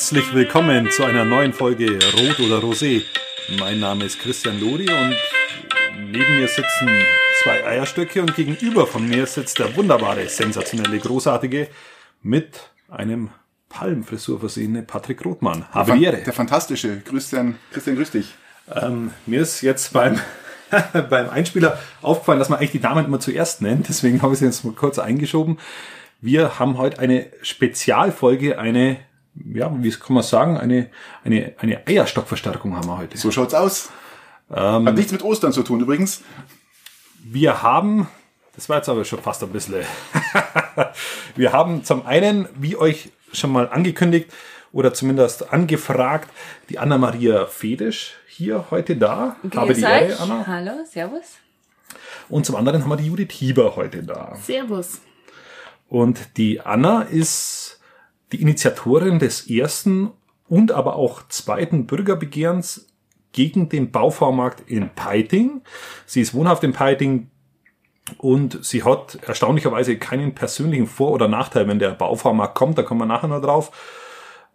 Herzlich willkommen zu einer neuen Folge Rot oder Rosé. Mein Name ist Christian Lodi und neben mir sitzen zwei Eierstöcke und gegenüber von mir sitzt der wunderbare, sensationelle, großartige mit einem Palmfrisur versehene Patrick Rothmann. Habe. Der fantastische. Christian, Christian, grüß dich. Ähm, mir ist jetzt beim, beim Einspieler aufgefallen, dass man eigentlich die Damen immer zuerst nennt. Deswegen habe ich sie jetzt mal kurz eingeschoben. Wir haben heute eine Spezialfolge, eine, ja, wie kann man sagen, eine, eine, eine Eierstockverstärkung haben wir heute. So schaut's aus. Ähm, Hat nichts mit Ostern zu tun übrigens. Wir haben, das war jetzt aber schon fast ein bisschen, wir haben zum einen, wie euch schon mal angekündigt oder zumindest angefragt, die Anna-Maria Fedisch hier heute da. Grüß Habe die. Ehre, Anna. Hallo, servus. Und zum anderen haben wir die Judith Hieber heute da. Servus. Und die Anna ist die Initiatorin des ersten und aber auch zweiten Bürgerbegehrens gegen den Bauvormarkt in Peiting. Sie ist wohnhaft in Peiting und sie hat erstaunlicherweise keinen persönlichen Vor- oder Nachteil, wenn der Bauvormarkt kommt. Da kommen wir nachher noch drauf.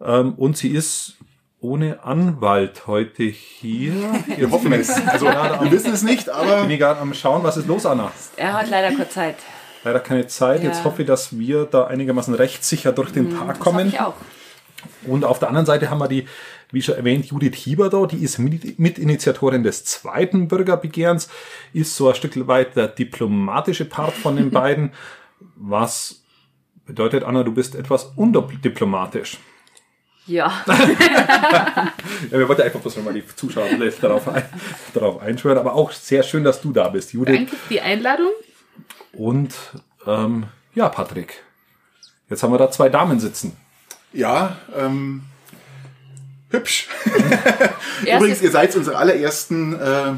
Ähm, Und sie ist ohne Anwalt heute hier. Wir hoffen es. Also, wir wissen es nicht, aber bin ich gerade am Schauen, was ist los, Anna? Er hat leider keine Zeit. Leider keine Zeit. Jetzt Ja. hoffe ich, dass wir da einigermaßen rechtssicher durch den Tag Das hoffe kommen. ich auch. Und auf der anderen Seite haben wir die, wie schon erwähnt, Judith Hieber da, die ist Mit- Mitinitiatorin des zweiten Bürgerbegehrens, ist so ein Stück weit der diplomatische Part von den beiden, was bedeutet, Anna, du bist etwas undiplomatisch. Ja, Ja, wir wollten einfach bloß mal die Zuschauer darauf, ein, darauf einschwören, aber auch sehr schön, dass du da bist, Judith. Danke für die Einladung. Und ähm, ja, Patrick. Jetzt haben wir da zwei Damen sitzen. ja, ähm, hübsch. Übrigens, ihr seid unsere allerersten äh,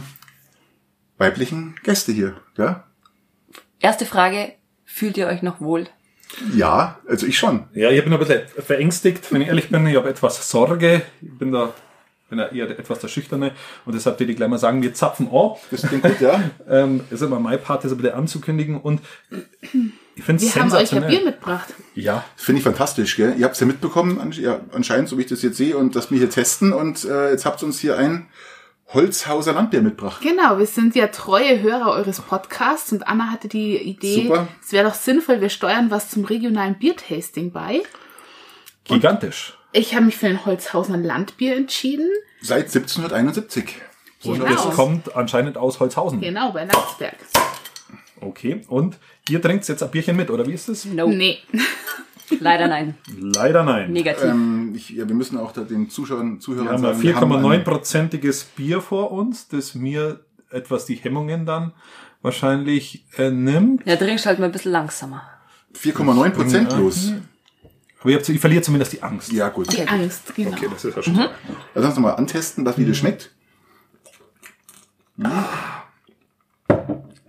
weiblichen Gäste hier. Ja? erste Frage. Fühlt ihr euch noch wohl? Ja, also ich schon. Ja, ich bin ein bisschen verängstigt, wenn ich ehrlich bin. Ich habe etwas Sorge. Ich bin da bin da eher etwas der Schüchterne. Und deshalb will ich gleich mal sagen, wir zapfen an. Das klingt gut, ja. Ähm, ist immer mein Part, das ein bisschen anzukündigen. Und ich finde es Wir haben euch ja sensationell. Bier mitgebracht. ja, Das finde ich fantastisch, gell? Ihr habt es ja mitbekommen, an- ja, anscheinend, so wie ich das jetzt sehe, und das wir hier testen. Und äh, jetzt habt ihr uns hier ein Holzhauser Landbier mitgebracht. Genau, wir sind ja treue Hörer eures Podcasts und Anna hatte die Idee, Super. es wäre doch sinnvoll, wir steuern was zum regionalen Biertasting bei. gigantisch. Ich habe mich für ein Holzhausener Landbier entschieden. Seit 1771. Genau. Das kommt anscheinend aus Holzhausen. Genau, bei Natzberg. Okay. Und ihr trinkt jetzt ein Bierchen mit, oder wie ist das? No, Nee. leider nein. Leider nein. Negativ. Ähm, ich, ja, wir müssen auch da den Zuschauern, Zuhörern Wir haben ein sagen, wir haben eine- 4,9-prozentiges Bier vor uns, das mir etwas die Hemmungen dann wahrscheinlich äh, nimmt. Ja, trinkst halt mal ein bisschen langsamer. 4,9 Prozent los. Aber ich, hab, ich verliere zumindest die Angst. Ja, gut. Die Angst, genau. Okay, das ist ja schon. Lass uns nochmal antesten, was wie das schmeckt. Ich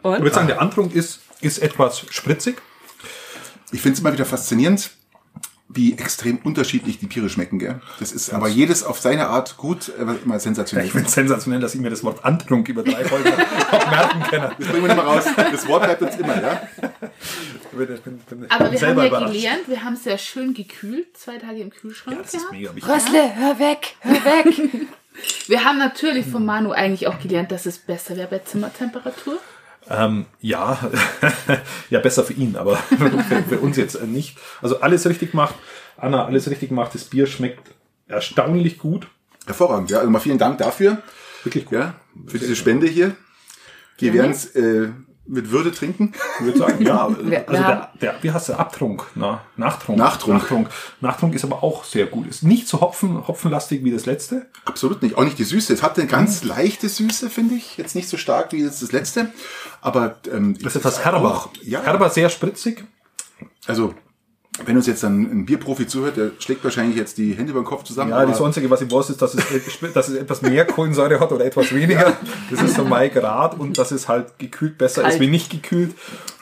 Und? würde sagen, der Antrunk ist, ist etwas spritzig. Ich finde es immer wieder faszinierend, wie extrem unterschiedlich die Biere schmecken, gell? Das ist aber jedes auf seine Art gut, aber immer sensationell. Ich finde es sensationell, dass ich mir das Wort Antrunk über drei Folgen merken kann. das bringen wir nicht mal raus. Das Wort bleibt uns immer, ja? Ich bin, bin, bin Aber wir haben ja überrascht. gelernt, wir haben es ja schön gekühlt, zwei Tage im Kühlschrank Ja, das ist gehabt. mega wichtig. Rössle, hör weg, hör weg. Wir haben natürlich von Manu eigentlich auch gelernt, dass es besser wäre bei Zimmertemperatur. Ähm, ja, ja, besser für ihn, aber für, für uns jetzt nicht. Also alles richtig gemacht. Anna, alles richtig gemacht. Das Bier schmeckt erstaunlich gut. Hervorragend, ja. Also mal vielen Dank dafür, Wirklich gut. ja, für diese Spende hier. Wir werden es äh, mit Würde trinken. Ich würde sagen, ja. Wir- also der, der, wie heißt der? Abtrunk? Na, Nachtrunk. Nachtrunk. Nachtrunk. Nachtrunk ist aber auch sehr gut. Ist nicht so hopfen, hopfenlastig wie das letzte. Absolut nicht. Auch nicht die Süße. Es hat eine ganz leichte Süße, finde ich. Jetzt nicht so stark wie jetzt das letzte. Aber ähm, Das ist etwas herber. Auch, ja, Herber, sehr spritzig. Also, wenn uns jetzt dann ein Bierprofi zuhört, der schlägt wahrscheinlich jetzt die Hände über den Kopf zusammen. Ja, das Einzige, was ich weiß, ist, dass es, dass es etwas mehr Kohlensäure hat oder etwas weniger. Das ist so mein Grad und dass es halt gekühlt besser ist Kalt. wie nicht gekühlt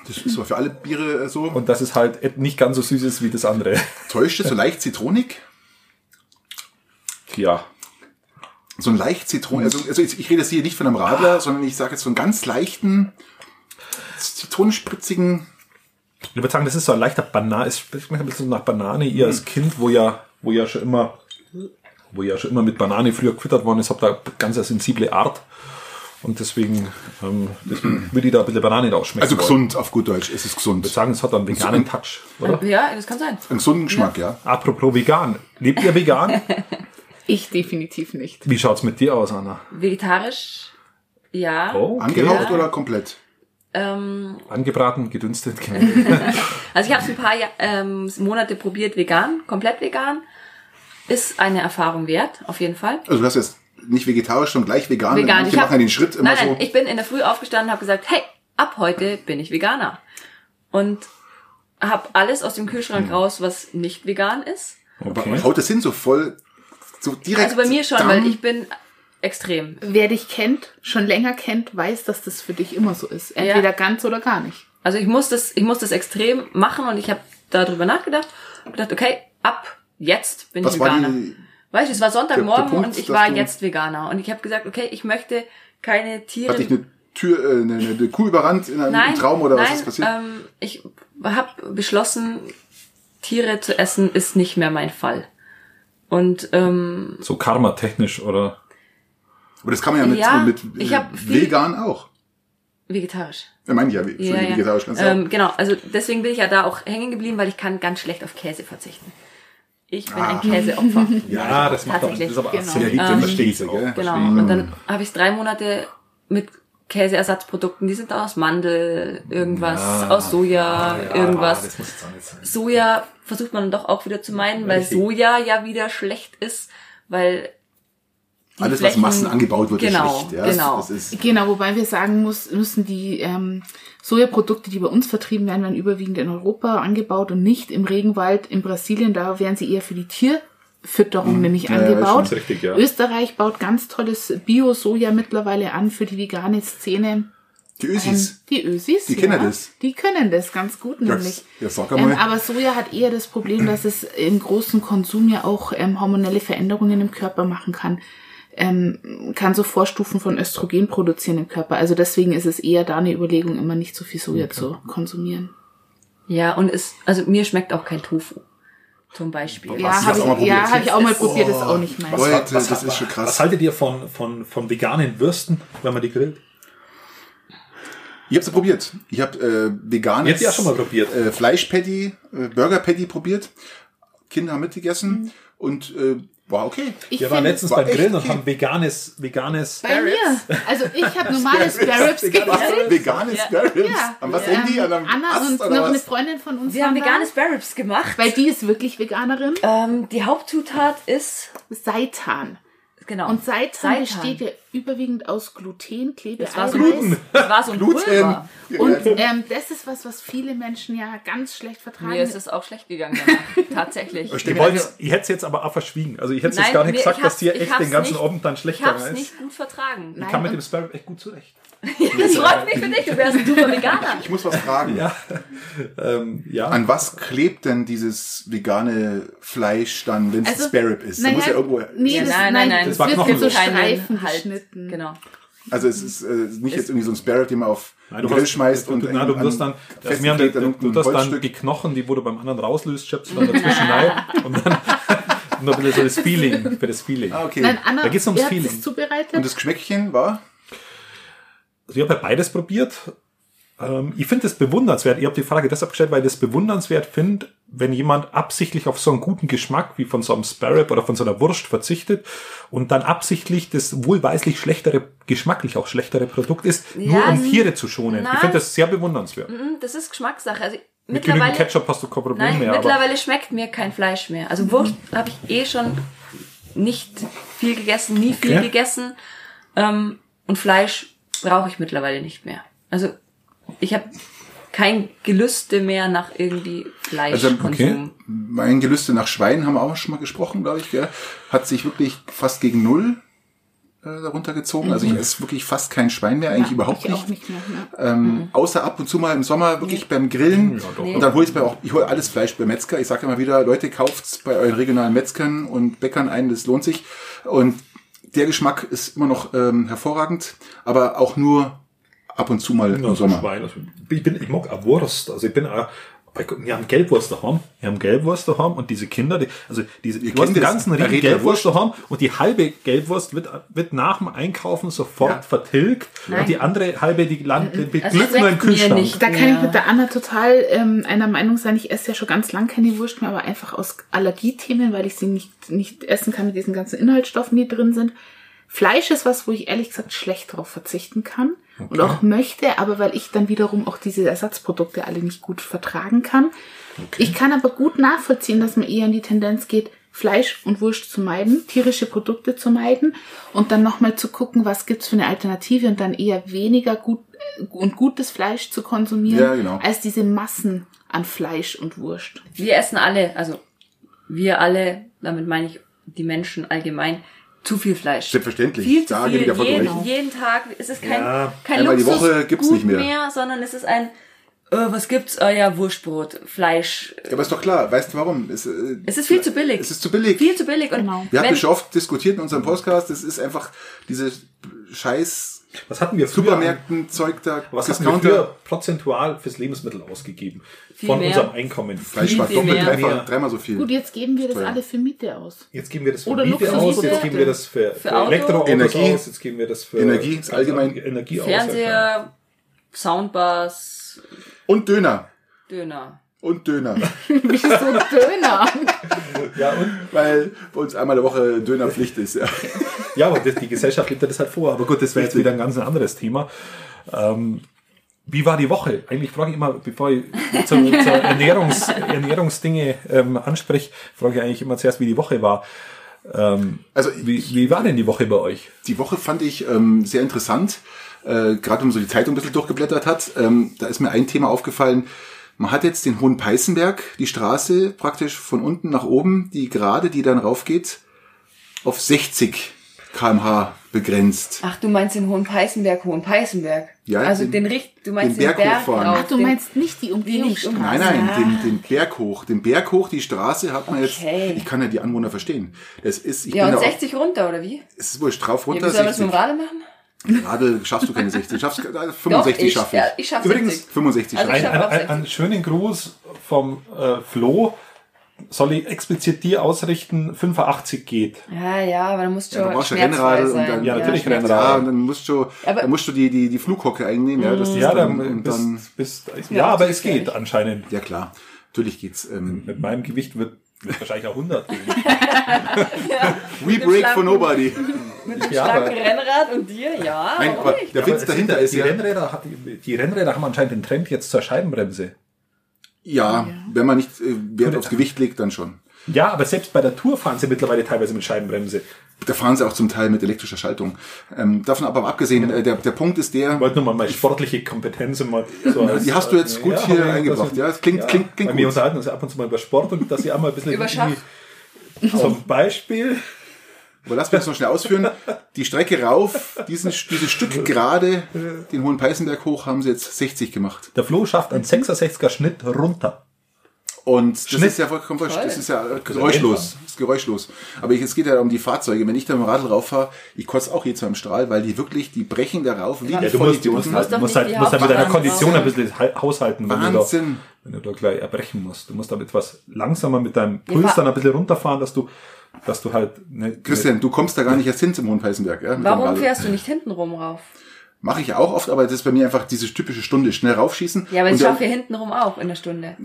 das ist aber für alle Biere äh, so. und dass es halt nicht ganz so süß ist wie das andere. Täuscht es so leicht zitronig? Ja. So ein leicht Zitronen. Also, also ich, ich rede jetzt hier nicht von einem Radler, sondern ich sage jetzt so einen ganz leichten, zitronenspritzigen. Ich würde sagen, das ist so ein leichter Banane, es schmeckt ein bisschen nach Banane, ihr als Kind, wo ja, wo ja schon immer wo ich ja schon immer mit Banane früher gefüttert worden ist, habe da eine ganz eine sensible Art. Und deswegen, ähm, deswegen würde ich da ein bisschen Banane rausschmecken. Also wollen. gesund, auf gut Deutsch. Es ist Ich gesund. würde sagen, es hat einen veganen Touch, oder? Ja, das kann sein. Einen gesunden Geschmack, ja. Apropos vegan. Lebt ihr vegan? Ich definitiv nicht. Wie schaut's mit dir aus, Anna? Vegetarisch, ja. Oh, Angehaucht Ja. oder komplett? Ähm, Angebraten, gedünstet. also ich habe es ein paar Ja- ähm, Monate probiert, vegan, komplett vegan. Ist eine Erfahrung wert, auf jeden Fall. Also du hast jetzt nicht vegetarisch, sondern gleich vegan. Vegan. Manche Ich hab- machen ja den Schritt immer nein, so. nein, ich bin in der Früh aufgestanden und habe gesagt, hey, ab heute bin ich Veganer. Und habe alles aus dem Hm. Kühlschrank raus, was nicht vegan ist. Aber Okay. haut das hin so voll, so direkt. Also bei mir schon, weil ich bin extrem. Wer dich kennt, schon länger kennt, weiß, dass das für dich immer so ist. Entweder Ja. ganz oder gar nicht. Also ich muss das, ich muss das extrem machen und ich habe darüber nachgedacht und gedacht, okay, ab jetzt bin Was ich war Veganer. die, Weißt du, es war Sonntagmorgen Punkt, und ich war jetzt Veganer und ich habe gesagt, okay, ich möchte keine Tiere. hat dich eine Tür, äh, eine, eine Kuh überrannt in einem nein, Traum oder nein, was ist passiert? Ähm, ich habe beschlossen, Tiere zu essen ist nicht mehr mein Fall. Und ähm, So karmatechnisch oder? Aber das kann man ja mit, ja, mit ich äh, vegan auch. vegetarisch. Ja, meine ich ja, Ja, ja. vegetarisch ganz Ähm, genau, also deswegen bin ich ja da auch hängen geblieben, weil ich kann ganz schlecht auf Käse verzichten. Ich bin Ah. ein Käseopfer. Ja, das macht aber, das Tatsächlich, ist aber genau. ich Spitze, auch. gell? Genau. Und dann habe ich drei Monate mit Käseersatzprodukten, die sind aus Mandel, irgendwas, aus Soja, irgendwas. Das muss jetzt auch nicht sein. Soja versucht man dann doch auch wieder zu meinen, weil. Soja ja wieder schlecht ist, weil Alles, was Flächen- Massen angebaut wird, genau, ist schlecht. Ja, genau. Das ist, Genau, wobei wir sagen muss, müssen die ähm, Sojaprodukte, die bei uns vertrieben werden, werden überwiegend in Europa angebaut und nicht im Regenwald in Brasilien. Da werden sie eher für die Tierfütterung nämlich Mhm. ja, ja, angebaut. richtig, ja. Österreich baut ganz tolles Bio-Soja mittlerweile an für die vegane Szene. die Ähm, Ösis. die Ösis. Die kennen das. Die können das ganz gut nämlich. ja, sag Ähm, einmal. aber Soja hat eher das Problem, dass es im großen Konsum ja auch ähm, hormonelle Veränderungen im Körper machen kann. Ähm, kann so Vorstufen von Östrogen produzieren im Körper. Also deswegen ist es eher da eine Überlegung, immer nicht so viel Soja zu konsumieren. Ja, und es, also mir schmeckt auch kein Tofu. Zum Beispiel. Ja, habe ich, ja, hab ich auch mal ist- probiert, das ist auch nicht meins. Leute, Was- das ist schon Was krass. haltet ihr von, von, von veganen Würsten, wenn man die grillt? Ich hab's ja probiert. Ich hab äh, veganes die auch schon mal probiert. Äh, Fleischpatty, äh, Burger Patty probiert. Kinder haben mitgegessen und äh, war okay. Ich Wir waren letztens war beim Grillen und okay. haben veganes, veganes. bei mir. Also ich habe normale Spare Ribs gegessen. Veganes Spare Ribs. Ja. An was Ähm, hängen die? An einem Anna Ast und noch was? eine Freundin von uns Wir haben waren da, vegane Spare Ribs gemacht. weil die ist wirklich Veganerin. ähm, die Hauptzutat ist, Seitan. Genau. Und Seitan, Seitan. besteht ja überwiegend aus Gluten, Klebe, das war so, Eiweiß. das war so ein Gluten. Pulver. Und ähm, das ist was, was viele Menschen ja ganz schlecht vertragen. Mir ist es auch schlecht gegangen danach. Tatsächlich. Ich, wollt's, ich hätte es jetzt aber auch verschwiegen. Also ich hätte es jetzt Nein, gar nicht mir- gesagt, ich dass dir ich echt den ganzen nicht- Abend dann schlecht ich hab's gegangen ist. nicht gut vertragen. Ich kann mit dem Sparrow echt gut zurecht. Das freut mich für dich, du wärst ein super Veganer. Ich muss was fragen. Ja. ähm, ja. An was klebt denn dieses vegane Fleisch dann, wenn es Also, Spare Rib ist? Da naja, muss ja irgendwo. nee, das, nein, nein, nein, nein. das, Das wird so Streifen Halt. geschnitten. Genau. Also es ist äh, nicht jetzt irgendwie so ein Spare Rib, den man auf Nein, den du Grill hast, schmeißt du, und du, na, du wirst dann, an- also wir haben, du, dann du ein hast dann die Knochen, die wo du beim anderen rauslöst, schiebst du dann dazwischen rein und dann noch ein bisschen so das Feeling, für das Feeling. Ah, okay. Nein, Anna, Da geht's ums Feeling. es zubereitet. und das Geschmäckchen war? Also ich habe ja beides probiert. Ähm, ich finde das bewundernswert. Ich habe die Frage deshalb gestellt, weil ich das bewundernswert finde, wenn jemand absichtlich auf so einen guten Geschmack wie von so einem Sparrow oder von so einer Wurst verzichtet und dann absichtlich das wohlweislich schlechtere, geschmacklich auch schlechtere Produkt ist, nur Ja, um Tiere zu schonen. nein. Ich finde das sehr bewundernswert. Hm, Das ist Geschmackssache. Also Mit genügend mittlerweile, Ketchup hast du kein Problem nein, mehr. Mittlerweile schmeckt mir kein Fleisch mehr. Also Wurst habe ich eh schon nicht viel gegessen, nie viel Okay. gegessen. Ähm, und Fleisch brauche ich mittlerweile nicht mehr. Also ich habe kein Gelüste mehr nach irgendwie Fleischkonsum. okay. Mein Gelüste nach Schwein haben wir auch schon mal gesprochen, glaube ich. Gell? Hat sich wirklich fast gegen null äh, darunter gezogen. Also ich esse wirklich fast kein Schwein mehr, eigentlich überhaupt ich nicht. auch nicht mehr. Ne? Ähm, Außer ab und zu mal im Sommer wirklich beim Grillen. doch. Und dann hole ich bei auch, ich hole alles Fleisch beim Metzger. Ich sage immer wieder, Leute, kauft's bei euren regionalen Metzgern und Bäckern ein, das lohnt sich. Und der Geschmack ist immer noch ähm, hervorragend, aber auch nur ab und zu mal Ja, im so Sommer. Schwein. Also ich bin, ich mag auch Wurst. Also ich bin auch wir haben Gelbwurst daheim, wir haben Gelbwurst daheim und diese Kinder, die, also diese, hast kennt den das, ganzen der Gelbwurst Wurst. daheim und die halbe Gelbwurst wird, wird nach dem Einkaufen sofort Ja. vertilgt Nein. und die andere halbe, die landet Also beglückt nur im Kühlschrank. nicht. Da kann Ja. ich mit der Anna total ähm, einer Meinung sein. Ich esse ja schon ganz lang keine Wurst mehr, aber einfach aus Allergiethemen, weil ich sie nicht, nicht essen kann mit diesen ganzen Inhaltsstoffen, die drin sind. Fleisch ist was, wo ich ehrlich gesagt schlecht drauf verzichten kann und auch möchte, aber weil ich dann wiederum auch diese Ersatzprodukte alle nicht gut vertragen kann. Ich kann aber gut nachvollziehen, dass man eher in die Tendenz geht, Fleisch und Wurst zu meiden, tierische Produkte zu meiden und dann nochmal zu gucken, was gibt's für eine Alternative und dann eher weniger gut und gutes Fleisch zu konsumieren, Ja, genau. als diese Massen an Fleisch und Wurst. Wir essen alle, also wir alle, damit meine ich die Menschen allgemein, zu viel Fleisch. Selbstverständlich. Viel zu Da viel. Jeden, jeden Tag. Es ist kein, Ja, kein einmal die Luxus Woche gibt's nicht mehr. sondern es ist ein, äh, was gibt's? Ah ja, Wurstbrot, Fleisch. Ja, aber ist doch klar, weißt du warum? Es, äh, Es ist viel zu billig. Es ist zu billig. Viel zu billig. Und Genau. Wir hatten wenn, schon oft diskutiert in unserem Podcast, das ist einfach diese scheiß Was hatten wir früher? Supermärkten-Zeug da, Was hatten wir früher prozentual fürs Lebensmittel ausgegeben? Viel von mehr. unserem Einkommen. Fleisch war doppelt, Mehr. dreimal so viel. Gut, jetzt geben wir das alle für Miete aus. Jetzt geben wir das für Oder Miete aus, jetzt geben wir das für, für, Für Auto. Elektroautos Energie. aus, jetzt geben wir das für Energie ist allgemein- Energie aus. Fernseher, Soundbars, Und Döner. Döner. Und Döner. Wieso Döner? Ja, und, Weil bei uns einmal in der Woche Dönerpflicht ist. Ja. ja, aber das, die Gesellschaft lebt ja das halt vor. Aber gut, das wäre jetzt wieder ein ganz anderes Thema. Ähm, wie war die Woche? Eigentlich frage ich immer, bevor ich zur, zur Ernährungs, Ernährungsdinge ähm, anspreche, frage ich eigentlich immer zuerst, wie die Woche war. Ähm, Also wie, wie war denn die Woche bei euch? Die Woche fand ich ähm, sehr interessant, äh, gerade wenn man so die Zeitung ein bisschen durchgeblättert hat. Ähm, da ist mir ein Thema aufgefallen. Man hat jetzt den Hohen Peißenberg, die Straße praktisch von unten nach oben, die gerade, die dann raufgeht, auf 60 kmh begrenzt. Ach, du meinst den Hohen Peißenberg, Hohen Peißenberg. Ja, also den- den, Richt, du meinst den den, Berg Berg, hochfahren. rauf, Ach, du den- meinst nicht die Umgehungsstraße. Nein, nein, Ah. den, den Berg hoch. Den Berg hoch, die Straße hat man Okay. jetzt. Ich kann ja die Anwohner verstehen. Das ist, ich Ja, bin und da auch, 60 runter, oder wie? es ist wurscht, drauf Ja, runter. wie soll man das 60. mit dem Radl machen? Radl schaffst du keine 60. Schaffst, äh, Doch, 65 ich, schaffe ich. ja, ich schaffe Übrigens 60. 65 Also schaffe ich. Ein, schaff ein, einen schönen Gruß vom äh, Flo. Soll ich explizit dir ausrichten, 85 geht. Ja, ja, aber dann musst du Ja, du brauchst ja schmerzfrei Rennradl und sein. dann- Ja, natürlich. Ja, und dann musst du, Aber- dann musst du die, die, die Flughocke einnehmen, ja, das Ja, dann, dann, bist, dann, bist, ja, Ja, aber es geht anscheinend. ja klar, natürlich geht's, ähm, Mit meinem Gewicht wird wahrscheinlich auch 100 gehen. we break for nobody. Mit einem Ja, starken Rennrad und dir, ja, Nein, aber der Aber Witz dahinter ist die ja, Rennräder, hat, die Rennräder haben anscheinend den Trend jetzt zur Scheibenbremse. ja, wenn man nicht äh, Wert aufs Gewicht legt, dann schon. Ja, aber selbst bei der Tour fahren sie mittlerweile teilweise mit Scheibenbremse. Da fahren sie auch zum Teil mit elektrischer Schaltung. Ähm, davon aber abgesehen, äh, der, der Punkt ist der, Ich wollte nur mal meine sportliche Kompetenz mal so als, die hast du jetzt gut hier aber eingebracht. das- Ja, es klingt- klingt- klingt Weil wir gut. unterhalten uns ja ab und zu mal über Sport und dass ich auch mal ein bisschen Über Schach. irgendwie- Zum Beispiel, aber lass mich das noch schnell ausführen, die Strecke rauf, diesen, dieses Stück gerade, den Hohen Peißenberg hoch, haben sie jetzt 60 gemacht. der Flo schafft einen 66er Schnitt runter. Und das ist ja vollkommen. Das ist ja äh, geräuschlos. Das ist geräuschlos. Aber ich, es geht ja um die Fahrzeuge. Wenn ich da mit dem Radl rauffahre, ich kotze auch jedes Mal im Strahl, weil die wirklich, die brechen da rauf wie die Ja, du musst, du musst halt, musst halt, die musst halt mit deiner Kondition ein bisschen ha- haushalten, wenn du, da, Wahnsinn. wenn du da gleich erbrechen musst. Du musst da etwas langsamer mit deinem Puls Ja, dann ein bisschen runterfahren, dass du, dass du halt, ne, Christian, du kommst da gar nicht erst hin zum Hohen Peißenberg. Ja, Warum fährst du nicht hinten rum rauf? Mache ich auch oft, aber das ist bei mir einfach diese typische Stunde. Schnell raufschießen. Ja, aber ich dann- schaffe hier hinten rum auch in der Stunde.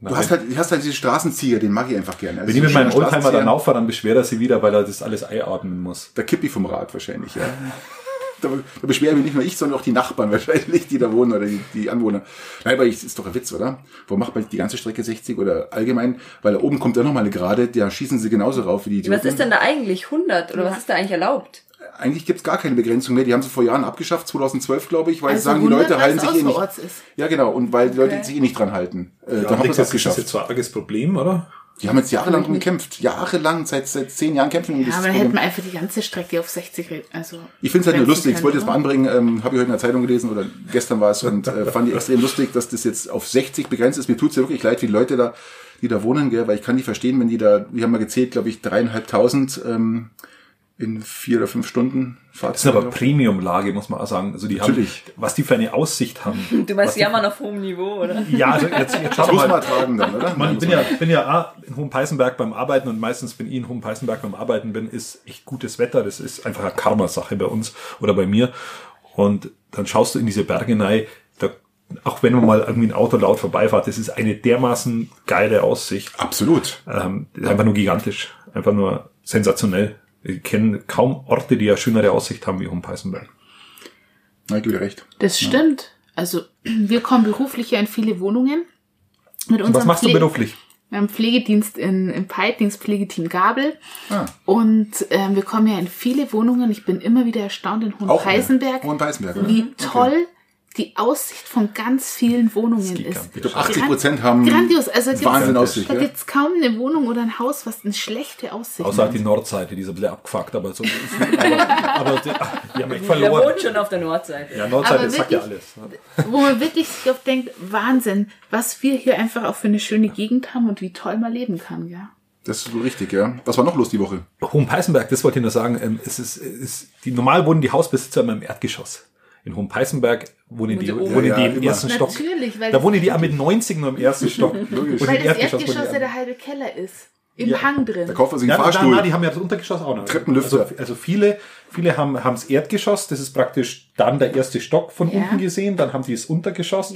Du hast halt, du hast halt diese Straßenzieher, den mag ich einfach gerne. Also Wenn ich mit meinem Oldtimer dann auffahre, dann beschwert er sich wieder, weil er das alles einatmen muss. Da kipp ich vom Rad wahrscheinlich, ja. Da, da beschweren mich nicht nur ich, sondern auch die Nachbarn wahrscheinlich, die da wohnen oder die, die Anwohner. Nein, aber ich, ist doch ein Witz, oder? Warum macht man die ganze Strecke 60 oder allgemein? Weil da oben kommt ja nochmal eine Gerade, da schießen sie genauso rauf wie die Idioten. Was ist denn da eigentlich? 100? Oder was ist da eigentlich erlaubt? Eigentlich gibt's gar keine Begrenzung mehr. Die haben sie vor Jahren abgeschafft, 2012, glaube ich, weil sie Also sagen, die 100, Leute halten sich eh nicht. ist. Ja, genau. Und weil die Leute Okay. sich eh nicht dran halten. Äh, Ja, dann haben wir das, das ist, das ist geschafft. jetzt zwar ein arges Problem, oder? Die haben jetzt jahrelang drum gekämpft. Jahrelang, seit, seit zehn Jahren kämpfen um Ja, dieses aber dann hätten wir einfach die ganze Strecke auf 60 red- also Ich finde es halt nur lustig. Ich wollte jetzt mal anbringen, ähm, habe ich heute in der Zeitung gelesen oder gestern war es und äh, fand ich extrem lustig, dass das jetzt auf 60 begrenzt ist. Mir tut's ja wirklich leid für die Leute da, die da wohnen, gell, weil ich kann die verstehen, wenn die da, wir haben mal gezählt, glaube ich, dreieinhalbtausend ähm, in vier oder fünf Stunden Fahrt. Das ist aber Premium-Lage, muss man auch sagen. Also die Natürlich. haben, was die für eine Aussicht haben. Du meinst Jammern auf hohem Niveau, oder? Ja, also jetzt, jetzt schau mal. mal tragen dann, oder? Man, ich bin ja, bin ja in Hohenpeißenberg beim Arbeiten und meistens, wenn ich in Hohenpeißenberg beim Arbeiten bin, ist echt gutes Wetter. Das ist einfach eine Karma-Sache bei uns oder bei mir. Und dann schaust du in diese Berge rein, da, auch wenn man mal irgendwie ein Auto laut vorbeifahrt, das ist eine dermaßen geile Aussicht. Absolut. Ähm, einfach nur gigantisch. Einfach nur sensationell. Ich kenne kaum Orte, die eine schönere Aussicht haben wie Humpeißenberg. Na, ich gebe recht. Das stimmt. Also wir kommen beruflich ja in viele Wohnungen. Mit unserem Was machst Pfle du beruflich? Wir haben Pflegedienst in, im Peitings Pflegeteam Gabel. Ah. Und ähm, wir kommen ja in viele Wohnungen. Ich bin immer wieder erstaunt in Hohenpeißenberg. Hohenpeißenberg, Wie toll okay die Aussicht von ganz vielen Wohnungen ist. Ich glaube, 80 Prozent haben grandios. Also Wahnsinn Aussicht. Da ja? gibt's kaum eine Wohnung oder ein Haus, was eine schlechte Aussicht Außer hat. die Nordseite, die ist ein bisschen abgefuckt, aber so. aber, aber die, die haben echt verloren. Der wohnt schon auf der Nordseite. Ja, Nordseite aber sagt ja alles. Ne? Wo man wirklich sich oft denkt, Wahnsinn, was wir hier einfach auch für eine schöne Gegend haben und wie toll man leben kann, ja. Das ist so richtig, ja. Was war noch los die Woche? Hohenpeißenberg, das wollte ich nur sagen. Ähm, es ist, es ist, die normal wohnen die Hausbesitzer immer im Erdgeschoss in Hohenpeißenberg wohnen die, wohnen ja, die im immer. ersten Stock. Natürlich, weil da wohnen die auch mit 90 nur im ersten Stock. Logisch. Weil das Erdgeschoss, Erdgeschoss ja der halbe Keller ist. Im ja. Hang drin. Da kauft man sich einen ja, Fahrstuhl. Na, die haben ja das Untergeschoss auch noch. Treppenlüfter. Also, also viele, viele haben, haben das Erdgeschoss, das ist praktisch dann der erste Stock von ja. unten gesehen, dann haben die das Untergeschoss.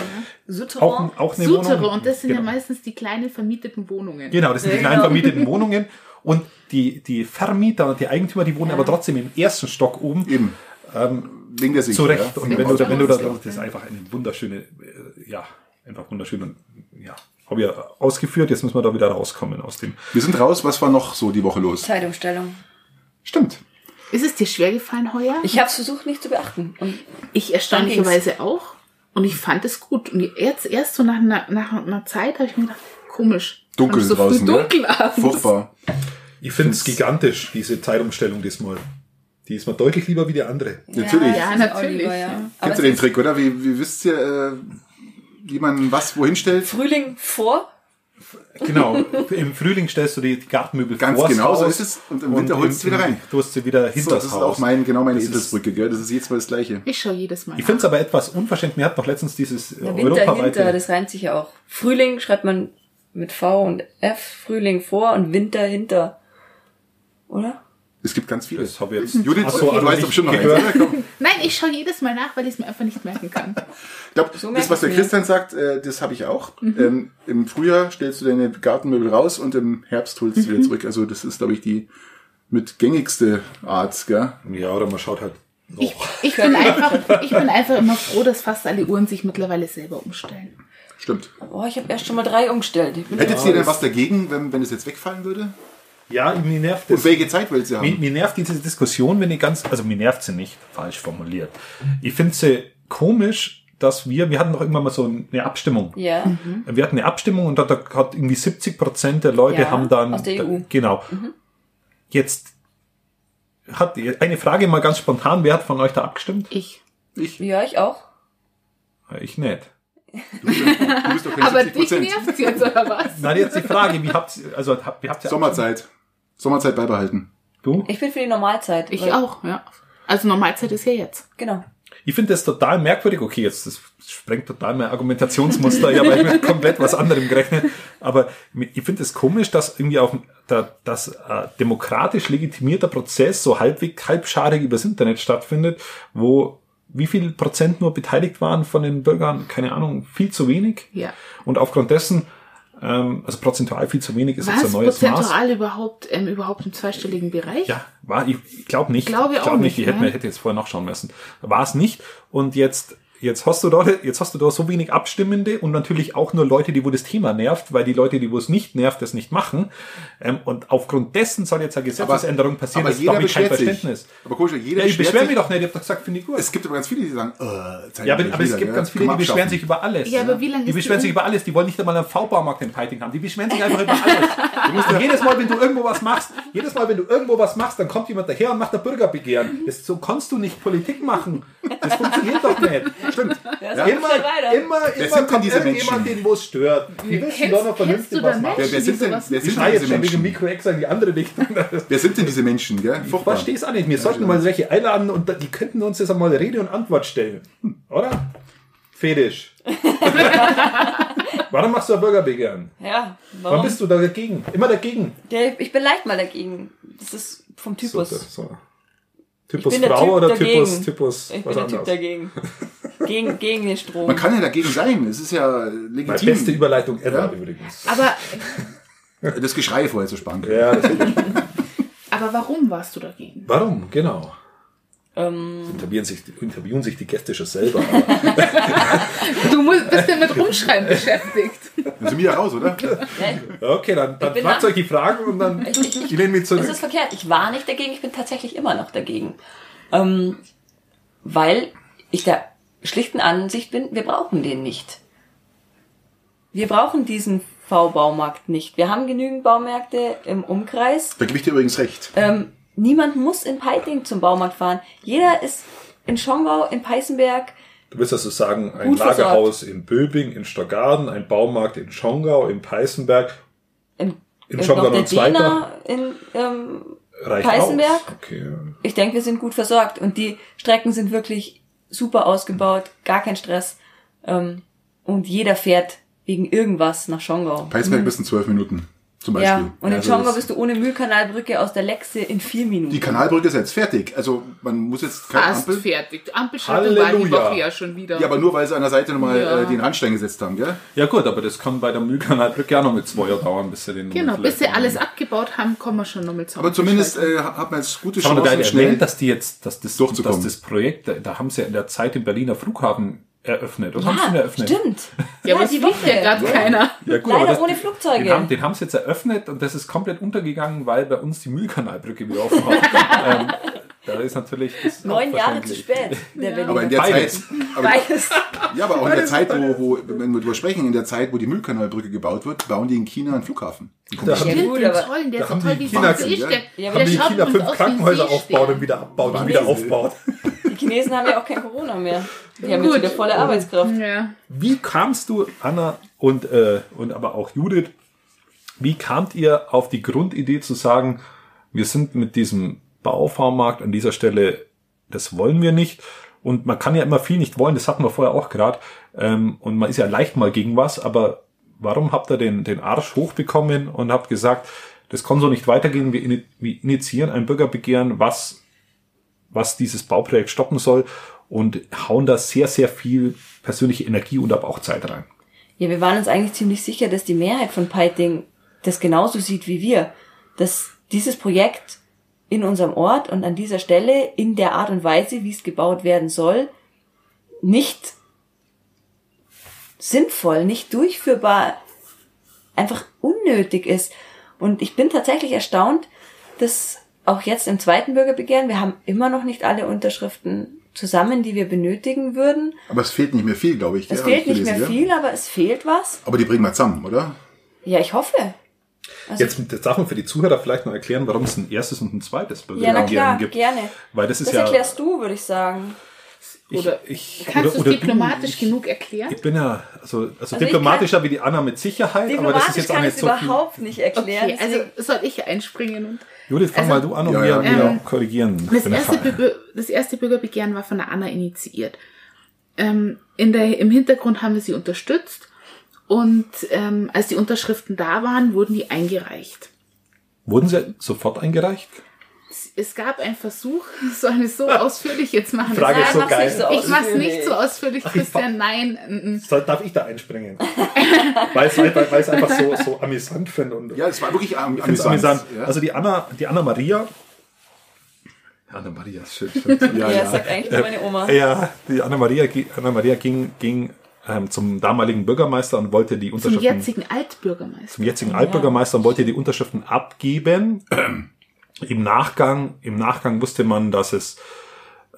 Ja. Auch, auch eine Souterrain. Wohnung. Und das sind genau. ja meistens die kleinen vermieteten Wohnungen. Genau, das sind die kleinen genau. vermieteten Wohnungen. Und die, die Vermieter und die Eigentümer, die wohnen aber trotzdem im ersten Stock oben. Eben. Ähm, wegen der Sicht. Zu Recht. Ja. Und wenn du, wenn du da, das ist einfach eine wunderschöne, äh, ja, einfach wunderschön und ja, habe ich ja ausgeführt. Jetzt müssen wir da wieder rauskommen aus dem. Wir sind raus. Was war noch so die Woche los? Zeitumstellung. Stimmt. Ist es dir schwer gefallen heuer? Ich habe es versucht, nicht zu beachten. Und ich erstaunlicherweise auch. Und ich fand es gut. Und jetzt erst so nach einer, nach einer Zeit habe ich mir gedacht, komisch. Dunkel so draußen, dunkel abends. Furchtbar. Ich finde es gigantisch, diese Zeitumstellung diesmal. Die ist mir deutlich lieber wie die andere. Ja, natürlich. Ja, natürlich. Lieber, ja. Kennst du den Trick, oder? Wie, wie wisst ihr, äh, wie man was wohin stellt? Frühling vor? Genau, im Frühling stellst du die Gartenmöbel Ganz vor genau, so ist es. Und im Winter holst du sie wieder rein. Du hast sie wieder hinter so, das ist auch mein, genau meine Eselsbrücke, gell? Das ist jedes Mal das Gleiche. Ich schaue jedes Mal. Ich finde es aber etwas unverschämt. Mir hat noch letztens dieses ja, Winter hinter, das reimt sich ja auch. Frühling schreibt man mit V und F, Frühling vor und Winter hinter. Oder? Es gibt ganz viele. Das habe jetzt Judith, so, du weißt bestimmt noch gehört. Nein, ich schaue jedes Mal nach, weil ich es mir einfach nicht merken kann. Ich glaube, so das, was der Christian sagt, äh, das habe ich auch. Mhm. Ähm, Im Frühjahr stellst du deine Gartenmöbel raus und im Herbst holst du mhm. wieder zurück. Also das ist, glaube ich, die mit gängigste Art. Gell? Ja, oder man schaut halt ich, ich, bin einfach, ich bin einfach immer froh, dass fast alle Uhren sich mittlerweile selber umstellen. Stimmt. Oh, ich habe erst schon mal drei umgestellt. Hättet ihr denn was dagegen, wenn, wenn es jetzt wegfallen würde? Ja, mir nervt das. Und welche Zeit willst du haben? Mir, mir nervt diese Diskussion, wenn ich ganz, also mir nervt sie nicht, falsch formuliert. Ich finde sie komisch, dass wir, wir hatten doch irgendwann mal so eine Abstimmung. Ja. Mhm. Wir hatten eine Abstimmung und da hat irgendwie 70 Prozent der Leute ja, haben dann, aus der EU. genau. Mhm. Jetzt hat eine Frage mal ganz spontan, wer hat von euch da abgestimmt? Ich. Ich. Ja, ich auch. Ich nicht. Du bist, du bist doch Aber dich nervt jetzt, oder was? Nein, jetzt die Frage, wie habt ihr, also, wie habt ihr Sommerzeit. Sommerzeit beibehalten. Du? Ich bin für die Normalzeit. Ich auch, ja. Also Normalzeit ist ja jetzt. Genau. Ich finde das total merkwürdig. Okay, jetzt das sprengt total mein Argumentationsmuster. Ich habe mit komplett was anderem gerechnet. Aber ich finde es das komisch, dass irgendwie auf der, das äh, demokratisch legitimierter Prozess so halbwegs halbscharig übers Internet stattfindet, wo wie viel Prozent nur beteiligt waren von den Bürgern? Keine Ahnung, viel zu wenig. Ja. Und aufgrund dessen ähm, also prozentual viel zu wenig ist war jetzt ein neues prozentual Maß. überhaupt ähm, überhaupt im zweistelligen Bereich? Ja, war ich, ich glaube nicht. Glaube ich glaub nicht. Ich hätte, mir, hätte jetzt vorher nachschauen müssen. War es nicht. Und jetzt Jetzt hast du da, jetzt hast du da so wenig Abstimmende und natürlich auch nur Leute, die wo das Thema nervt, weil die Leute, die wo es nicht nervt, das nicht machen. Ähm, und aufgrund dessen soll jetzt eine Gesetzesänderung passieren. Aber, aber jeder beschwert kein Verständnis. Sich. Aber komisch, jeder ja, ich beschwere mich doch nicht, ich habe doch gesagt, finde ich gut. Es gibt aber ganz viele, die sagen, äh, Ja, aber, aber es gibt ja, ganz viele, die beschweren sich über alles. Ja, aber wie lange Die beschweren sich über alles, die wollen nicht einmal einen V-Baumarkt in Peiting haben. Die beschweren sich einfach über alles. Du musst jedes Mal, wenn du irgendwo was machst, jedes Mal, wenn du irgendwo was machst, dann kommt jemand daher und macht ein Bürgerbegehren. Das, so kannst du nicht Politik machen. Das funktioniert doch nicht. Stimmt. Ja, Immer, immer, Wer immer sind denn kommt diese irgendjemand, Menschen? den wo es stört. Die wissen Kennst- doch noch vernünftig was da machen. Wer, wer, sind denn, wer Ich sind denn jetzt diese schon wegen dem Menschen? Mikro in die andere Richtung. Wer sind denn diese Menschen? Gell? Ich verstehe es auch nicht. Wir sollten mal solche einladen und die könnten uns jetzt einmal Rede und Antwort stellen. Oder? Fetisch. Warum machst du ein Bürgerbegehren? Ja, Warum warum? bist du da dagegen? Immer dagegen. Ich bin leicht mal dagegen. Das ist vom Typus. So, so. Typus bin der Frau Typ oder dagegen. Typus, Typus ich bin was der Typ anderes? dagegen. gegen, gegen den Strom. Man kann ja dagegen sein. Es ist ja Meine legitim. beste Überleitung ever Ja. übrigens. Aber, Das Geschrei vorher zu sparen. Ja, das aber warum warst du dagegen? Warum? Genau. Ähm, Interviewen sich, interviewen sich die Gäste schon selber. Du musst, bist ja mit Rumschreiben beschäftigt. Dann sind wir ja raus, oder? okay, dann, dann fragt nach- euch die Fragen und dann ich, ich, ich lehne mich zurück. Es ist verkehrt. Ich war nicht dagegen, ich bin tatsächlich immer noch dagegen. Ähm, weil ich der schlichten Ansicht bin, wir brauchen den nicht. Wir brauchen diesen V-Baumarkt nicht. Wir haben genügend Baumärkte im Umkreis. Da gebe ich dir übrigens recht. Ähm, niemand muss in Peiting zum Baumarkt fahren. Jeder ist in Schongau, in Peißenberg. Du willst also sagen, ein Gut versorgt. Lagerhaus in Böbing, in Stockarden, ein Baumarkt in Schongau, in Peißenberg. In, In Schongau noch der noch zweiter? In ähm, Reicht Peißenberg? aus. Okay. ich denke, wir sind gut versorgt und die Strecken sind wirklich super ausgebaut, gar kein Stress. Ähm, und jeder fährt wegen irgendwas nach Schongau. Peißberg bis in zwölf Minuten. Zum Beispiel. Ja, und in Also Schongau das- bist du ohne Mühlkanalbrücke aus der Lexe in vier Minuten. Die Kanalbrücke ist jetzt fertig. Also man muss jetzt keine Fast Ampel. fertig. Die Ampelschaltung war die. Woche ja schon wieder. Ja, aber nur weil sie an der Seite nochmal Ja. äh, den Randstein gesetzt haben, gell? Ja gut, aber das kann bei der Mühlkanalbrücke auch noch mit zwei Jahren dauern, bis sie den genau, bis sie alles abgebaut haben, kommen wir schon noch mit Aber zumindest äh, hat man jetzt gute Haben wir da Chancen, schnell. erwähnt, dass die jetzt, dass das, dass das Projekt, da, da haben sie ja in der Zeit den Berliner Flughafen eröffnet. Oder ja, haben sie ihn eröffnet? stimmt. Ja, aber es die fliegt ja gerade keiner. Ja, gut, Leider aber das, ohne Flugzeuge. Den haben, den haben sie jetzt eröffnet und das ist komplett untergegangen, weil bei uns die Mühlkanalbrücke wieder offen hat. ähm, da ist natürlich Neun Jahre zu spät. Aber in der Beides. Zeit, aber, Beides. ja, aber auch in der Zeit, wo, wo, wenn wir drüber sprechen, in der Zeit, wo die Müllkanalbrücke gebaut wird, bauen die in China einen Flughafen. Die kommen Da haben Ja, die, gut, den tollen, der da ist so haben toll, die wie China- Seestern. Ja, haben die schaut China fünf Krankenhäuser aufbaut und wieder abbaut und wieder aufbaut. Die Chinesen haben ja auch kein Corona mehr. Die haben jetzt wieder volle Arbeitskraft. Ja. Wie kamst du, Anna und, äh, und aber auch Judith, wie kamt ihr auf die Grundidee zu sagen, wir sind mit diesem Baufahrmarkt an dieser Stelle, das wollen wir nicht. Und man kann ja immer viel nicht wollen, das hatten wir vorher auch gerade. Ähm, und man ist ja leicht mal gegen was, aber warum habt ihr den, den Arsch hochbekommen und habt gesagt, das kann so nicht weitergehen, wir ini- wir initiieren ein Bürgerbegehren, was, was dieses Bauprojekt stoppen soll und hauen da sehr, sehr viel persönliche Energie und aber auch Zeit rein. Ja, wir waren uns eigentlich ziemlich sicher, dass die Mehrheit von Peiting das genauso sieht wie wir. Dass dieses Projekt in unserem Ort und an dieser Stelle in der Art und Weise, wie es gebaut werden soll, nicht sinnvoll, nicht durchführbar, einfach unnötig ist. Und ich bin tatsächlich erstaunt, dass auch jetzt im zweiten Bürgerbegehren, wir haben immer noch nicht alle Unterschriften zusammen, die wir benötigen würden. Aber es fehlt nicht mehr viel, glaube ich. Es? Hab fehlt ich nicht mehr gelesen, viel, aber es fehlt was. Ja? Aber die bringen wir zusammen, oder? Ja, ich hoffe. Also, Jetzt, jetzt darf man für die Zuhörer vielleicht noch erklären, warum es ein erstes und ein zweites ja, na klar, gibt. gerne. Weil das ist Das ja. erklärst du, würde ich sagen. ich, Oder ich, Kannst du es diplomatisch ich, genug erklären? Ich bin ja, also, also, ich diplomatischer wie die Anna mit Sicherheit, aber das ist Diplomatisch jetzt auch kann ich nicht es so viel. überhaupt nicht erklären. Okay, also soll ich einspringen und Judith, fang Also- mal du an und Ja, wir, ja. wir Ähm, korrigieren. Das erste. Bürger, das erste Bürgerbegehren war von der Anna initiiert. Ähm, in der, Im Hintergrund haben wir sie unterstützt und ähm, als die Unterschriften da waren, wurden die eingereicht. Wurden sie sofort eingereicht? Es, es gab einen Versuch, soll ich es so ausführlich jetzt machen? Frage ist so geil. so ich mach's ausführlich. nicht so ausführlich, Christian, nein. Soll, darf ich da einspringen? weil es einfach, weil es einfach so, so amüsant finde. Und Ja, es war wirklich am, ich amüsant. amüsant. Ja? Also die Anna, die Anna Maria. Anna Maria ist schön. ja, Ja, ja. das sagt eigentlich meine Oma. Ja, die Anna Maria, Anna Maria ging, ging ähm, zum damaligen Bürgermeister und wollte die Zum Unterschriften jetzigen Altbürgermeister. zum jetzigen Altbürgermeister und wollte die Unterschriften abgeben. Im Nachgang, im Nachgang wusste man, dass es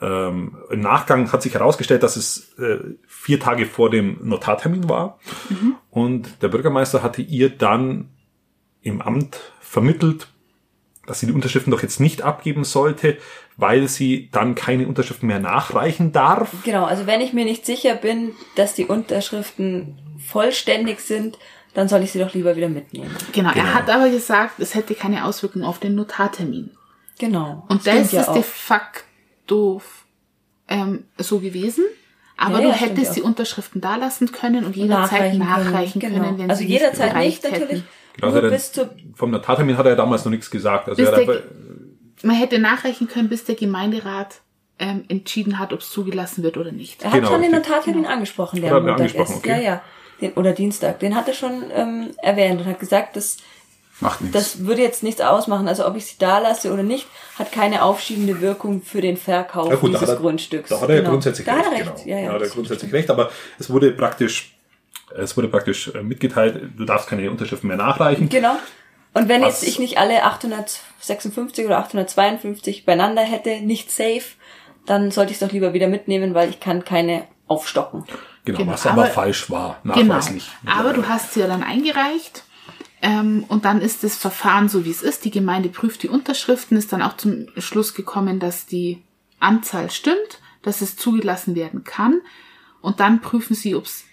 ähm, im Nachgang hat sich herausgestellt, dass es äh, vier Tage vor dem Notartermin war. Und der Bürgermeister hatte ihr dann im Amt vermittelt, dass sie die Unterschriften doch jetzt nicht abgeben sollte, weil sie dann keine Unterschriften mehr nachreichen darf. Genau, also wenn ich mir nicht sicher bin, dass die Unterschriften vollständig sind, dann soll ich sie doch lieber wieder mitnehmen. Genau, Genau. er hat aber gesagt, es hätte keine Auswirkungen auf den Notartermin. Genau. Und das ja ist de auch. facto ähm, so gewesen. Aber Ja, du ja, hättest ja die Unterschriften da lassen können und jederzeit nachreichen können, Genau. wenn also sie jederzeit nicht nicht natürlich. Genau, Nur hat bis zur Vom Notartermin hat er ja damals noch nichts gesagt. Also er hat der, einfach, man hätte nachreichen können, bis der Gemeinderat ähm, entschieden hat, ob es zugelassen wird oder nicht. Er hat Genau, schon den. Notartermin angesprochen, der Hat am Montag angesprochen, ist. okay. Ja, ja. Den, oder Dienstag. Den hat er schon ähm, erwähnt und hat gesagt, dass Macht nichts. das würde jetzt nichts ausmachen. Also ob ich sie da lasse oder nicht, hat keine aufschiebende Wirkung für den Verkauf Ja gut, da dieses hat er, Grundstücks. Da hat er ja Genau. grundsätzlich da recht. Recht. Genau. Ja, ja. Da hat er grundsätzlich recht, aber es wurde praktisch, es wurde praktisch äh, mitgeteilt, du darfst keine Unterschriften mehr nachreichen. Genau. Und wenn Was- jetzt ich nicht alle 856 oder 852 beieinander hätte, nicht safe, dann sollte ich es doch lieber wieder mitnehmen, weil ich kann keine aufstocken. Genau, Genau, was aber, aber- falsch war, Genau. nachweislich. Aber du hast sie ja dann eingereicht. Ähm, und dann ist das Verfahren so, wie es ist. Die Gemeinde prüft die Unterschriften, ist dann auch zum Schluss gekommen, dass die Anzahl stimmt, dass es zugelassen werden kann. Und dann prüfen sie, ob es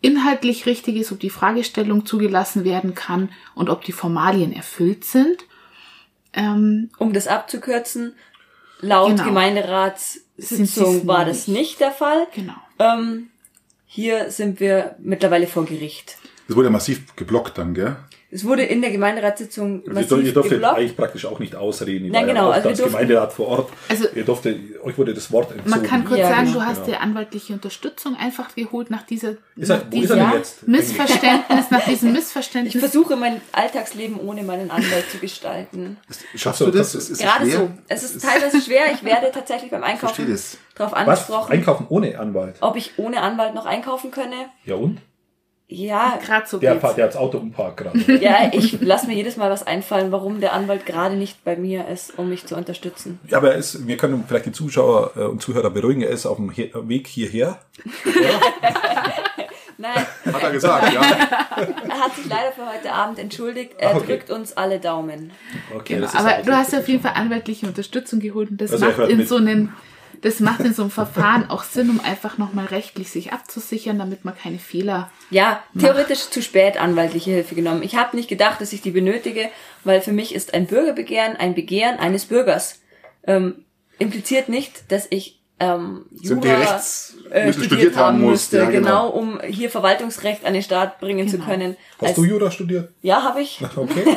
inhaltlich richtig ist, ob die Fragestellung zugelassen werden kann und ob die Formalien erfüllt sind. Ähm, Um das abzukürzen, laut Genau. Gemeinderatssitzung war das nicht der Fall. genau. Ähm, hier sind wir mittlerweile vor Gericht. Das wurde ja massiv geblockt dann, gell? Es wurde in der Gemeinderatssitzung Ihr, massiv ihr durftet geblockt. eigentlich praktisch auch nicht ausreden. Nein, war ja genau, auch also als durften- Gemeinderat vor Ort. Also- ihr durfte, euch wurde das Wort entzogen. Man kann kurz Ja, sagen, genau. du hast Genau. dir anwaltliche Unterstützung einfach geholt nach dieser, Ist er, nach wo ist er diesem denn Ja. jetzt? Missverständnis, nach diesem Ich Missverständnis. versuche mein Alltagsleben ohne meinen Anwalt zu gestalten. Schaffst du das? das- Es ist Gerade schwer. so. Es ist teilweise schwer. Ich werde tatsächlich beim verstehe Einkaufen das. darauf Was? angesprochen, Einkaufen ohne Anwalt? ob ich ohne Anwalt noch einkaufen könne. Ja und? Ja, Gerade so Der, geht's. fährt, der hat's Auto umparkt gerade. ja, ich lasse mir jedes Mal was einfallen, warum der Anwalt gerade nicht bei mir ist, um mich zu unterstützen. Ja, aber er ist, wir können vielleicht die Zuschauer äh, und Zuhörer beruhigen, er ist auf dem He Weg hierher. Nein, Hat er gesagt, ja. er hat sich leider für heute Abend entschuldigt. Er okay. drückt uns alle Daumen. Okay, Genau, das ist aber du hast ja auf jeden Fall anwaltliche Unterstützung geholt und das Also macht in so einem, das macht in so einem Verfahren auch Sinn, um einfach nochmal rechtlich sich abzusichern, damit man keine Fehler. Ja, theoretisch zu spät anwaltliche Hilfe genommen. Ich habe nicht gedacht, dass ich die benötige, weil für mich ist ein Bürgerbegehren ein Begehren eines Bürgers. Ähm, impliziert nicht, dass ich ähm, Jura Rechts äh, müssen studiert haben musst. musste, Ja, genau, um hier Verwaltungsrecht an den Staat bringen zu Genau. können. Hast Als- du Jura studiert? ja, habe ich. Okay.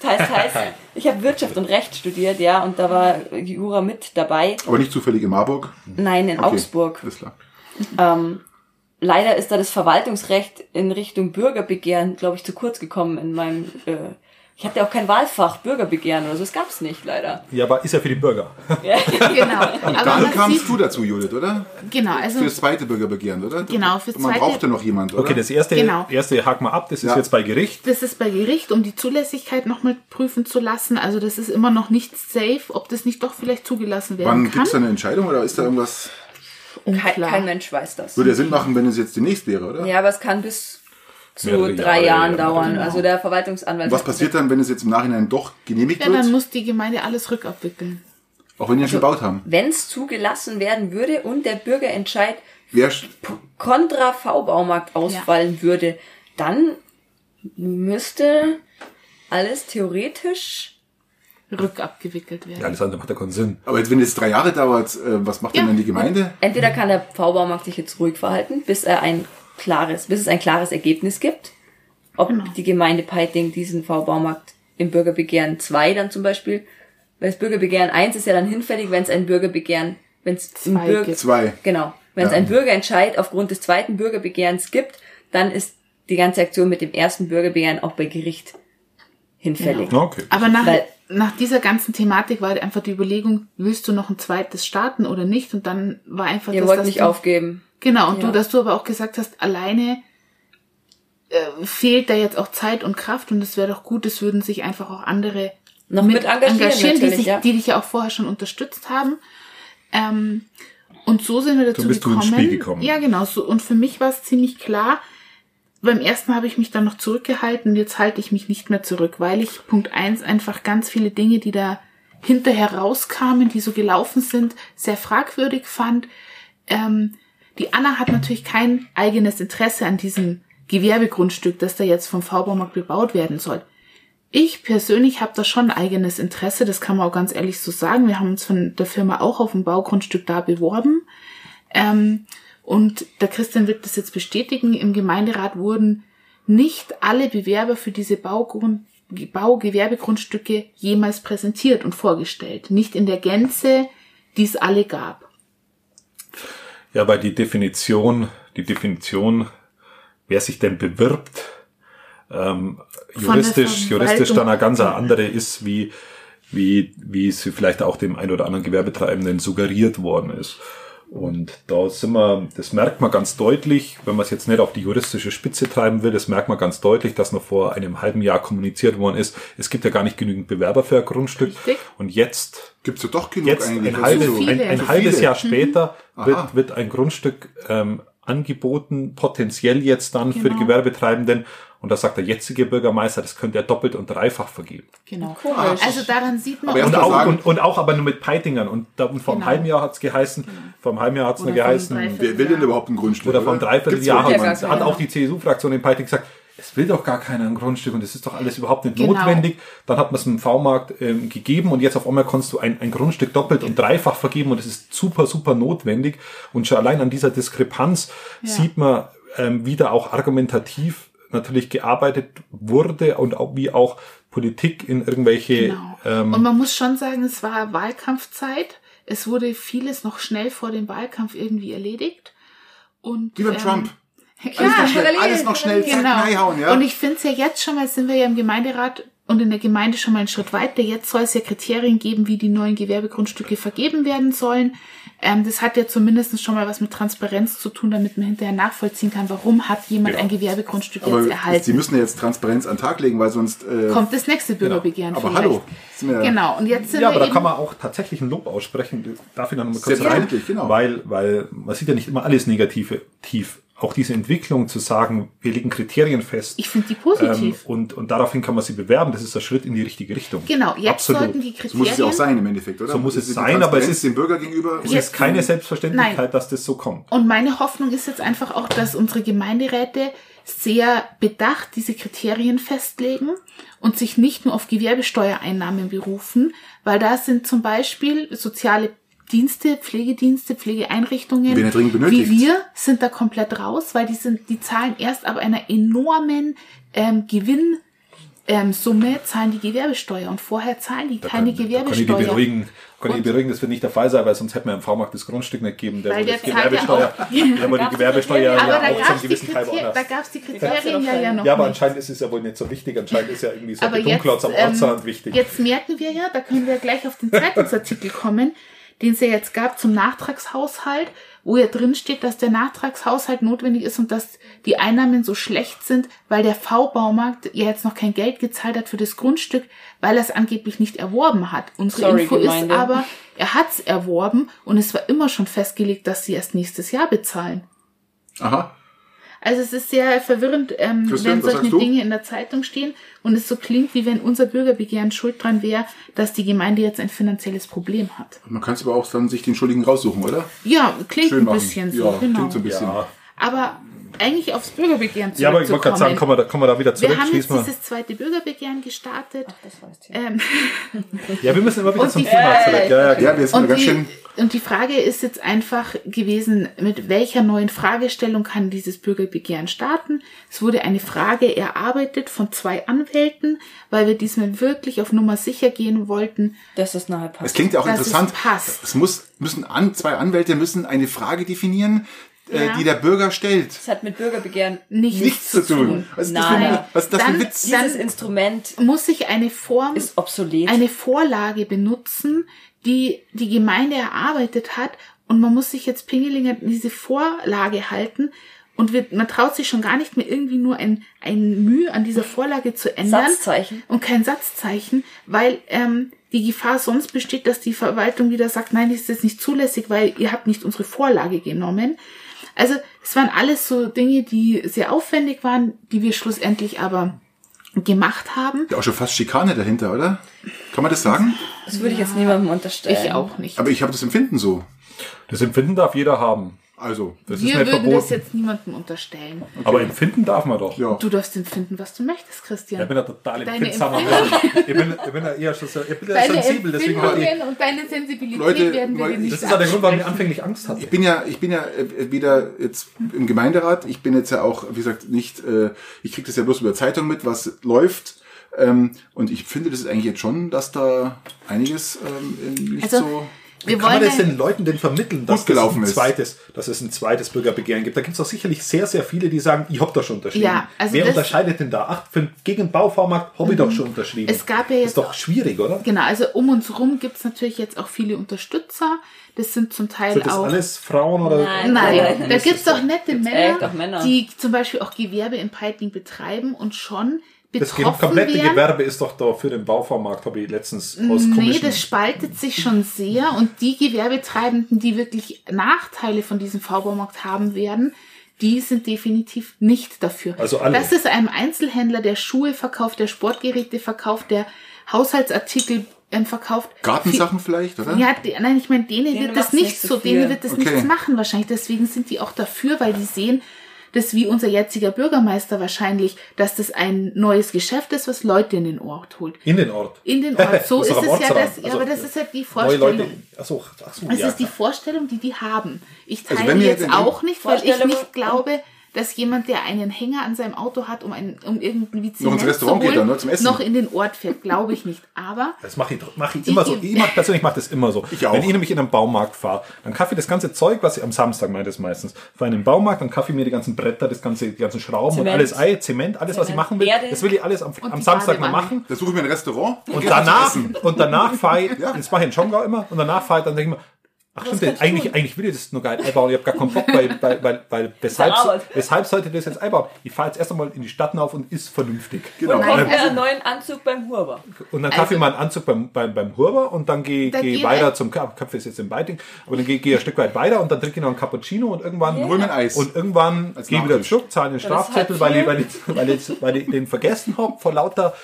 Das heißt, ich habe Wirtschaft und Recht studiert, ja, und da war Jura mit dabei. Aber nicht zufällig in Marburg. Nein, in Okay, Augsburg. Alles klar. Ähm, leider ist da das Verwaltungsrecht in Richtung Bürgerbegehren, glaube ich, zu kurz gekommen in meinem. Äh, ich hatte auch kein Wahlfach Bürgerbegehren oder so, das gab's nicht leider. Ja, aber ist ja für die Bürger. Genau. Aber Dann man kamst sieht, du dazu, Judith, oder? genau, also Für das zweite Bürgerbegehren, oder? Genau, fürs Man zweite- brauchte noch jemand, oder? Okay, das erste, Genau. erste haken wir ab, das ist Ja. jetzt bei Gericht. das ist bei Gericht, um die Zulässigkeit nochmal prüfen zu lassen. Also das ist immer noch nicht safe, ob das nicht doch vielleicht zugelassen werden Wann kann. gibt's da eine Entscheidung oder ist da irgendwas? Kein, kein Mensch weiß das. Würde ja Sinn machen, wenn es jetzt demnächst wäre, oder? Ja, aber es kann bis zu drei Jahre, Jahren ja, dauern. genau. Also der Verwaltungsanwalt. Was passiert dann, wenn es jetzt im Nachhinein doch genehmigt Ja, dann wird? muss die Gemeinde alles rückabwickeln. Auch wenn die ja schon gebaut haben. Wenn es zugelassen werden würde und der Bürgerentscheid Wer, kontra V-Baumarkt ausfallen würde, dann müsste alles theoretisch Rückabgewickelt werden. Ja, alles andere macht ja keinen Sinn. aber jetzt, wenn es drei Jahre dauert, äh, was macht Ja. denn dann die Gemeinde? Entweder kann der V-Baumarkt sich jetzt ruhig verhalten, bis er ein klares, bis es ein klares Ergebnis gibt, ob Genau. die Gemeinde Peiting diesen V-Baumarkt im Bürgerbegehren 2 dann zum Beispiel, weil das Bürgerbegehren 1 ist ja dann hinfällig, wenn es ein Bürgerbegehren, wenn es ein Zwei Bürger. Zwei. genau, wenn es Ja. ein Bürgerentscheid aufgrund des zweiten Bürgerbegehrens gibt, dann ist die ganze Aktion mit dem ersten Bürgerbegehren auch bei Gericht hinfällig. Okay. Aber nach, Weil- nach dieser ganzen Thematik war einfach die Überlegung, willst du noch ein zweites starten oder nicht? Und dann war einfach Ihr das, wollt nicht du, aufgeben. Genau, und Ja. du, dass du aber auch gesagt hast, alleine äh, fehlt da jetzt auch Zeit und Kraft und es wäre doch gut, es würden sich einfach auch andere Noch mit engagieren die, natürlich, sich, ja. die dich ja auch vorher schon unterstützt haben. Ähm, und so sind wir dazu bist du gekommen. ins Spiel gekommen. Ja, genau. So, und für mich war es ziemlich klar, beim ersten habe ich mich dann noch zurückgehalten, jetzt halte ich mich nicht mehr zurück, weil ich Punkt eins einfach ganz viele Dinge, die da hinterher rauskamen, die so gelaufen sind, sehr fragwürdig fand. Ähm, die Anna hat natürlich kein eigenes Interesse an diesem Gewerbegrundstück, das da jetzt vom V-Baumarkt bebaut werden soll. Ich persönlich habe da schon eigenes Interesse, das kann man auch ganz ehrlich so sagen. Wir haben uns von der Firma auch auf dem Baugrundstück da beworben. Ähm, und der Christian wird das jetzt bestätigen. Im Gemeinderat wurden nicht alle Bewerber für diese Baugrund Baugewerbegrundstücke jemals präsentiert und vorgestellt. Nicht in der Gänze, die es alle gab. Ja, weil die Definition, die Definition, wer sich denn bewirbt, ähm, juristisch, juristisch dann eine ganz andere ist, wie, wie, wie sie vielleicht auch dem ein oder anderen Gewerbetreibenden suggeriert worden ist. Und da sind wir, das merkt man ganz deutlich, wenn man es jetzt nicht auf die juristische Spitze treiben will, das merkt man ganz deutlich, dass noch vor einem halben Jahr kommuniziert worden ist, es gibt ja gar nicht genügend Bewerber für ein Grundstück. Richtig. Und jetzt gibt's ja doch genug jetzt ein, halbes, So ein, ein viele. halbes Jahr später Mhm. wird, wird ein Grundstück ähm, angeboten, potenziell jetzt dann für die Genau. Gewerbetreibenden. Und da sagt der jetzige Bürgermeister, das könnte er doppelt und dreifach vergeben. Genau. Komisch. Also daran sieht man Und auch, sagen- und, und auch aber nur mit Peitingern. Und, da, und vor einem Genau. halben Jahr hat's geheißen, vor einem halben Jahr hat's nur Oder vom geheißen, Wer will denn überhaupt ein Grundstück? oder vor einem Dreivierteljahr wohl ja hat, hat auch die CSU-Fraktion in Peiting gesagt, es will doch gar keiner ein Grundstück und es ist doch alles überhaupt nicht Genau. notwendig. Dann hat man es im V-Markt ähm, gegeben und jetzt auf einmal kannst du ein, ein Grundstück doppelt und dreifach vergeben und es ist super, super notwendig. Und schon allein an dieser Diskrepanz Ja. sieht man, ähm, wie da auch argumentativ natürlich gearbeitet wurde und auch wie auch Politik in irgendwelche Genau. ähm, und man muss schon sagen, es war Wahlkampfzeit. Es wurde vieles noch schnell vor dem Wahlkampf irgendwie erledigt. Und, Wie beim ähm, Trump. Ja, Alles noch schnell, parallel, alles noch schnell, zack, genau. reinhauen, ja. Und ich finde es ja jetzt schon mal, sind wir ja im Gemeinderat und in der Gemeinde schon mal einen Schritt weiter. Jetzt soll es ja Kriterien geben, wie die neuen Gewerbegrundstücke vergeben werden sollen. Ähm, das hat ja zumindest schon mal was mit Transparenz zu tun, damit man hinterher nachvollziehen kann, warum hat jemand Genau. ein Gewerbegrundstück aber jetzt erhalten. Sie müssen ja jetzt Transparenz an den Tag legen, weil sonst... Äh, Kommt das nächste Bürgerbegehren aber vielleicht. hallo. Genau, und jetzt sind Ja, wir aber da kann man auch tatsächlich ein Lob aussprechen. Darf ich noch mal kurz rein? Genau. Weil, weil man sieht ja nicht immer alles Negative tief. Auch diese Entwicklung zu sagen, wir legen Kriterien fest. ich finde die ähm, positiv. und, und daraufhin kann man sie bewerben. Das ist ein Schritt in die richtige Richtung. genau, jetzt Absolut. sollten die So Kriterien... muss es ja auch sein im Endeffekt, oder? So muss es sein, aber es ist- dem Bürger gegenüber. Es ist keine Selbstverständlichkeit, Nein. dass das so kommt. Und meine Hoffnung ist jetzt einfach auch, dass unsere Gemeinderäte sehr bedacht diese Kriterien festlegen und sich nicht nur auf Gewerbesteuereinnahmen berufen, weil da sind zum Beispiel soziale Dienste, Pflegedienste, Pflegeeinrichtungen, wie wir, sind da komplett raus, weil die sind, die zahlen erst ab einer enormen ähm, Gewinn ähm, Summe zahlen die Gewerbesteuer und vorher zahlen die keine Da kann ich die Gewerbesteuer. beruhigen. Kann ich die beruhigen, das wird nicht der Fall sein, weil sonst hätten wir im V-Markt das Grundstück nicht gegeben, der Weil der zahlt ja Gewerbesteuer, auch- der die Gewerbesteuer ja da auch zum die gewissen Teil Kriterien, da woanders. gab's die Kriterien ja ja, noch Ja, aber nicht. anscheinend ist es ja wohl nicht so wichtig. Anscheinend ist ja irgendwie so Dunkelplatz am jetzt, ähm, Ortsrand wichtig. Jetzt merken wir ja, da können wir gleich auf den Zeitungsartikel kommen, den es ja jetzt gab zum Nachtragshaushalt, wo ja drin steht, dass der Nachtragshaushalt notwendig ist und dass die Einnahmen so schlecht sind, weil der V-Baumarkt ja jetzt noch kein Geld gezahlt hat für das Grundstück, weil er es angeblich nicht erworben hat. Unsere Sorry, Info Gemeinde. ist aber, er hat es erworben und es war immer schon festgelegt, dass sie erst nächstes Jahr bezahlen. Aha. Also es ist sehr verwirrend, ähm, wenn solche? Dinge in der Zeitung stehen und es so klingt, wie wenn unser Bürgerbegehren schuld dran wäre, dass die Gemeinde jetzt ein finanzielles Problem hat. Man kann es aber auch dann sich den Schuldigen raussuchen, oder? Ja, klingt Schön ein machen. bisschen so, ja, genau. klingt so ein bisschen. ja. Aber eigentlich aufs Bürgerbegehren ja, aber ich wollte gerade sagen, kommen wir, da, kommen wir da wieder zurück. wir haben jetzt dieses zweite Bürgerbegehren gestartet. Das weißt du. Ähm, Ja, wir müssen immer wieder Und zum die- Thema zurück. Ja, ja, Ja, wir sind ganz die, schön... und die Frage ist jetzt einfach gewesen, mit welcher neuen Fragestellung kann dieses Bürgerbegehren starten? Es wurde eine Frage erarbeitet von zwei Anwälten, weil wir diesmal wirklich auf Nummer sicher gehen wollten. Dass das nahe Es passt. klingt ja auch Dass es interessant. passt. Es muss, müssen an, zwei Anwälte müssen eine Frage definieren, äh, Ja. die der Bürger stellt. Das hat mit Bürgerbegehren Nichts, Nichts zu tun. Was ist das für was ist das für ein Dann- Witz? Dieses Instrument Muss ich eine Form, ist obsolet. eine Vorlage benutzen, die die Gemeinde erarbeitet hat und man muss sich jetzt Pingelinger an diese Vorlage halten und wird, man traut sich schon gar nicht mehr irgendwie nur ein, ein Mühe an dieser Vorlage zu ändern. Satzzeichen. Und kein Satzzeichen, weil ähm, die Gefahr sonst besteht, dass die Verwaltung wieder sagt, nein, das ist jetzt nicht zulässig, weil ihr habt nicht unsere Vorlage genommen. Also es waren alles so Dinge, die sehr aufwendig waren, die wir schlussendlich aber gemacht haben. Ja, auch schon fast Schikane dahinter, oder? Kann man das sagen? Das würde ich jetzt niemandem unterstellen. Ich auch nicht. Aber ich habe das Empfinden so. Das Empfinden darf jeder haben. Also, Das wir ist nicht würden verboten. das jetzt niemandem unterstellen. Aber empfinden darf man doch. ja. Du darfst empfinden, was du möchtest, Christian. Ich bin ja total Deine empfindsamer Mensch. Ich bin, ich bin ja eher schon so, ich bin ja Deine sensibel, deswegen habe ich, Empfindungen und deine Sensibilität Leute, werden wir dir nicht das ist ja der Grund, warum ich anfänglich Angst hatte. Ich bin ja, ich bin ja äh, wieder jetzt im Gemeinderat. Ich bin jetzt ja auch, wie gesagt, nicht, äh, ich kriege das ja bloß über Zeitung mit, was läuft. Ähm, und ich finde, das ist eigentlich jetzt schon, dass da einiges ähm, nicht Also, so. Wie Wir kann man wollen das den Leuten denn vermitteln, dass, das ein ist. zweites, dass es ein zweites Bürgerbegehren gibt? Da gibt es doch sicherlich sehr, sehr viele, die sagen, ich hab doch schon unterschrieben. Ja, also Wer Mhm. unterscheidet denn da? Ach, für, gegen den Bauvormarkt habe ich doch schon unterschrieben. Es gab ja ist jetzt doch auch- schwierig, oder? Genau, also um uns rum gibt's natürlich jetzt auch viele Unterstützer. Das sind zum Teil Sind das auch. alles Frauen oder? Nein. Nein, Nein, da das gibt's ist auch nette Gibt's Männer, Männer. die zum Beispiel auch Gewerbe in Peiting betreiben und schon Das komplette wären. Gewerbe ist doch da für den Bauvormarkt, habe ich letztens aus Nee, das spaltet sich schon sehr und die Gewerbetreibenden, die wirklich Nachteile von diesem V-Baumarkt haben werden, die sind definitiv nicht dafür. Also alle. Das ist einem Einzelhändler, der Schuhe verkauft, der Sportgeräte verkauft, der Haushaltsartikel ähm, verkauft. Gartensachen vielleicht, oder? Ja, die, nein, ich meine, denen Denen wird das nicht so so, viel. denen wird das Okay. nichts machen wahrscheinlich. Deswegen sind die auch dafür, weil die sehen, dass wie unser jetziger Bürgermeister wahrscheinlich, dass das ein neues Geschäft ist, was Leute in den Ort holt. In den Ort. In den Ort. So Das ist es am ja das, ja, Also, aber das ist ja die Vorstellung. Leute. Achso, achso. Es ja. ist die Vorstellung, die die haben. Ich teile Also wenn wir jetzt auch nicht, weil ich nicht glaube, dass jemand, der einen Hänger an seinem Auto hat, um, einen, um irgendwie Noch Zement ins Restaurant zu holen, geht dann, ne, zum Essen. noch in den Ort fährt. Glaube ich nicht. Aber Das mache ich, mach ich immer so. Ich mach, persönlich mache das immer so. Ich auch. Wenn ich nämlich in einen Baumarkt fahre, dann kaufe ich das ganze Zeug, was ich am Samstag meine das meistens, fahre in den Baumarkt, dann kaufe ich mir die ganzen Bretter, das ganze, die ganzen Schrauben Zement. und alles Ei, Zement, alles, was ich Zement, machen will, Erde. das will ich alles am, am Samstag noch Badewanne. machen. Da suche ich mir ein Restaurant Und danach, und danach fahre ich, Ja. das mache ich in Schongau immer, und danach fahre ich, dann denke ich mir, ach stimmt, eigentlich, tun? eigentlich will ich das nur gar nicht einbauen, ich habe gar keinen Bock, weil, weil, weil, weil weshalb, weshalb sollte das jetzt einbauen? Ich fahre jetzt erst einmal in die Stadt auf und ist vernünftig. Genau. Und mir also- einen neuen Anzug beim Huber. Und dann kaufe Also- ich mal einen Anzug beim, beim, beim Hurber und dann gehe geh weiter zum Kaffee ist jetzt im Beiting, aber dann gehe geh ein Stück weit weiter und dann trinke ich noch einen Cappuccino und irgendwann ein Eis. und irgendwann gehe ich wieder zurück, zahle den Strafzettel, weil ich, weil, ich, weil, ich, weil ich den vergessen habe vor lauter,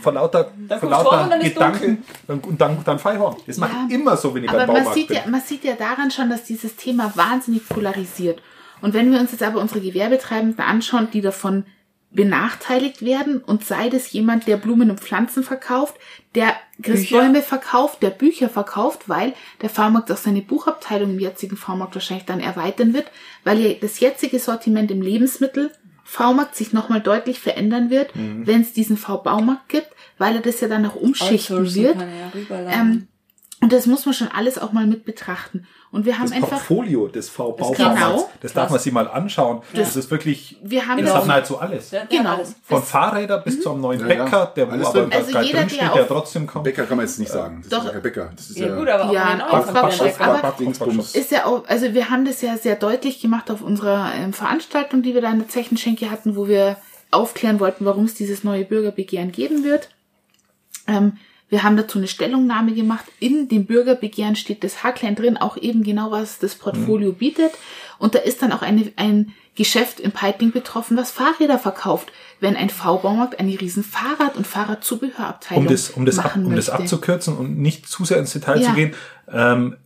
vor lauter, Dann vor lauter dann Gedanken und, und dann, dann fahre ich heim. Das mache ich immer so, wenn ich Aber beim man Baumarkt sieht, bin. ja, man sieht ja daran schon, dass dieses Thema wahnsinnig polarisiert. Und wenn wir uns jetzt aber unsere Gewerbetreibenden anschauen, die davon benachteiligt werden, und sei das jemand, der Blumen und Pflanzen verkauft, der Christbäume verkauft, der Bücher verkauft, weil der Fahrmarkt auch seine Buchabteilung im jetzigen V-Markt wahrscheinlich dann erweitern wird, weil ja das jetzige Sortiment im Lebensmittel V-Markt sich nochmal deutlich verändern wird, Mhm. wenn es diesen V-Baumarkt gibt, weil er das ja dann auch umschichten wird. kann ja. Ähm, und das muss man schon alles auch mal mit betrachten. Und wir haben Das einfach, Portfolio des V-Baumarkts, Genau. das darf man sich mal anschauen. Das, ist wirklich, wir haben das hat auch, nahezu alles. Genau. alles. Von Fahrräder bis zu einem neuen Ja. Bäcker, der wo aber Also gar jeder, drinsteht, der trotzdem kommt. Bäcker kann man jetzt nicht sagen. Das Doch. ist ja kein Bäcker. Das ist Ja, ja, gut, aber Ja, auch Dingsbums. ist ja auch, also wir haben das ja sehr deutlich gemacht auf unserer ähm, Veranstaltung, die wir da in der Zechenschenke hatten, wo wir aufklären wollten, warum es dieses neue Bürgerbegehren geben wird. Ähm, wir haben dazu eine Stellungnahme gemacht. In dem Bürgerbegehren steht das Haarklein drin, auch eben genau, was das Portfolio bietet. Und da ist dann auch eine, ein Geschäft in Peiting betroffen, was Fahrräder verkauft, wenn ein V-Baumarkt eine riesen Fahrrad- und Fahrradzubehörabteilung um das, um das, ab, machen um das möchte. abzukürzen und nicht zu sehr ins Detail Ja. zu gehen, ähm,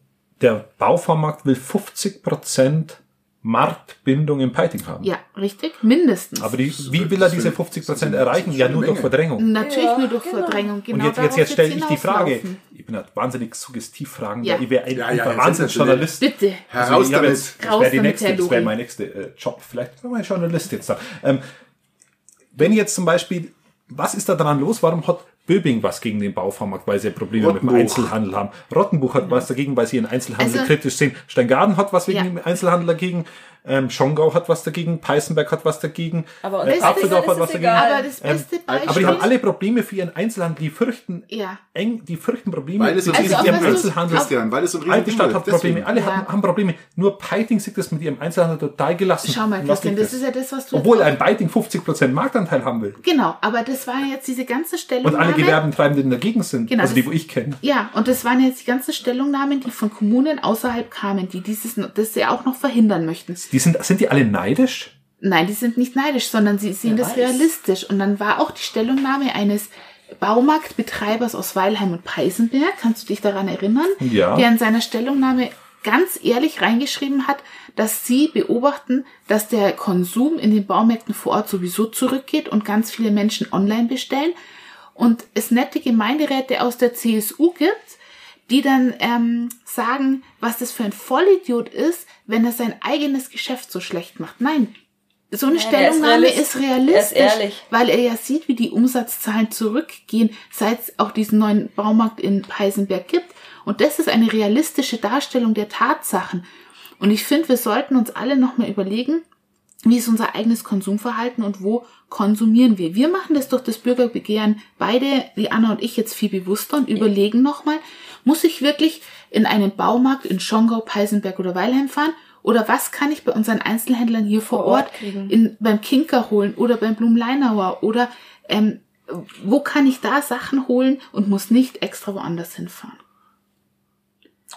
der Bauvormarkt will 50 Prozent Marktbindung im Peiting haben. Ja, richtig, mindestens. Aber die, wie will er diese sind- 50 das Prozent erreichen? Ja, nur durch. Verdrängung. Natürlich Ja, nur durch genau. Verdrängung. Genau und jetzt, jetzt, jetzt stelle ich die Frage. Ich bin ein wahnsinnig suggestiv fragen. Ja. Ich wäre ein, Ja, ja, jetzt Wahnsinnsjournalist. Bitte. Heraus Also ich habe damit. jetzt, das wäre die damit, nächste, das wäre mein nächster äh, Job. Vielleicht bin ich ein Journalist jetzt da. Ähm, wenn jetzt zum Beispiel, was ist da dran los? Warum hat Böbing was gegen den Bauvormarkt, weil sie Probleme mit dem Rottenbuch. Einzelhandel haben? Rottenbuch hat was dagegen, weil sie ihren Einzelhandel Also- kritisch sehen. Steingaden hat was wegen Ja. dem Einzelhandel dagegen. Ähm, Schongau hat was dagegen. Peißenberg hat was dagegen. Aber äh, das- Apfeldorf hat was dagegen. Aber das beste Beispiel. Aber die haben alle Probleme für ihren Einzelhandel. Die fürchten Ja. eng, die fürchten Probleme Weil es so bezüglich Also, was- Einzelhandel. Christian, weil es so Alte Stadt hat Probleme, Deswegen. alle Ja. haben, haben Probleme. Nur Peiting sieht das mit ihrem Einzelhandel total gelassen. Schau mal, Und Christian, das ist ja das, was du Obwohl ein Peiting 50% Marktanteil haben will. Genau, aber das war jetzt diese ganze Und Stellungnahme. alle Gewerbentreibenden dagegen sind. Genau, also die, wo ich kenne. Ja, und das waren jetzt die ganzen Stellungnahmen, die von Kommunen außerhalb kamen, die dieses, das ja auch noch verhindern möchten. Die sind, sind die alle neidisch? Nein, die sind nicht neidisch, sondern sie sehen Wer das weiß. realistisch. Und dann war auch die Stellungnahme eines Baumarktbetreibers aus Weilheim und Peißenberg, kannst du dich daran erinnern? Ja. Der in seiner Stellungnahme ganz ehrlich reingeschrieben hat, dass sie beobachten, dass der Konsum in den Baumärkten vor Ort sowieso zurückgeht und ganz viele Menschen online bestellen und es nette Gemeinderäte aus der CSU gibt, die dann ähm, sagen, was das für ein Vollidiot ist, wenn er sein eigenes Geschäft so schlecht macht. Nein, so eine Nein, der ist Stellungnahme realist- ist realistisch, ist weil er ja sieht, wie die Umsatzzahlen zurückgehen, seit es auch diesen neuen Baumarkt in Peisenberg gibt. Und das ist eine realistische Darstellung der Tatsachen. Und ich finde, wir sollten uns alle nochmal überlegen, wie ist unser eigenes Konsumverhalten und wo konsumieren wir. Wir machen das durch das Bürgerbegehren beide, die Anna und ich, jetzt viel bewusster und überlegen nochmal, muss ich wirklich in einen Baumarkt in Schongau, Peisenberg oder Weilheim fahren? Oder was kann ich bei unseren Einzelhändlern hier vor, Vor Ort, Ort in, beim Kinker holen oder beim Blumleinauer? Oder ähm, wo kann ich da Sachen holen und muss nicht extra woanders hinfahren?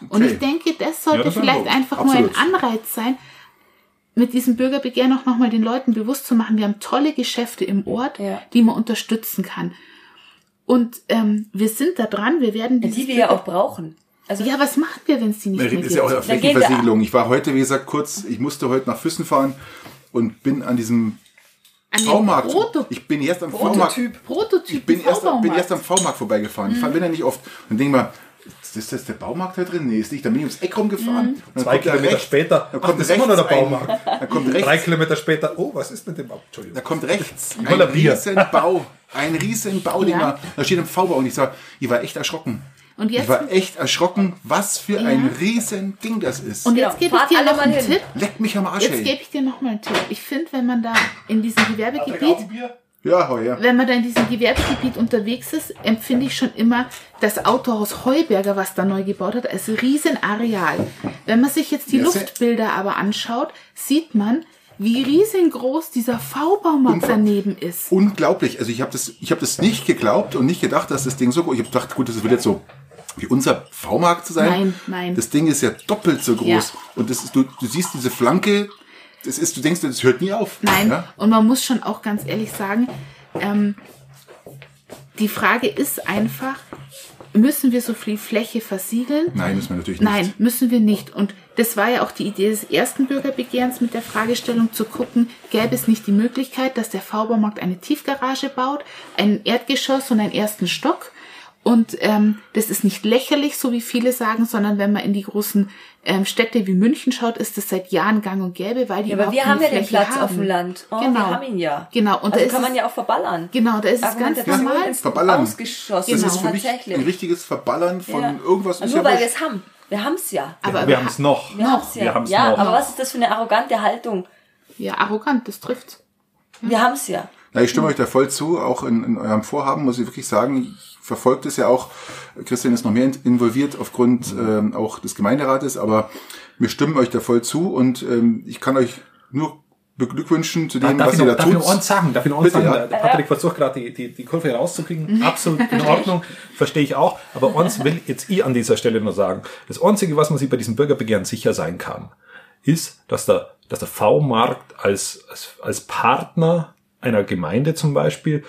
Und Okay. ich denke, das sollte Ja, das ein vielleicht Punkt. einfach Absolut. nur ein Anreiz sein, mit diesem Bürgerbegehren auch nochmal den Leuten bewusst zu machen, wir haben tolle Geschäfte im Ort, Ja. die man unterstützen kann. Und ähm, wir sind da dran, wir werden Die dieses wir ja auch brauchen. Also Ja, was machen wir, wenn es die nicht Das mehr ist ja auch gibt? eine Flächenversiegelung. Ich war heute, wie gesagt, kurz, ich musste heute nach Füssen fahren und bin an diesem An. Proto Ich bin erst am V-Markt. Prototyp. Prototyp Ich bin erst, bin erst am V-Markt vorbeigefahren. Ich bin ja nicht oft. Und denke mal, ist das der Baumarkt da drin? Nee, ist nicht. Dann bin ich ums Eck rumgefahren. Dann Zwei da Kilometer rechts- später. Da kommt ist immer noch der ein- Baumarkt. Da kommt Drei rechts, Kilometer später, oh, was ist mit dem Bau? Entschuldigung. da kommt rechts ein Bier. Riesenbau. Ein Riesenbau, den Ja. man, da steht im V-Bau. Und ich sag, ich war echt erschrocken. Und jetzt- ich war echt erschrocken, was für ein riesen Ding das ist. Und jetzt gebe ich dir noch einen hin. Tipp. Leck mich am Arsch, Jetzt gebe ich dir noch mal einen Tipp. Ich finde, wenn man da in diesem Gewerbegebiet Ja, hau her. wenn man da in diesem Gewerbegebiet unterwegs ist, empfinde ich schon immer das Autohaus Heuberger, was da neu gebaut hat, als Riesenareal. Wenn man sich jetzt die Ja, Luftbilder aber anschaut, sieht man, wie riesengroß dieser V-Baumarkt daneben ist. unglaublich. Also ich habe das, ich habe das nicht geglaubt und nicht gedacht, dass das Ding so groß. Ich habe gedacht, gut, das wird jetzt so wie unser V-Markt sein. Nein, nein. Das Ding ist ja doppelt so groß Ja. und das ist, du, du siehst diese Flanke. Das ist, du denkst, das hört nie auf. Nein, Ja? und man muss schon auch ganz ehrlich sagen, ähm, die Frage ist einfach, müssen wir so viel Fläche versiegeln? Nein, müssen wir natürlich nicht. Nein, müssen wir nicht. Und das war ja auch die Idee des ersten Bürgerbegehrens mit der Fragestellung zu gucken, gäbe es nicht die Möglichkeit, dass der V-Baumarkt eine Tiefgarage baut, ein Erdgeschoss und einen ersten Stock. Und ähm, das ist nicht lächerlich, so wie viele sagen, sondern wenn man in die großen ähm, Städte wie München schaut, ist das seit Jahren gang und gäbe, weil die Ja, aber überhaupt wir haben keine ja den Platz haben. auf dem Land. Oh, genau. Wir haben ihn ja. Genau, und da also ist kann man ja auch verballern. Genau, da ist es ganz normal. ist Verballern. ausgeschlossen. Das Genau. ist für mich tatsächlich. ein richtiges Verballern von Ja. irgendwas. Ist Nur ja weil wir es haben. Wir haben es ja. Aber wir haben es noch. Wir Noch. haben's ja. Wir haben's ja, noch. aber was ist das für eine arrogante Haltung? Ja, arrogant, das trifft. Wir haben es ja. Na, ich stimme euch da voll zu, auch in, in eurem Vorhaben, muss ich wirklich sagen. Ich verfolge das ja auch. Christian ist noch mehr in- involviert aufgrund ähm, auch des Gemeinderates, aber wir stimmen euch da voll zu und ähm, ich kann euch nur beglückwünschen zu dem, Darf was ihr da darf ich noch tut. eins sagen? Darf ich noch eins sagen? ja. Der Patrick versucht gerade die, die, die Kurve rauszukriegen. Absolut in Ordnung. Verstehe ich auch. Aber uns will jetzt ich an dieser Stelle nur sagen. Das Einzige, was man sich bei diesem Bürgerbegehren sicher sein kann, ist, dass der, dass der V-Markt als, als, als Partner einer Gemeinde zum Beispiel,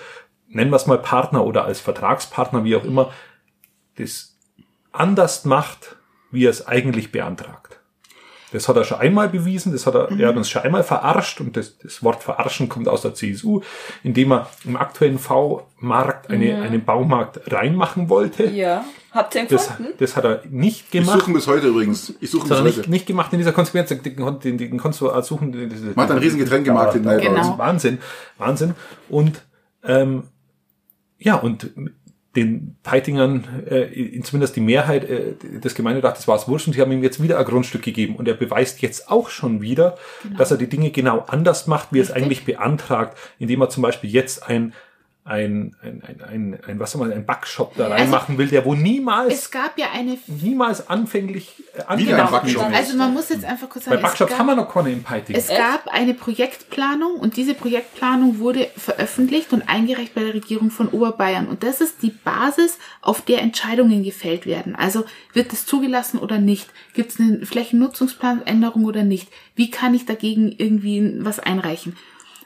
nennen wir es mal Partner oder als Vertragspartner, wie auch immer, das anders macht, wie er es eigentlich beantragt. Das hat er schon einmal bewiesen, das hat er, er hat uns schon einmal verarscht und das, das Wort verarschen kommt aus der CSU, indem er im aktuellen V-Markt eine, einen Baumarkt reinmachen wollte. Ja. Habt ihr ihn Das, das hat er nicht Ich gemacht. suche ihn bis heute übrigens. Ich suche ihn Das hat bis er heute. nicht, nicht gemacht in dieser Konsequenz. Den, den, den, den konntest du suchen. Man hat einen riesen Getränkemarkt in Neubau. Genau. Wahnsinn, Wahnsinn. Und ähm, ja, und den Peitingern, äh, zumindest die Mehrheit äh, des Gemeinderates war es wurscht und sie haben ihm jetzt wieder ein Grundstück gegeben. Und er beweist jetzt auch schon wieder, dass er die Dinge genau anders macht, wie er es eigentlich beantragt, indem er zum Beispiel jetzt ein ein, ein, ein, ein, ein was soll man, ein Backshop da reinmachen will, der wo niemals, Es gab ja eine niemals anfänglich äh, Wieder ein angedacht Backshop. wird. Also man muss jetzt einfach kurz Bei sagen, es Backshops gab, haben wir noch keine im Piting. es gab eine Projektplanung und diese Projektplanung wurde veröffentlicht und eingereicht bei der Regierung von Oberbayern. Und das ist die Basis, auf der Entscheidungen gefällt werden. Also wird es zugelassen oder nicht? Gibt es eine Flächennutzungsplanänderung oder nicht? Wie kann ich dagegen irgendwie was einreichen?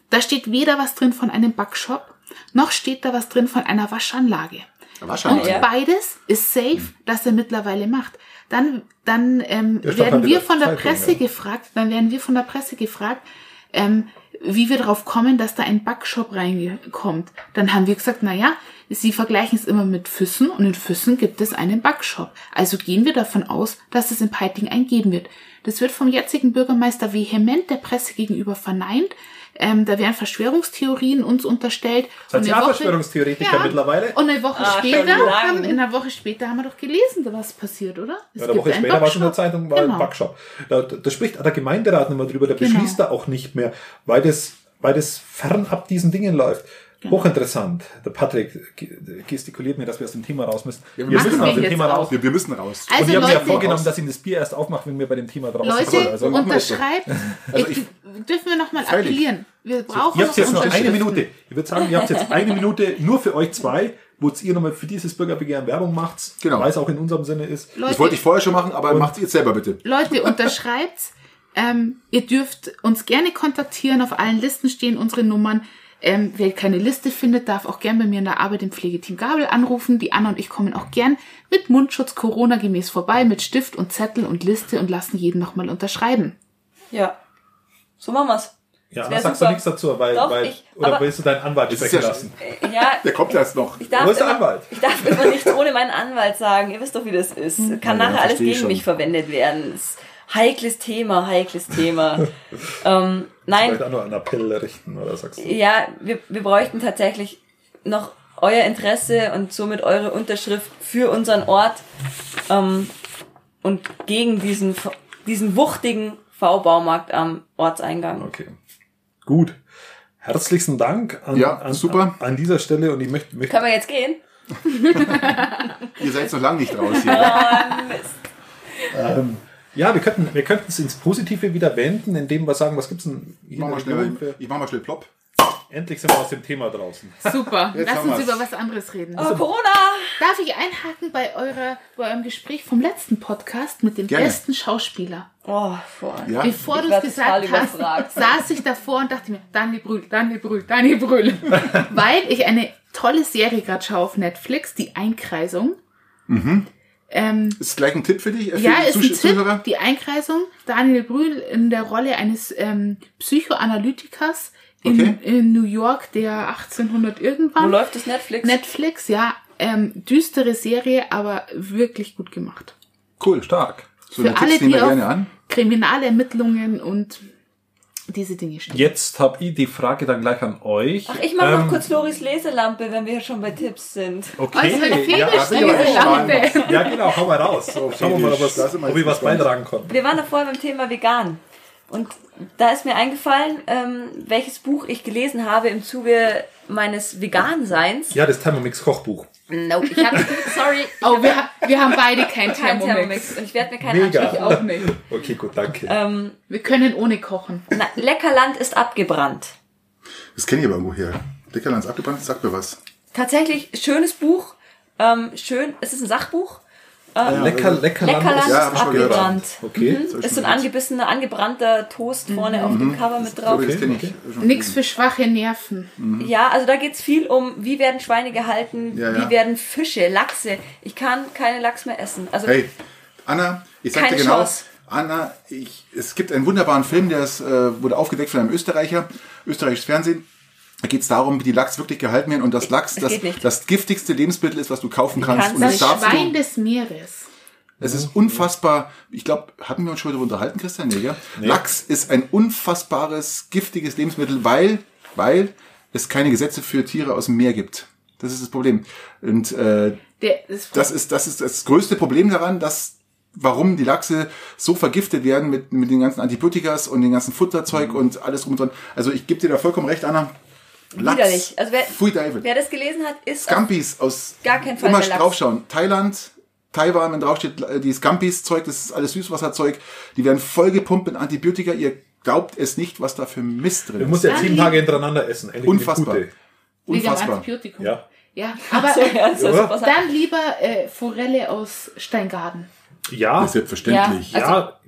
Da steht weder was drin von einem Backshop, noch steht da was drin von einer Waschanlage. Wahrscheinlich. Und beides ist safe, das er mittlerweile macht. Dann, dann ähm, werden halt wir von der Zeitung, Presse ja. gefragt, dann werden wir von der Presse gefragt, ähm, wie wir darauf kommen, dass da ein Backshop reinkommt. Dann haben wir gesagt, na ja, sie vergleichen es immer mit Füssen und in Füssen gibt es einen Backshop. Also gehen wir davon aus, dass es in Peiting einen geben wird. Das wird vom jetzigen Bürgermeister vehement der Presse gegenüber verneint. Ähm, da werden Verschwörungstheorien uns unterstellt. Seid Und ihr eine auch Woche- Verschwörungstheoretiker mittlerweile? und eine Woche Ah, später haben, in einer Woche später haben wir doch gelesen, was passiert, oder? Es Ja, eine Woche später war schon in der. Zeitung, war Genau. ein Backshop. Da, da spricht der Gemeinderat nicht mehr drüber, der Genau. beschließt da auch nicht mehr, weil das, weil das fernab diesen Dingen läuft. Genau. Hochinteressant. Der Patrick ge- gestikuliert mir, dass wir aus dem Thema raus müssen. Ja, wir wir müssen aus dem Thema raus. Wir, wir müssen raus. Also Und ich habe mir ja vorgenommen, dass ich das Bier erst aufmache, wenn wir bei dem Thema draußen Leute, sind. Also, unterschreibt. Also ich, dürfen wir nochmal appellieren. Wir brauchen ihr habt jetzt noch eine. Minute. Ich würde sagen, ihr habt jetzt eine Minute nur für euch zwei, wo ihr nochmal für dieses Bürgerbegehren Werbung macht, Genau. weil es auch in unserem Sinne ist. Leute, Das wollte ich vorher schon machen, aber macht jetzt selber bitte. Leute, unterschreibt's. Ähm, ihr dürft uns gerne kontaktieren. Auf allen Listen stehen unsere Nummern. Ähm, wer keine Liste findet, darf auch gern bei mir in der Arbeit im Pflegeteam Gabel anrufen. Die Anna und ich kommen auch gern mit Mundschutz Corona gemäß vorbei, mit Stift und Zettel und Liste und lassen jeden nochmal unterschreiben. Ja. So machen wir's. Ja, wär sagst super. du nichts dazu, weil, Doch, weil ich- oder willst du deinen Anwalt Das ist sprechen ja-? Äh, Ja, Der kommt erst noch. ich darf, Wo ist der immer, Anwalt? ich darf immer nichts ohne meinen Anwalt sagen. Ihr wisst doch, wie das ist. Kann Ja, nachher alles gegen schon. mich verwendet werden. Ist heikles Thema, heikles Thema. ähm, nein, Vielleicht auch nur einen Appell richten, oder sagst du? ja, wir, wir bräuchten tatsächlich noch euer Interesse und somit eure Unterschrift für unseren Ort ähm, und gegen diesen, diesen wuchtigen V-Baumarkt am Ortseingang. Okay. Gut. Herzlichen Dank an, Ja, an, super. an dieser Stelle und ich möchte, möchte Können wir jetzt gehen? Ihr seid noch lange nicht raus hier. Oh, Mist. ähm, ja, wir könnten wir könnten es ins Positive wieder wenden, indem wir sagen, was gibt's denn Ich hier mach mal in der schnell, für- ich mach mal schnell plopp. Endlich sind wir aus dem Thema draußen. Super. Jetzt Lass uns wir's. über was anderes reden. Oh, Corona! Darf ich einhaken bei eurer, bei eurem Gespräch vom letzten Podcast mit dem Gerne. besten Schauspieler? Oh, voll. Ja, Bevor du es gesagt hast, überfragt. saß ich davor und dachte mir, Daniel Brühl, Daniel Brühl, Daniel Brühl. Weil ich eine tolle Serie gerade schaue auf Netflix, die Einkreisung. Ähm, ist gleich ein Tipp für dich, äh, für ja, die ist ein Tipp, die Einkreisung. Daniel Brühl in der Rolle eines ähm, Psychoanalytikers in, Okay. in New York, der 1800 Wo irgendwann. läuft das Netflix? Netflix, ja, ähm, düstere Serie, aber wirklich gut gemacht. Cool. Stark. So Für eine alle, Tipps nehmen die wir auf gerne an. Kriminalermittlungen und diese Dinge stehen. Jetzt habe ich die Frage dann gleich an euch. Ach, ich mache Ähm, noch kurz Loris Leselampe, wenn wir schon bei Tipps sind. Okay. Also ja, echt Lampe. ja, genau, hau mal raus. Schauen wir mal, ob, was, ob ich was beitragen kann. Wir waren da vorher beim Thema vegan. Und da ist mir eingefallen, ähm, welches Buch ich gelesen habe im Zuge meines Vegan-Seins. Ja, das Thermomix Kochbuch. No, ich habe, sorry, ich Oh, hab wir, wir haben beide kein kein Thermomix. Thermomix und ich werde mir keinen Mega. Auch nicht. Okay, gut, danke. Ähm, Wir können ohne kochen. na, Leckerland ist abgebrannt. Das kenne ich aber irgendwo her. Leckerlands abgebrannt, sagt mir was. Tatsächlich schönes Buch. Ähm, schön, es ist ein Sachbuch. Lecker, lecker Leckerland Ja, ist abgebrannt. Okay. Mhm. Ist so ein angebissener, angebrannter Toast vorne auf dem Cover mit drauf. Okay, okay. Nix für schwache Nerven. Ja, also da geht's viel um, wie werden Schweine gehalten, Ja, ja. wie werden Fische, Lachse. Ich kann keine Lachs mehr essen. Also Hey, Anna, ich sag Keine dir genau, Chance. Anna, ich, es gibt einen wunderbaren Film, der ist, äh, wurde aufgedeckt von einem Österreicher, österreichisches Fernsehen. Da geht es darum, wie die Lachs wirklich gehalten werden und dass Lachs das, das giftigste Lebensmittel ist, was du kaufen kannst. kannst Und das das Das Schwein du. des Meeres. Es ist unfassbar. Ich glaube, hatten wir uns schon darüber unterhalten, Christian? Nee, ja? Lachs ist ein unfassbares, giftiges Lebensmittel, weil, weil es keine Gesetze für Tiere aus dem Meer gibt. Das ist das Problem. Und äh, Der, das, das ist, das ist das größte Problem daran, dass warum die Lachse so vergiftet werden mit, mit den ganzen Antibiotikas und den ganzen Futterzeug und alles drum und dran. Also ich gebe dir da vollkommen recht, Anna. Lachs. Widerlich. Also wer, David. wer das gelesen hat, ist Scampis aus Gar keinen Fall immer draufschauen. Thailand, Taiwan, wenn draufsteht, äh, die Scampis-Zeug, das ist alles Süßwasserzeug, die werden vollgepumpt mit Antibiotika. Ihr glaubt es nicht, was da für Mist drin Du ist. musst jetzt Dann sieben lieb- Tage hintereinander essen. Endlich eine Unfassbar. Unfassbar. Antibiotikum. Ja. Ja, aber so, ja, dann lieber äh, Forelle aus Steingarten. Ja, Das ist selbstverständlich. Ja. ja,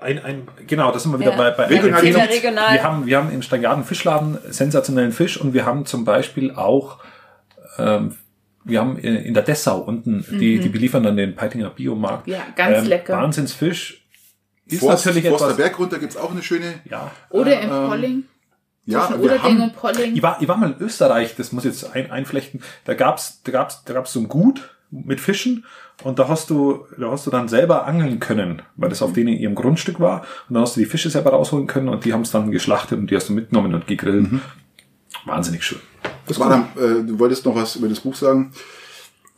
ein, ein, genau, das sind wir wieder Ja. bei, bei Regional- regional. Wir haben, wir haben im Steingarten Fischladen sensationellen Fisch und wir haben zum Beispiel auch, ähm, wir haben in der Dessau unten, die, die beliefern dann den Peitinger Biomarkt. Ja, ganz lecker. Wahnsinnsfisch. Ist Forst, natürlich Forster etwas, Berg runter gibt's auch eine schöne. ja. Oder in Polling. Ja, zwischen wir Oderding haben, und Polling. Ich war, ich war mal in Österreich, das muss ich jetzt ein, einflechten. Da gab's, da gab's, da gab's so ein Gut mit Fischen und da hast du, da hast du dann selber angeln können, weil das auf denen ihrem Grundstück war und dann hast du die Fische selber rausholen können und die haben es dann geschlachtet und die hast du mitgenommen und gegrillt. Wahnsinnig schön. das war dann, äh, du wolltest noch was über das Buch sagen.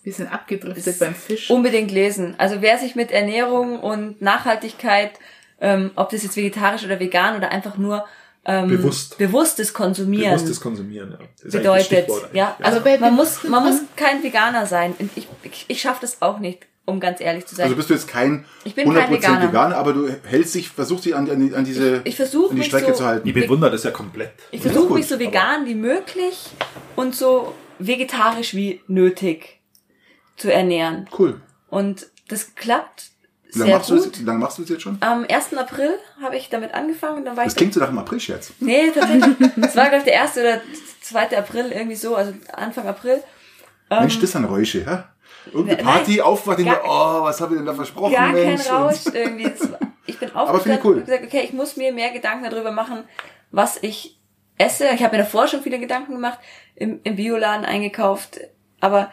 Wir sind abgedriftet beim Fisch. Unbedingt lesen. Also wer sich mit Ernährung und Nachhaltigkeit, ähm, ob das jetzt vegetarisch oder vegan oder einfach nur ähm, Bewusst. bewusstes Konsumieren Bewusstes Konsumieren, ja. Das bedeutet. Ja, also bei man muss, man muss kein Veganer sein. Und Ich, ich, ich schaffe das auch nicht, um ganz ehrlich zu sein. Also bist du jetzt kein Ich bin kein 100% Veganer. Veganer, aber du hältst dich, versuchst dich an, an, an diese Ich- ich an die mich Strecke so- zu halten. Ich bewundere das ja komplett. Ich Ja, versuche mich so vegan wie möglich und so vegetarisch wie nötig zu ernähren. Cool. Und das klappt Wie lange machst, du gut. das, wie lange machst du das jetzt schon? Am 1. April habe ich damit angefangen. Dann war Das ich klingt so nach einem April-Scherz. Nee, tatsächlich. Es war, glaube ich, der 1. oder 2. April, irgendwie so, also Anfang April. Mensch, das sind Räusche, hä? Irgendeine Ähm, Nein, Party, Aufwach, denke, gar- oh, was habe ich denn da versprochen, Gar kein Mensch? Rausch irgendwie. Es Ich bin finde ich aufgestanden cool. und gesagt, okay, ich muss mir mehr Gedanken darüber machen, was ich esse. Ich habe mir davor schon viele Gedanken gemacht, im, im Bioladen eingekauft, aber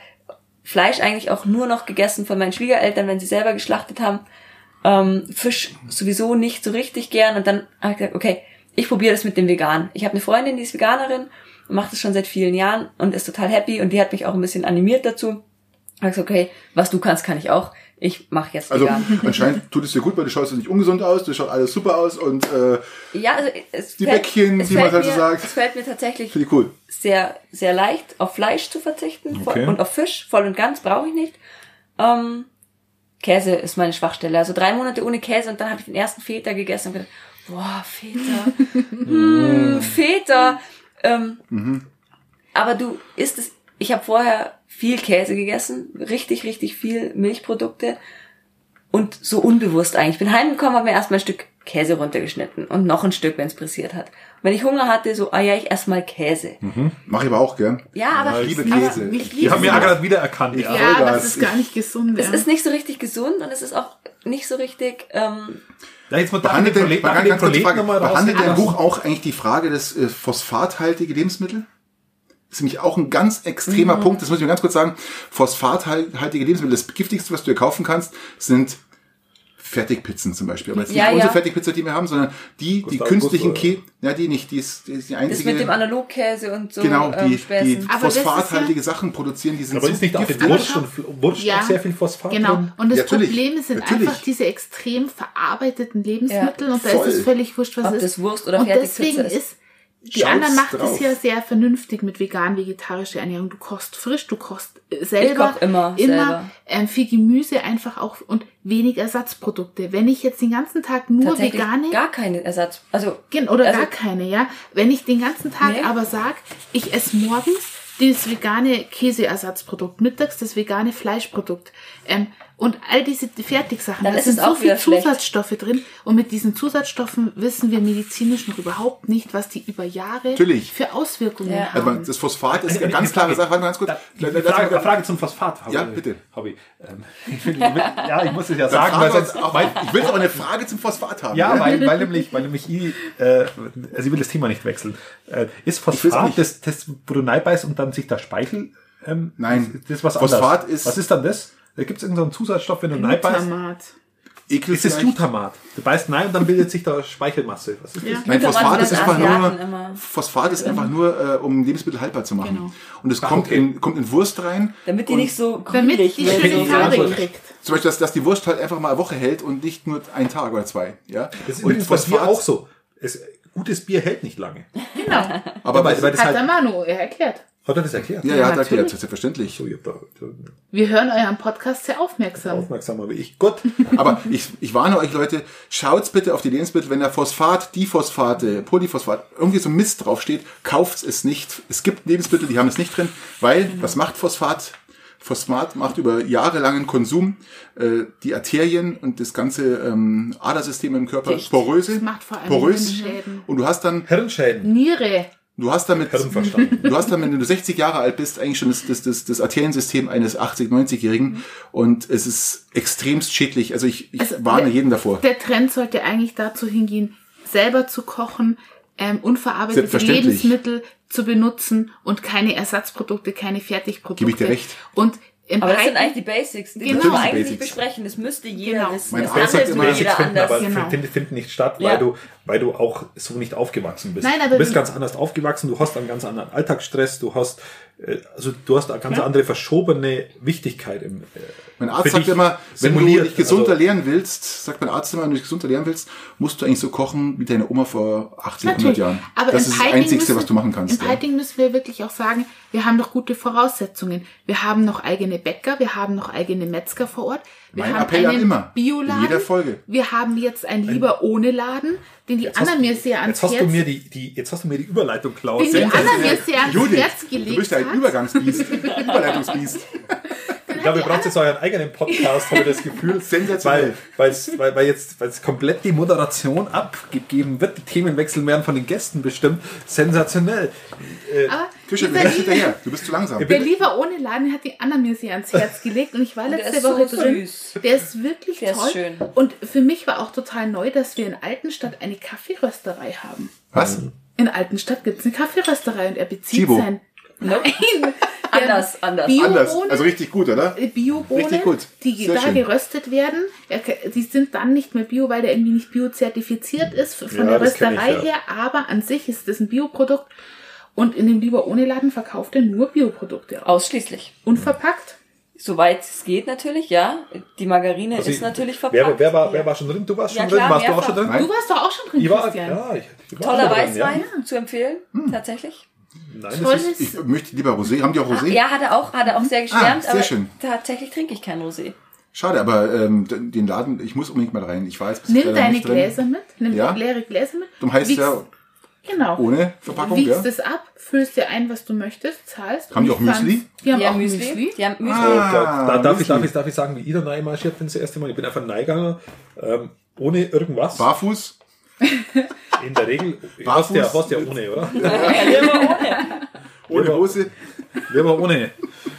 Fleisch eigentlich auch nur noch gegessen von meinen Schwiegereltern, wenn sie selber geschlachtet haben. Ähm, Fisch sowieso nicht so richtig gern. Und dann habe ich gesagt, okay, ich probiere das mit dem Vegan. Ich habe eine Freundin, die ist Veganerin und macht das schon seit vielen Jahren und ist total happy und die hat mich auch ein bisschen animiert dazu. Ich gesagt, okay, was du kannst, kann ich auch. Ich mache jetzt Also vegan. anscheinend tut es dir gut, weil du schaust nicht ungesund aus, du schaut alles super aus und äh, Ja, also es Die fällt- Bäckchen, es wie man halt so mir, sagt. Es fällt mir tatsächlich cool. sehr, sehr leicht, auf Fleisch zu verzichten voll, Okay. und auf Fisch, voll und ganz brauche ich nicht. Ähm, Käse ist meine Schwachstelle. Also drei Monate ohne Käse und dann habe ich den ersten Feta gegessen und gedacht, boah, Feta, mm, Feta. Ähm, Aber du isst es, ich habe vorher viel Käse gegessen, richtig, richtig viel Milchprodukte und so unbewusst eigentlich. Ich bin heimgekommen, habe mir erstmal ein Stück Käse runtergeschnitten und noch ein Stück, wenn es pressiert hat. Und wenn ich Hunger hatte, so, ah ja, ich ess mal Käse. Mache ich aber auch gern. Ja, aber Ich liebe aber Käse. Ich Die liebe haben wir es. ja gerade wieder erkannt. Ja. Ja, das ist gar nicht gesund. es ja. ist nicht so richtig gesund und es ist auch nicht so richtig, ähm, Ja, jetzt mal Behandelt den ich den Frage, behandelt dein? Buch auch eigentlich die Frage des äh, phosphathaltige Lebensmittel? Das ist nämlich auch ein ganz extremer Mhm. Punkt, das muss ich mir ganz kurz sagen. Phosphathaltige Lebensmittel, das giftigste, was du dir kaufen kannst, sind Fertigpizzen zum Beispiel. Aber jetzt nicht Ja, unsere ja. Fertigpizza, die wir haben, sondern die, die Kostet künstlichen August, oder? Kä ja, die nicht, die ist, die ist die das einzige. mit dem Analogkäse und so genau, ähm, die, die das ist phosphathaltige Sachen produzieren, die sind Aber so ist nicht auch in. Wurst und Wurst Ja. auch sehr viel Phosphat Genau. drin? Und das Ja. Problem sind Natürlich. einfach diese extrem verarbeiteten Lebensmittel Ja. und da Voll. ist es völlig wurscht, was Ob es das ist. Wurst oder und Fertigpizza deswegen ist. ist, die Schaut's anderen macht drauf. es ja sehr vernünftig mit vegan-vegetarischer Ernährung. Du kochst frisch, du kochst äh, selber. koch immer selber. Ähm, viel Gemüse einfach auch und wenig Ersatzprodukte. Wenn ich jetzt den ganzen Tag nur vegane gar keinen Ersatz. Also Oder Also- gar keine, ja. Wenn ich den ganzen Tag Nee. aber sag, ich esse morgens das vegane Käseersatzprodukt, mittags das vegane Fleischprodukt ähm, und all diese Fertigsachen, Dann da sind so viele schlecht. Zusatzstoffe drin und mit diesen Zusatzstoffen wissen wir medizinisch noch überhaupt nicht, was die über Jahre Natürlich. für Auswirkungen Ja. Also haben. man- das Phosphat ist Eine- ganz klare Frage. Sache. Warte mal ganz kurz. Da, mal- Frage, Frage zum Phosphat. Hab Ja, bitte. Ich. Ähm, ich will, ja, ich muss es ja sagen, weil sonst, auch, weil, ich will aber eine Frage zum Phosphat haben. ja, weil, weil nämlich, weil nämlich ich, äh, also ich will das Thema nicht wechseln. Äh, ist Phosphat nicht. das, das, wo du beißt und dann sich der Speichel, ähm, Nein. das ist was Phosphat anderes. ist- was ist dann das? Da gibt es irgendeinen Zusatzstoff, wenn du beißt. Glutamat. Ekel Ist es? Glutamat? Du beißt nein und dann bildet sich da Speichelmasse. Was ist das? Ja. Nein, Glutamat Phosphat ist einfach nur, immer. Phosphat ist einfach nur, äh, um Lebensmittel haltbar zu machen. Genau. Und es Ach, kommt, okay. in, kommt in Wurst rein. damit die nicht so Damit grünlich die schöne Farbe kriegt. Zum Beispiel, dass, dass die Wurst halt einfach mal eine Woche hält und nicht nur einen Tag oder zwei. Ja? Das ist und übrigens bei Phosphat- auch so. Es, gutes Bier hält nicht lange. Genau. Aber weil, weil das Hat halt, der Manu erklärt. Hat er das erklärt? ja, Ja, hat natürlich. erklärt, selbstverständlich. So, ihr habt da, da Wir hören euren Podcast sehr aufmerksam. aufmerksamer wie ich. Gut. Aber ich, ich warne euch Leute, schaut bitte auf die Lebensmittel, wenn da Phosphat, Diphosphate, Polyphosphat, irgendwie so Mist draufsteht, kauft es nicht. Es gibt Lebensmittel, die haben es nicht drin, weil, was macht Phosphat? Phosphat macht über jahrelangen Konsum äh, die Arterien und das ganze ähm, Adersystem im Körper Dicht. poröse, Das macht vor allem porös. Hirnschäden. Und du hast dann Hirnschäden. Niere. Du hast damit, du hast dann, wenn du 60 Jahre alt bist, eigentlich schon das, das, das, das Arteriensystem eines 80, 90-Jährigen und es ist extremst schädlich. Also ich, ich Also, warne der- jeden davor. Der Trend sollte eigentlich dazu hingehen, selber zu kochen, ähm, unverarbeitete. Lebensmittel zu benutzen und keine Ersatzprodukte, keine Fertigprodukte. Gebe ich dir recht. Und im Aber das sind eigentlich die Basics. Die Genau. müssen wir eigentlich nicht Basics. besprechen. Das müsste jeder Genau. wissen. Mein Das Arzt andere Basics jeder finden, anders. aber Genau. finden, finden nicht statt, Ja. weil du, weil du auch so nicht aufgewachsen bist. Nein, aber du bist ganz anders aufgewachsen, du hast einen ganz anderen Alltagsstress, du hast, äh, also du hast eine ganz andere verschobene Wichtigkeit im, äh, Mein Arzt sagt immer, wenn du dich gesund Also, ernähren willst, sagt mein Arzt immer, wenn du dich gesund ernähren willst, musst du eigentlich so kochen wie deine Oma vor 80, 100 Jahren. Aber das ist das Piting Einzigste, müssen- was du machen kannst. Im Ja. Piting müssen wir wirklich auch sagen, wir haben doch gute Voraussetzungen. Wir haben noch eigene Bäcker, wir haben noch eigene Metzger vor Ort. Wir Mein haben Appell an einen immer. Bioladen. In jeder Folge. Wir haben jetzt ein Lieber ohne Laden, den die Anna mir sehr ans Jetzt hast du Herz mir die, die, jetzt hast du mir die Überleitung, Klaus. den die Anna mir sehr ans Judith, Herz du gelegt bist ein. Übergangsbiest, Überleitungsbiest. Ich glaube, ihr braucht jetzt euren eigenen Podcast, habe ich das Gefühl. Sensationell. Weil, weil's, weil, weil jetzt, weil jetzt komplett die Moderation abgegeben wird, die Themenwechsel werden von den Gästen bestimmt. Sensationell. Aber Dieser, bist hinterher. Du bist zu langsam. der Lieber ohne Laden hat die Anna mir sehr ans Herz gelegt und ich war der letzte ist so Woche drin. süß. Der ist wirklich Der ist toll. schön. Und für mich war auch total neu, dass wir in Altenstadt eine Kaffeerösterei haben. Was? In Altenstadt gibt es eine Kaffeerösterei und er bezieht Chibo. sein. Nein, Anders, anders. Bio- Anders. Also richtig gut, oder? Biobohnen, Richtig gut. die Sehr da schön. geröstet werden. Er- Die sind dann nicht mehr bio, weil der irgendwie nicht biozertifiziert ist von Ja, der kenn ich, Rösterei ja. her, aber an sich ist das ein Bioprodukt. Und in dem Lieber ohne Laden verkauft er nur Bioprodukte. Ausschließlich. Unverpackt. Soweit es geht natürlich, ja. Die Margarine Also, ist natürlich verpackt. Wer, wer, war, wer war schon drin? Du warst Ja, schon klar, drin? Warst du auch schon drin? Du warst doch auch schon drin, Ich war, Christian. ja, ich, ich war Toller Weißwein Ja. zu empfehlen, tatsächlich. Nein, das Tolles. ist, Ich möchte lieber Rosé. Haben die auch Rosé? Ja, hat er auch, hat er auch sehr geschwärmt, sehr aber schön. tatsächlich trinke ich kein Rosé. Schade, aber ähm, den Laden, ich muss unbedingt mal rein. Ich jetzt bis Nimm deine. Gläser mit. Nimm Ja. leere Gläser mit. Darum heißt Wiegst- ja Genau. ohne Verpackung, Wiegst ja? es ab, füllst dir ein, was du möchtest, zahlst. Haben die auch ich Müsli? Die haben Die auch haben Müsli. Müsli. Die haben Müsli. Ah. da, da darf, ich, Müsli. darf, ich, darf ich sagen, wie ich da reinmarschiert bin das erste Mal? Ich bin einfach Neiganger, ähm, ohne irgendwas. Barfuß? In der Regel. Barfuß? Hast ja, hast ja ohne, oder? Ohne Lieber- Hose? Lieber ohne.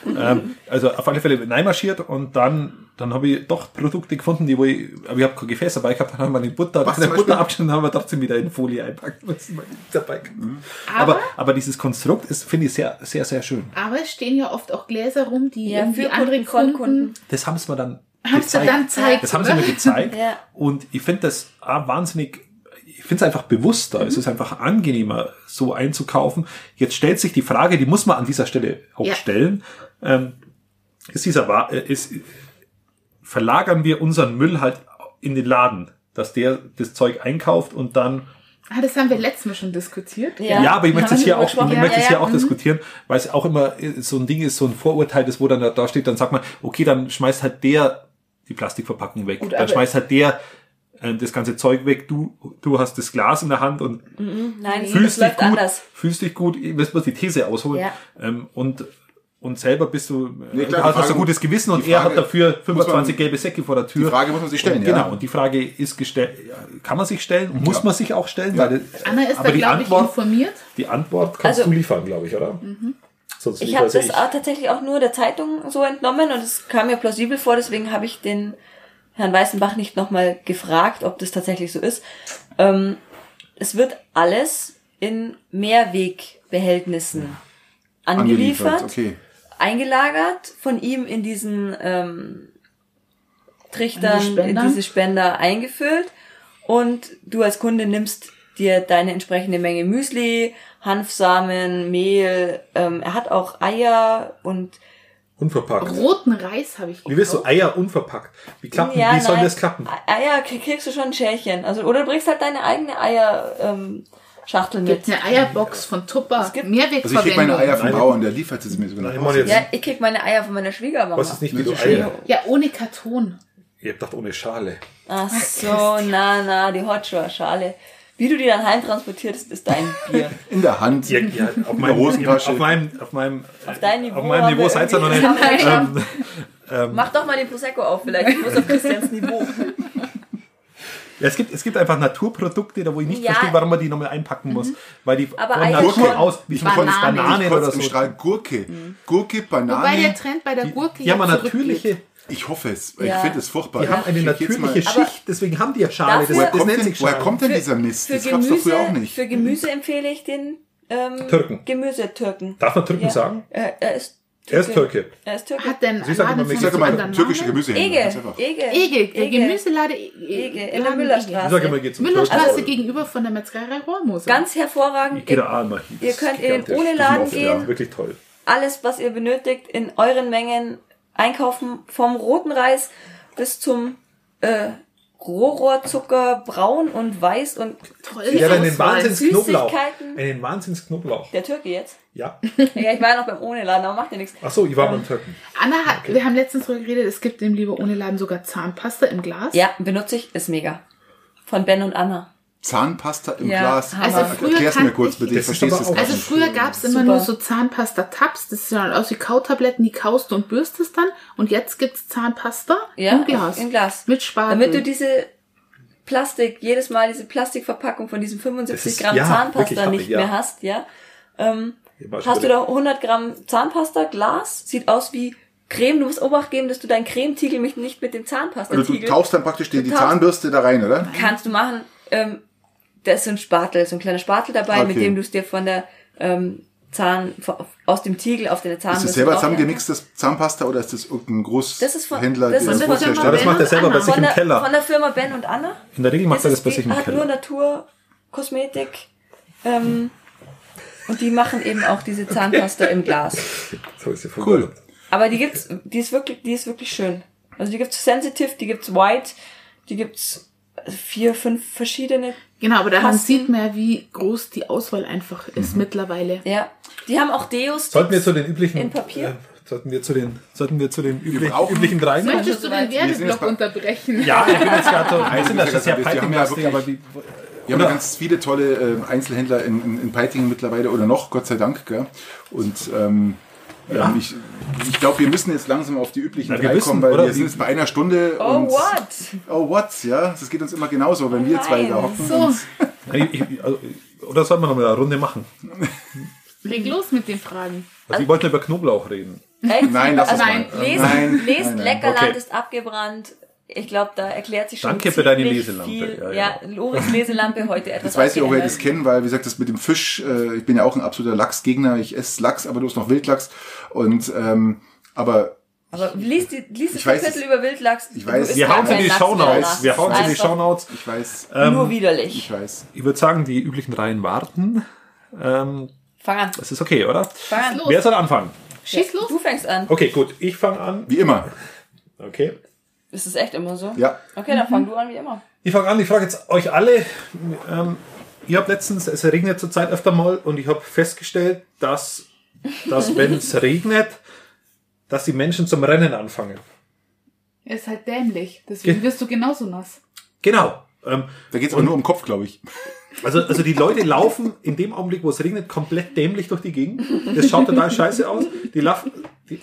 ähm, also auf alle Fälle reinmarschiert und dann, dann habe ich doch Produkte gefunden, die wo ich, aber ich habe kein Gefäß dabei gehabt, dann haben wir die Butter, Was dann Butter Beispiel? abgeschnitten, haben wir trotzdem wieder in Folie einpacken müssen, weil ich dabei gehabt. Mhm. aber, Aber- aber dieses Konstrukt ist, finde ich sehr, sehr, sehr schön. Aber es stehen ja oft auch Gläser rum, die Ja, für andere Kunden von Kunden, Kunden. Das haben sie mir dann Haben sie dann gezeigt, Das haben sie mir gezeigt. Ja. Und ich finde das auch wahnsinnig, ich finde es einfach bewusster. Es ist einfach angenehmer, so einzukaufen. Jetzt stellt sich die Frage, die muss man an dieser Stelle auch Ja. stellen. Ähm, ist dieser, äh, ist, verlagern wir unseren Müll halt in den Laden, dass der das Zeug einkauft und dann Ah, das haben wir letztes Mal schon diskutiert. Ja. ja, aber ich möchte es hier wir auch, ich möchte gesprochen? es Ja, hier ja, auch mhm. diskutieren, weil es auch immer äh, so ein Ding ist, so ein Vorurteil ist, wo dann da steht, dann sagt man, okay, dann schmeißt halt der die Plastikverpackung weg, Gut, dann schmeißt halt der äh, das ganze Zeug weg, du, du hast das Glas in der Hand und Nein, das fühlst dich läuft gut, anders. fühlst dich gut, ich muss bloß die These ausholen Ja. ähm, und und selber bist du, Nee, äh, klar, die hast, hast Frage- ein gutes Gewissen und die er Frage hat dafür muss 25 man- gelbe Säcke vor der Tür. Die Frage muss man sich stellen, und, ja. Genau, und die Frage ist gestellt, kann man sich stellen und muss Ja. man sich auch stellen, weil Anna ist aber da, die glaube ich, Antwort, informiert. die Antwort kannst Also- du liefern, glaube ich, oder? Sonst Ich habe das auch tatsächlich auch nur der Zeitung so entnommen und es kam mir plausibel vor, deswegen habe ich den Herrn Weißenbach nicht nochmal gefragt, ob das tatsächlich so ist. Ähm, es wird alles in Mehrwegbehältnissen angeliefert, Okay. Eingelagert, von ihm in diesen ähm, Trichtern, In die in diese Spender eingefüllt und du als Kunde nimmst dir deine entsprechende Menge Müsli, Hanfsamen, Mehl, ähm, er hat auch Eier und Unverpackt. Roten Reis habe ich Wie willst du. Eier unverpackt? Wie klappen, Ja, wie soll nein. das klappen? Eier krieg- kriegst du schon ein Schälchen. Also, oder du bringst halt deine eigene Eier, ähm, Schachtel Gibt mit. eine Eierbox von Tupper. gibt- Mehrwegverwendung. Also ich krieg meine Eier vom. Bauern, der liefert sie mir sogar nach Hause. Ja, ich krieg meine Eier von meiner Schwiegermama. Was ist nicht Das ist Eier? ja, ohne Karton. Ich hab gedacht ohne Schale. Ach so, na, na, die Hotshore-Schale. Wie du die dann heimtransportierst, ist dein Bier. In der Hand. Ja, ja, auf, meinem, Hosentasche. auf meinem, auf meinem, Auf dein Niveau. auf meinem Niveau seid ihr noch nicht. wir- Ähm, Mach doch mal den Prosecco auf, vielleicht. Ich muss auf Christians Niveau. ja, es gibt, es gibt einfach Naturprodukte, da wo ich nicht Ja. verstehe, warum man die nochmal einpacken muss. Weil die Aber von Natur aus, wie zum Banane. Beispiel Banane oder im so. Strahl Gurke. Gurke, Wobei der Banane. Trend bei der Gurke Die haben eine zurückgeht. natürliche, Ich hoffe es. Ich Ja. finde es furchtbar. die haben eine Ich natürliche mal- Schicht, deswegen haben die ja Schale. Dafür- Das, Woher das kommt, nennt denn, sich woher kommt denn Für- dieser Mist? Für Das gab's doch früher auch Gemüse, nicht. für Gemüse empfehle ich den ähm, Türken. Gemüsetürken. Darf man Türken Ja. sagen? Äh, er ist Er ist Türke. Er ist Türke. Hat denn Sie sagen immer, ich sage mal türkische ganz Ege. Ege, Ege, der Gemüselade Ege, in der Müllerstraße. Ich sage immer, geht zum Müllerstraße gegenüber von der Metzgerei Rohrmoser. Ganz hervorragend. Ich gehe da auch mal hin. Ihr könnt in den gigantisch. Ohne-Laden Das ist auch- gehen. Ja, wirklich toll. alles, was ihr benötigt, in euren Mengen einkaufen. Vom roten Reis bis zum äh, Rohrzucker, braun und weiß und Toll. Ja, dann den. Wahnsinnsknoblauch. Süßigkeiten. Den Wahnsinnsknoblauch. der Türke jetzt. Ja. Ja, ich war ja noch beim Ohne-Laden, aber macht ja nichts. Ach so, ich war beim Türken. Anna hat, wir haben letztens drüber geredet, es gibt im Liebe ohne Laden sogar Zahnpasta im Glas. Ja, benutze ich, ist mega. Von Ben und Anna. Zahnpasta im Ja, Glas. Also früher Erklär's mir kurz bitte, ich verstehe es Also früher gab's immer Super. nur so Zahnpasta-Tabs, das sieht dann aus wie Kautabletten, die kaust du und bürstest dann. Und jetzt gibt's Zahnpasta Ja, im Glas. Im Glas. Mit Spatel. Damit du diese Plastik, jedes Mal diese Plastikverpackung von diesem 75 Das ist- Gramm ja, Zahnpasta wirklich, nicht ich, ja. mehr hast, ja. Ähm, hast du da 100 Gramm Zahnpasta, Glas, sieht aus wie Creme. Du musst Obacht geben, dass du deinen Cremetiegel nicht mit dem Also du tauchst dann praktisch die, die Zahnbürste da rein, oder? kannst du machen. Ähm, da ist so ein Spatel, so ein kleiner Spatel dabei, mit Okay. dem du es dir von der ähm, Zahn aus dem Tiegel auf deine Ist Zahnbürste das selber zusammengemixtes Zahnpasta oder ist das irgendein Das ist von- Großhändler, das der ist das von groß der Firma das macht er Ben selber und bei Anna. sich von im der, Keller. von der Firma Ben und Anna. In der Regel macht er das ist bei sich im hat nur Keller. Naturkosmetik. Ähm, und die machen eben auch diese Zahnpasta im Glas. So ist ja voll Cool. Aber die gibt's, die ist wirklich, die ist wirklich schön. Also die gibt's sensitive, die gibt's white, die gibt's vier, fünf verschiedene. Genau, aber daran Pasten. sieht man, wie groß die Auswahl einfach ist mittlerweile. Ja, die haben auch Deos. Sollten wir zu den üblichen, In Papier? Äh, sollten wir zu den, sollten wir zu den üblichen, üblichen dreien? Möchtest du den Werbeblock unterbrechen? Ja, ich bin jetzt gerade so, wir sind das wir ist ja haben ja Piping-lastig, wirklich- aber wie, Wir haben Oder- ganz viele tolle äh, Einzelhändler in, in, in Peitingen mittlerweile oder noch, Gott sei Dank. Gell? Und ähm, Ja. ähm, ich, ich glaube, wir müssen jetzt langsam auf die üblichen Na, drei müssen, kommen, weil oder? wir sind jetzt bei einer Stunde. Oh, und, what? Oh, what? Ja, das geht uns immer genauso, wenn wir zwei nein. da hocken. So, und- Ich- ich- also, oder sollen wir noch mal eine Runde machen? leg los mit den Fragen. Also ich wollte über Knoblauch reden. Echt? Nein, lass also, es mal. Lest, Nein, lest nein, nein. Leckerland Okay. ist abgebrannt. Ich glaube, da erklärt sich schon Danke für deine Leselampe. Viel. Ja, Ja, ja. Loris Leselampe heute etwas Das weiß ich auch, wer abgeändert. das kennen, weil, wie gesagt, das mit dem Fisch, äh, ich bin ja auch ein absoluter Lachsgegner. Ich esse Lachs, aber du hast noch Wildlachs. Und, ähm, aber Aber lies, die, lies das Ich weiß Kapitel über Wildlachs. Ich weiß. Wir hauen sie in die mehr Shownotes. Wir hauen sie in die Shownotes. ich weiß, Nur widerlich. ich weiß. Ich würde sagen, die üblichen Reihen warten. Ähm, Fang an. das ist okay, oder? Fang an. los. Wer soll anfangen? Schieß los. Du fängst an. Okay, gut. Ich fange an. Wie immer. Okay. Ist es echt immer so? Ja. Okay, dann fang du an wie immer. Ich fange an, ich frage jetzt euch alle. Ähm, ich habe letztens, es regnet zurzeit öfter mal und ich habe festgestellt, dass, dass wenn es regnet, dass die Menschen zum Rennen anfangen. Ist halt dämlich. Deswegen Ge- wirst du genauso nass. Genau. Ähm, Da geht's aber nur um den Kopf, glaube ich. also, also die Leute laufen in dem Augenblick, wo es regnet, komplett dämlich durch die Gegend. Das schaut total scheiße aus. Die laufen, die,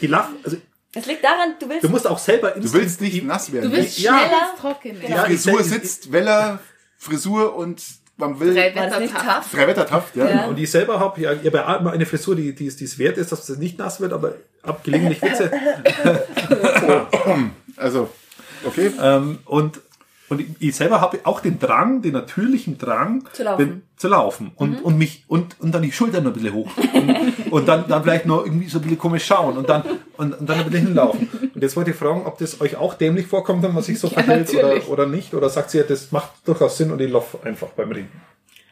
die laufen, also Es liegt daran, du willst du musst auch selber Du willst nicht nass werden. Du willst Ja. schneller ins Trockene. Genau. Ja, Frisur sitzt, Weller, Frisur und man will Drei War das nicht Wettertag. tough? drei Wettertaft, ja. Ja. Und ich selber habe ja, ich hab ja eine Frisur, die, die, es- die es wert ist, dass es nicht nass wird, aber ab gelegentlich Witze. Also, okay. ähm, und, und ich, ich selber habe auch den Drang, den natürlichen Drang, Zu laufen. Den, zu laufen. Und, und mich, und, und dann die Schultern ein bisschen hoch. Und, und dann, dann vielleicht noch irgendwie so ein bisschen komisch schauen und dann, und, und dann ein bisschen hinlaufen. Und jetzt wollte ich fragen, ob das euch auch dämlich vorkommt, wenn man sich so verhält natürlich. oder, oder nicht. Oder sagt ihr, das macht durchaus Sinn und ich laufe einfach beim Regen.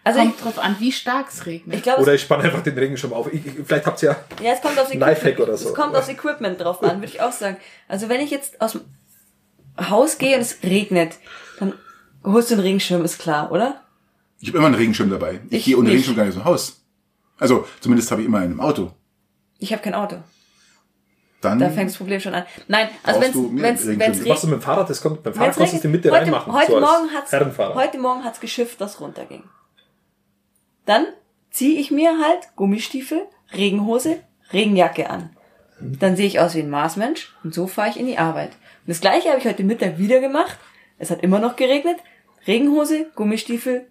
Also ich, Kommt drauf an, wie stark es regnet. ich glaube, Oder ich spanne einfach den Regenschirm auf. Ich, ich, vielleicht habt ihr ja ja, es kommt aufs Lifehack Equipment, oder so. es kommt aufs Equipment drauf an, würde ich auch sagen. Also wenn ich jetzt aus dem Haus gehe und es regnet, dann holst du einen Regenschirm, ist klar, oder? Ich habe immer einen Regenschirm dabei. Ich, Ich gehe ohne nicht. Regenschirm gar nicht aus dem Haus. Also zumindest habe ich immer einen im Auto. Ich habe kein Auto. Dann Da fängt das Problem schon an. Nein, also wenn du mehr wenn's Was machst du mit dem Fahrrad? Das kommt, beim Fahrrad Wenn's kannst du es in die Mitte heute, reinmachen. Heute, so Morgen hat's, heute Morgen hat's geschifft, dass runterging. Dann ziehe ich mir halt Gummistiefel, Regenhose, Regenjacke an. Dann sehe ich aus wie ein Marsmensch und so fahre ich in die Arbeit. Das gleiche habe ich heute Mittag wieder gemacht. Es hat immer noch geregnet. Regenhose, Gummistiefel.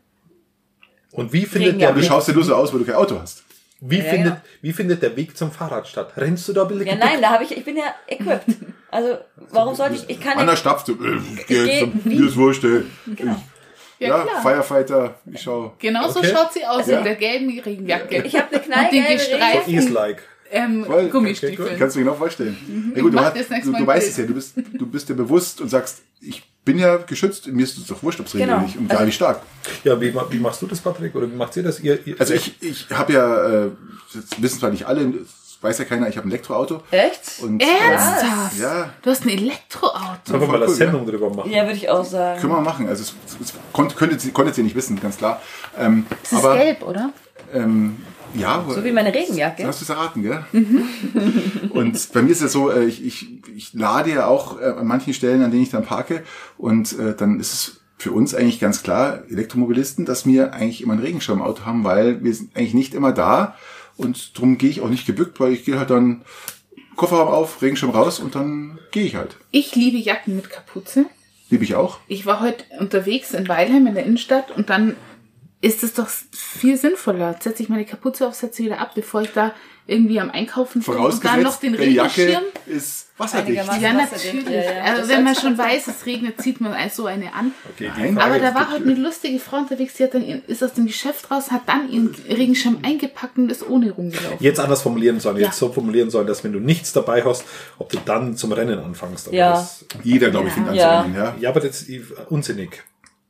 Und wie findet, Regenjacke. der du Weg, schaust ja nur so aus, weil du kein Auto hast. wie, Ja, findet, genau. wie findet der Weg zum Fahrrad statt? Rennst du da bisschen Ja, nein, da habe ich, ich bin ja equipped. Also, warum sollte ich, ich kann Anna ja, stapft so, äh, Ich geh jetzt, mir ist wurscht, ey. Genau. Ja, Ja, klar. Firefighter, ich schau. Genau so Okay. schaut sie aus Ja. in der gelben Regenjacke. ich habe eine Und den knallgelbe gestreiften Regel. Ähm, Voll. Gummistiefeln. Kannst du dir genau vorstellen. Ja, gut, du, nächste du, du weißt es ja, du bist, du bist dir bewusst und sagst, ich bin ja geschützt, mir ist es doch wurscht, ob es regnet Genau. oder nicht. Und egal Also- wie stark. Ja, wie, wie machst du das, Patrick? Oder wie macht ihr das? Ihr, ihr, Also ich, ich habe ja, äh, das wissen zwar nicht alle, das weiß ja keiner, ich habe ein Elektroauto. Echt? Und Ernsthaft? Ja. Du hast ein Elektroauto. Sollen wir mal eine Sendung drüber machen? Ja, würde ich auch sagen. Können wir machen. Also es, es konnte, könntet, ihr- konntet ihr nicht wissen, ganz klar. Ähm, Das ist aber gelb, oder? Ähm, ja, So wie meine Regenjacke. Hast du es erraten, gell? und bei mir ist es so, äh, ich, ich, ich lade ja auch äh, an manchen Stellen, an denen ich dann parke. Und äh, dann ist es für uns eigentlich ganz klar, Elektromobilisten, dass wir eigentlich immer einen Regenschirm im Auto haben, weil wir sind eigentlich nicht immer da. Und darum gehe ich auch nicht gebückt, weil ich gehe halt dann Kofferraum auf, Regenschirm raus und dann gehe ich halt. Ich liebe Jacken mit Kapuze. Liebe ich auch. Ich war heute unterwegs in Weilheim in der Innenstadt und dann ist es doch viel sinnvoller. Setze ich meine Kapuze auf, setze wieder ab, bevor ich da irgendwie am Einkaufen bin und dann Vorausgesetzt, noch den die Jacke Regenschirm. ist wasserdicht. Ja, natürlich. ja, ja. Also wenn man schon weiß, es regnet, zieht man so eine an. Okay, Aber da war gibt- eine lustige Frau unterwegs, die hat dann ihren, ist aus dem Geschäft raus, hat dann ihren Regenschirm eingepackt und ist ohne rumgelaufen. Jetzt anders formulieren sollen. Ja. Jetzt so formulieren sollen, dass wenn du nichts dabei hast, ob du dann zum Rennen anfängst. Aber Ja. Das, Jeder, glaube ich, fängt an Ja. zu rennen, ja. ja, aber das ist unsinnig.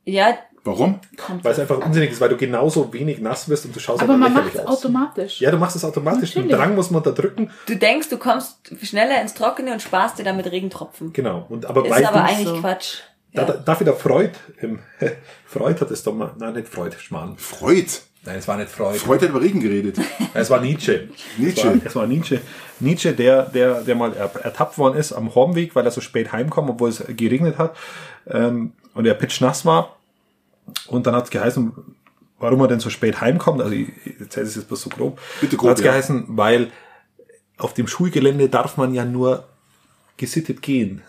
Ja, Warum? Weil es einfach unsinnig ist, weil du genauso wenig nass wirst und du schaust Aber einfach man macht es automatisch. Ja, du machst es automatisch. Den Natürlich. Drang muss man unterdrücken. du denkst, du kommst schneller ins Trockene und sparst dir damit Regentropfen. Genau. Und aber Ist aber eigentlich so. Quatsch. da, Ja. da, darf wieder Freud, im, Freud hat es doch mal, nein, nicht Freud, Schmarrn. Freud. Nein, es war nicht Freud. Freud hat über Regen geredet. Es war Nietzsche. Nietzsche. Es war, es war Nietzsche. Nietzsche, der, der, der mal er- ertappt worden ist am Hornweg, weil er so spät heimkam, obwohl es geregnet hat, ähm, und er pitschnass war. Und dann hat es geheißen, warum er denn so spät heimkommt. Also ich ich erzähle es jetzt bloß so grob. Bitte grob, Dann hat's ja. geheißen, weil auf dem Schulgelände darf man ja nur gesittet gehen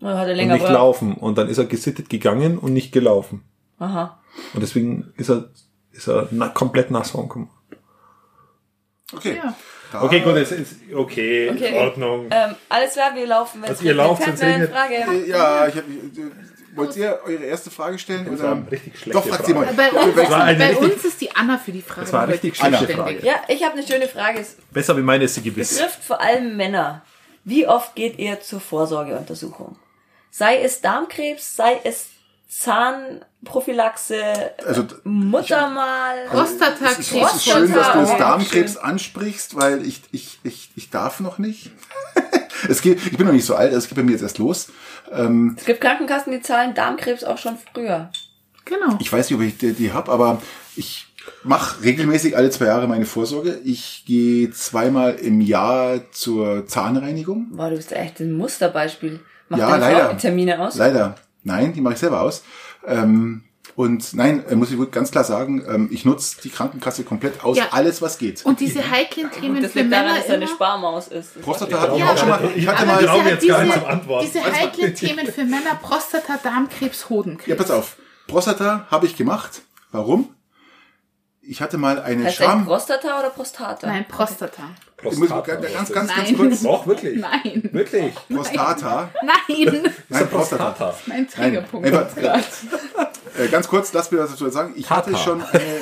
Oder hat er und länger nicht gebraucht? laufen. Und dann ist er gesittet gegangen und nicht gelaufen. Aha. Und deswegen ist er, ist er na, komplett nass vorgekommen. Okay. Ja. Da- Okay, gut, es ist okay, Okay. in Ordnung. Ähm, alles klar, wir laufen. wenn's Also ihr regnet. lauft, wenn's Fatman, regnet. Frage. Ja, ich hab, äh, wollt ihr eure erste Frage stellen? Das oder? war eine richtig schlechte Doch, fragt sie mal. Bei, uns, bei richtig- uns ist die Anna für die Frage. Das war eine richtig schlechte. Frage. Ja, ich habe eine schöne Frage. Es Besser wie meine ist sie gewiss. betrifft vor allem Männer. Wie oft geht ihr zur Vorsorgeuntersuchung? Sei es Darmkrebs, sei es Zahnprophylaxe, Also, Muttermal. Prostatakrebs. es ist, es ist schön, dass du das. Darmkrebs ansprichst, weil ich, ich, ich, ich darf noch nicht. es geht, ich bin noch nicht so alt, es geht bei mir jetzt erst los. Ähm, Es gibt Krankenkassen, die zahlen Darmkrebs auch schon früher. Genau. ich weiß nicht, ob ich die, die habe, aber ich mache regelmäßig alle zwei Jahre meine Vorsorge. Ich gehe zweimal im Jahr zur Zahnreinigung. Boah, du bist echt ein Musterbeispiel. Mach Ja, deine leider. Termine aus? Leider. Nein, die mache ich selber aus. Ähm, und nein, äh, muss ich ganz klar sagen, ähm, ich nutze die Krankenkasse komplett aus, Ja. alles was geht. Und diese heiklen Themen Das für liegt daran, Männer dass er eine Sparmaus ist. Prostata hatte Ich ich glaube auch schon mal. Ich hatte mal. diese, jetzt gar nicht diese, zum Antworten. diese heiklen. Themen für Männer, Prostata, Darmkrebs, Hodenkrebs. Ja, pass auf. Prostata habe ich gemacht. Warum? Ich hatte mal eine Heißt Scham. Prostata oder Prostata? Nein, Prostata. Ich muss Prostata. ganz, ganz, ganz, kurz. Doch, wirklich. Nein. Wirklich. Prostata. Nein. Nein, Prostata. Prostata. Mein Triggerpunkt. Nein, grad. Äh, ganz kurz, lass mir das dazu sagen. Ich hatte schon eine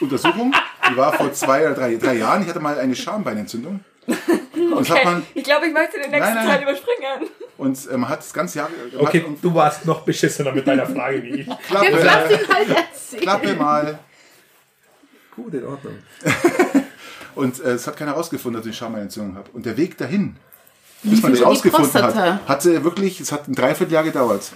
Untersuchung, die war vor zwei oder drei, drei Jahren. Ich hatte mal eine Schambeinentzündung. Und, hat man, Ich glaube, ich möchte den nächsten Nein, nein. Teil überspringen. und äh, man hat das ganze Jahr. Okay, Hat, du warst noch beschissener mit deiner Frage wie ich. Jetzt Klappe, lass ihn halt erzählen. Klappe mal. Gut, in Ordnung. Und äh, es hat keiner rausgefunden, dass ich eine Schambeinentzündung habe. Und der Weg dahin, bis man das rausgefunden Prostata? hat, hatte wirklich, es hat ein Dreivierteljahr gedauert.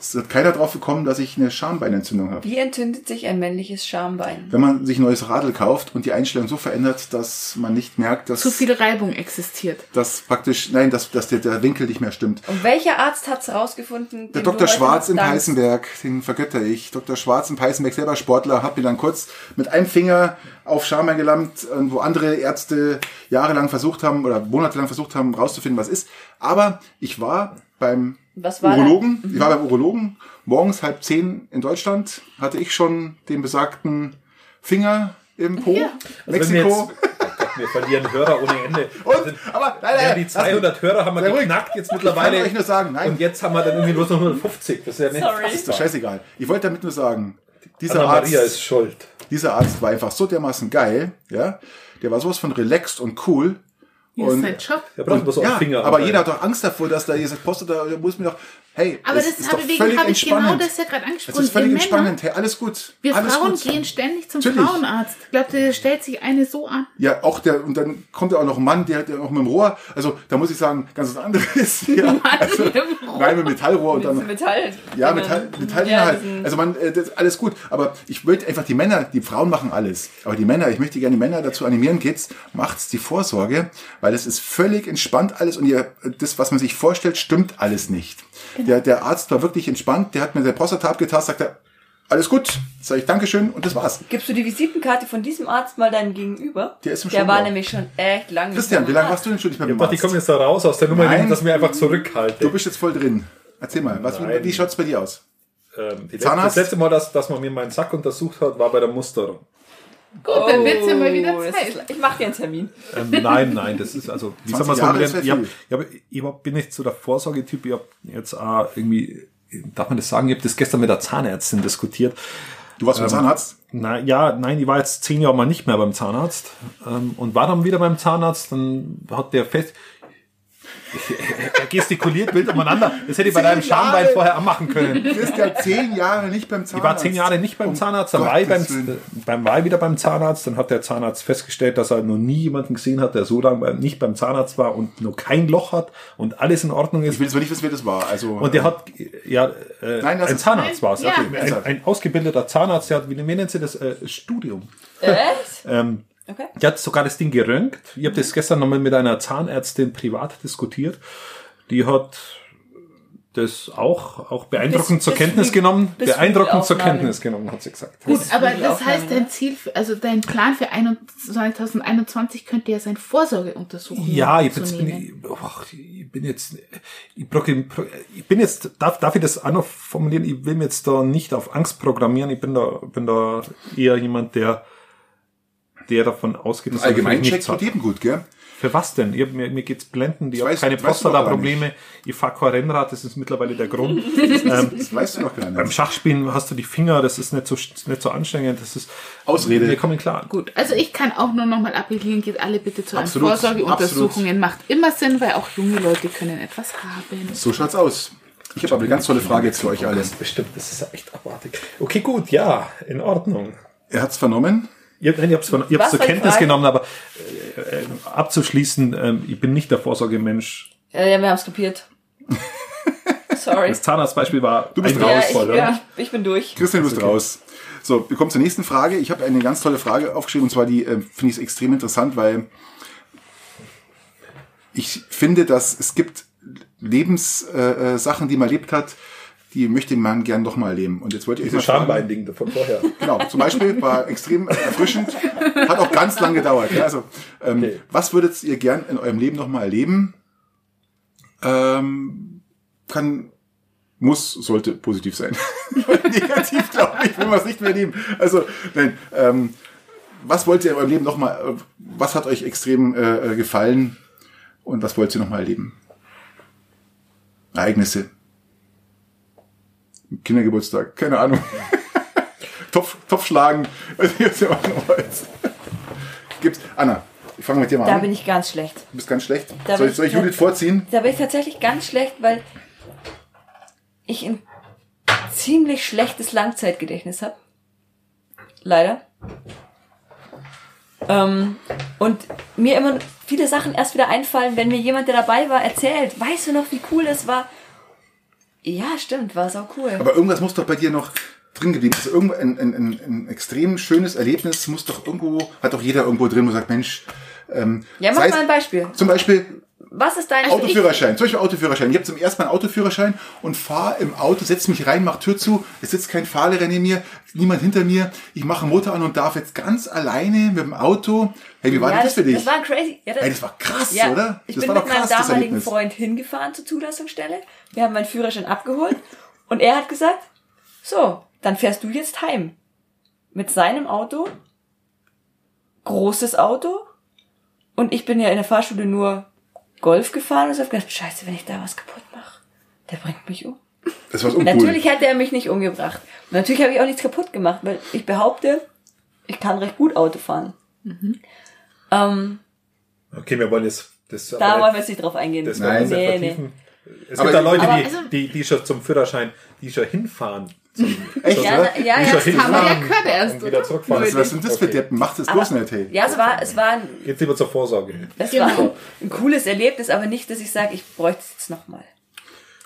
Es hat keiner drauf gekommen, dass ich eine Schambeinentzündung habe. Wie entzündet sich ein männliches Schambein? Wenn man sich ein neues Radl kauft und die Einstellung so verändert, dass man nicht merkt, dass, Zu viel Reibung existiert. dass praktisch, nein, dass, dass der, der Winkel nicht mehr stimmt. Und welcher Arzt hat's rausgefunden? Der Dr. Schwarz in? Peißenberg, den vergötter ich. Dr. Schwarz in Peißenberg, selber Sportler, hat mir dann kurz mit einem Finger auf Schambein gelangt, äh, wo andere Ärzte jahrelang versucht haben oder monatelang versucht haben, rauszufinden, was ist. Aber ich war beim Was war da? Urologen, ich war beim Urologen, morgens halb zehn in Deutschland, hatte ich schon den besagten Finger im Po. Ja. Also Mexiko. wir verlieren Hörer ohne Ende. Und, sind- aber, nein, nein, ja, die lass 200 Hörer haben wir geknackt jetzt Ich mittlerweile. kann euch nur sagen, nein. Und jetzt haben wir dann irgendwie bloß noch 150. Das ist ja nicht Sorry. Ist doch scheißegal. Ich wollte damit nur sagen, dieser Anna Arzt, Maria ist schuld. dieser Arzt war einfach so dermaßen geil, ja. Der war sowas von relaxed und cool. Hier ist sein Job. Der braucht bloß auch ja, Finger. aber jeder hat doch Angst davor, dass da jetzt postet, da muss mir doch, hey, Aber es das ist habe doch wegen völlig habe ich genau entspannend. das ja gerade Es angesprochen. ist völlig Männer, entspannend, hey, alles gut. Wir alles Frauen gut. gehen ständig zum Natürlich. Frauenarzt. Ich glaube, der stellt sich eine so an. Ja, auch der, und dann kommt ja auch noch ein Mann, der, der noch mit dem Rohr, also da muss ich sagen, ganz was anderes. Ja, also, mit dem Rohr. Nein, mit Metallrohr und dann Metall. Ja, Metall, Metalldinger Ja, halt. Also man, äh, das ist alles gut. Aber ich wollte einfach die Männer, die Frauen machen alles. Aber die Männer, ich möchte gerne die Männer dazu animieren, geht's, macht's die Vorsorge, weil es ist völlig entspannt alles und ihr, das, was man sich vorstellt, stimmt alles nicht. Genau. Der, der Arzt war wirklich entspannt, der hat mir der Prostata abgetastet, sagt er, alles gut, sag ich Dankeschön und das war's. Gibst du die Visitenkarte von diesem Arzt mal deinem Gegenüber? Der ist im Der war nämlich schon echt lang. nicht Christian, wie lange warst du denn schon nicht mehr Ich beim dachte, ich komme Arzt? jetzt da raus aus der Nummer, Nein. dass mir einfach zurückhalte. Du bist jetzt voll drin. Erzähl mal, was, wie, Nein. wie schaut's bei dir aus? ähm, Zahnarzt? das letzte Mal, dass, dass man mir meinen Sack untersucht hat, war bei der Musterung. Gut, dann wird's ja mal wieder Oh, Zeit. Ich mache dir einen Termin. Ähm, nein, nein, das ist also, wie 20 soll man das ich, hab, ich, hab, ich hab, bin nicht so der Vorsorgetyp, ich habe jetzt auch irgendwie, darf man das sagen, ich habe das gestern mit der Zahnärztin diskutiert. Du warst beim Zahnarzt? Na ja, nein, ich war jetzt zehn Jahre mal nicht mehr beim Zahnarzt ähm, und war dann wieder beim Zahnarzt, dann hat der fest, er gestikuliert wild umeinander. Das hätte ich bei deinem Schambein vorher anmachen können. Du bist ja zehn Jahre nicht beim Zahnarzt. Ich war zehn Jahre nicht beim Um Zahnarzt, dann war ich beim, beim, war ich wieder beim Zahnarzt, dann hat der Zahnarzt festgestellt, dass er noch nie jemanden gesehen hat, der so lange nicht beim Zahnarzt war und nur kein Loch hat und alles in Ordnung ist. Ich will jetzt mal nicht wissen, wer das war. Also, Und der hat, ja, äh, Nein, ein Zahnarzt war es. Ja. Ein, ein ausgebildeter Zahnarzt, der hat, wie nennen Sie das, äh, Studium. Echt? Ähm, Okay. der hat sogar das Ding geröntgt. Ich habe das gestern nochmal mit einer Zahnärztin privat diskutiert. Die hat das auch, auch beeindruckend Bis- zur bis Kenntnis wie- genommen. Beeindruckend zur? Kenntnis genommen, hat sie gesagt. Gut, aber die das heißt, dein? Ziel, also dein Plan für 2021 könnte ja sein, Vorsorgeuntersuchungen Ja, ich zu bin, nehmen. ich, ach, ich bin jetzt, ich, ich bin jetzt, darf, darf ich das auch noch formulieren? Ich will mir jetzt da nicht auf Angst programmieren. Ich bin da, bin da eher jemand, der, der davon ausgeht, dass er allgemein checkt nichts tut hat. jedem gut, gell? Für was denn? Ich hab, mir, mir geht's blenden, ich habe weiß- keine Prostata-Probleme, ich fahr kein Rennrad, das ist mittlerweile der Grund. Das weißt du noch gar Beim nicht. Schachspielen hast du die Finger, das ist nicht so, nicht so anstrengend, das ist, Ausrede. wir kommen klar. Gut, also ich kann auch nur nochmal appellieren, geht alle bitte zu einem Absolut, Vorsorgeuntersuchungen. Macht immer Sinn, weil auch junge Leute können etwas haben. So schaut's aus. Ich habe aber eine ganz tolle Frage jetzt für euch alle. Bestimmt, das ist ja echt abartig. Okay, gut, ja, in Ordnung. Er hat's vernommen. Ich, habe es ich hab's Was zur Kenntnis Frage? genommen, aber äh, äh, abzuschließen, ähm, ich bin nicht der Vorsorgemensch. Ja, ja, wir haben es kapiert. Sorry. Das Zahnarztbeispiel war Du bist Ja, ich, ja, ich bin durch. Christian, du bist raus. So, wir kommen zur nächsten Frage. Ich habe eine ganz tolle Frage aufgeschrieben und zwar die äh, finde ich extrem interessant, weil ich finde, dass es gibt Lebenssachen, äh, äh, Sachen, die man erlebt hat, die möchte man gern doch mal erleben. Und jetzt wollte ich Diese mal Schambein-Ding von vorher. Genau, zum Beispiel war extrem erfrischend, hat auch ganz lang gedauert. Ja, also, ähm, Okay. was würdet ihr gern in eurem Leben nochmal erleben? Ähm, kann, muss, sollte positiv sein. Negativ, glaube ich, will man es nicht mehr erleben. Also, nein, ähm, was wollt ihr in eurem Leben nochmal, was hat euch extrem äh, äh, gefallen und was wollt ihr nochmal erleben? Ereignisse. Kindergeburtstag, keine Ahnung. Topf, Topf schlagen. Gibt's. Anna, ich fange mit dir mal Da an. bin ich ganz schlecht. du bist ganz schlecht. Da soll ich, soll ich- Judith vorziehen? Da bin ich tatsächlich ganz schlecht, weil ich ein ziemlich schlechtes Langzeitgedächtnis habe. Leider. Ähm, und mir immer viele Sachen erst wieder einfallen, wenn mir jemand, der dabei war, erzählt. Weißt du noch, wie cool das war? Ja, stimmt, war sau cool. Aber irgendwas muss doch bei dir noch drin geblieben. Also irgendwo ein, ein, ein, ein extrem schönes Erlebnis muss doch irgendwo, hat doch jeder irgendwo drin, wo sagt, Mensch, ähm, ja, mach mal ein Beispiel. Zum Beispiel Was ist dein Autoführerschein, zum Beispiel Autoführerschein. Ich habe zum ersten Mal einen Autoführerschein und fahre im Auto, setze mich rein, mach Tür zu, es sitzt kein Fahrlehrer neben mir, niemand hinter mir, ich mache Motor an und darf jetzt ganz alleine mit dem Auto. Hey, wie war ja, das für dich? Das war crazy. Ja, das, hey, das war krass, ja, oder? Ich das bin mit meinem das damaligen Erlebnis. Freund hingefahren zur Zulassungsstelle. Wir haben meinen Führerschein abgeholt und er hat gesagt, so, dann fährst du jetzt heim. Mit seinem Auto, großes Auto und ich bin ja in der Fahrschule nur Golf gefahren und so hab gedacht, scheiße, wenn ich da was kaputt mache, der bringt mich um. Das war so uncool. Natürlich hätte er mich nicht umgebracht. Und natürlich habe ich auch nichts kaputt gemacht, weil ich behaupte, ich kann recht gut Auto fahren. Ähm, Okay, wir wollen jetzt das da wollen wir jetzt nicht drauf eingehen. das Nein. nee, nee. Es Aber- gibt da Leute, aber die, also- die, die schon zum Führerschein, die schon hinfahren. Zum, Echt, Ja, ja, ja, das haben wir ja erst, und wieder zurückfahren. Was, was sind das für Okay. Deppen? Macht das bloß nicht, hey. Ja, es war, es war, ein, Jetzt lieber zur Vorsorge. das Genau. war ein, ein cooles Erlebnis, aber nicht, dass ich sage, ich bräuchte es jetzt nochmal.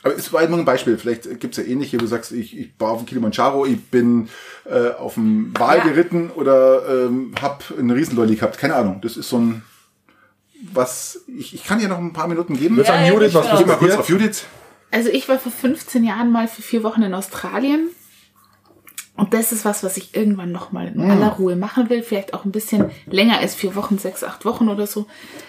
Aber es war immer ein Beispiel. Vielleicht gibt's ja ähnliche, wo du sagst, ich, ich war auf dem Kilimanjaro, ich bin äh, auf dem Wal Ja. geritten oder ähm, hab eine Riesenlolli gehabt. Keine Ahnung. Das ist so ein was. Ich, ich kann dir noch ein paar Minuten geben. Würde Ja, sagen, ja, Judith, ich was Geh mal passiert kurz auf Judith. Also ich war vor 15 Jahren mal für vier Wochen in Australien. Und das ist was, was ich irgendwann nochmal in aller Ruhe machen will. Vielleicht auch ein bisschen länger als vier Wochen, sechs, acht Wochen oder so.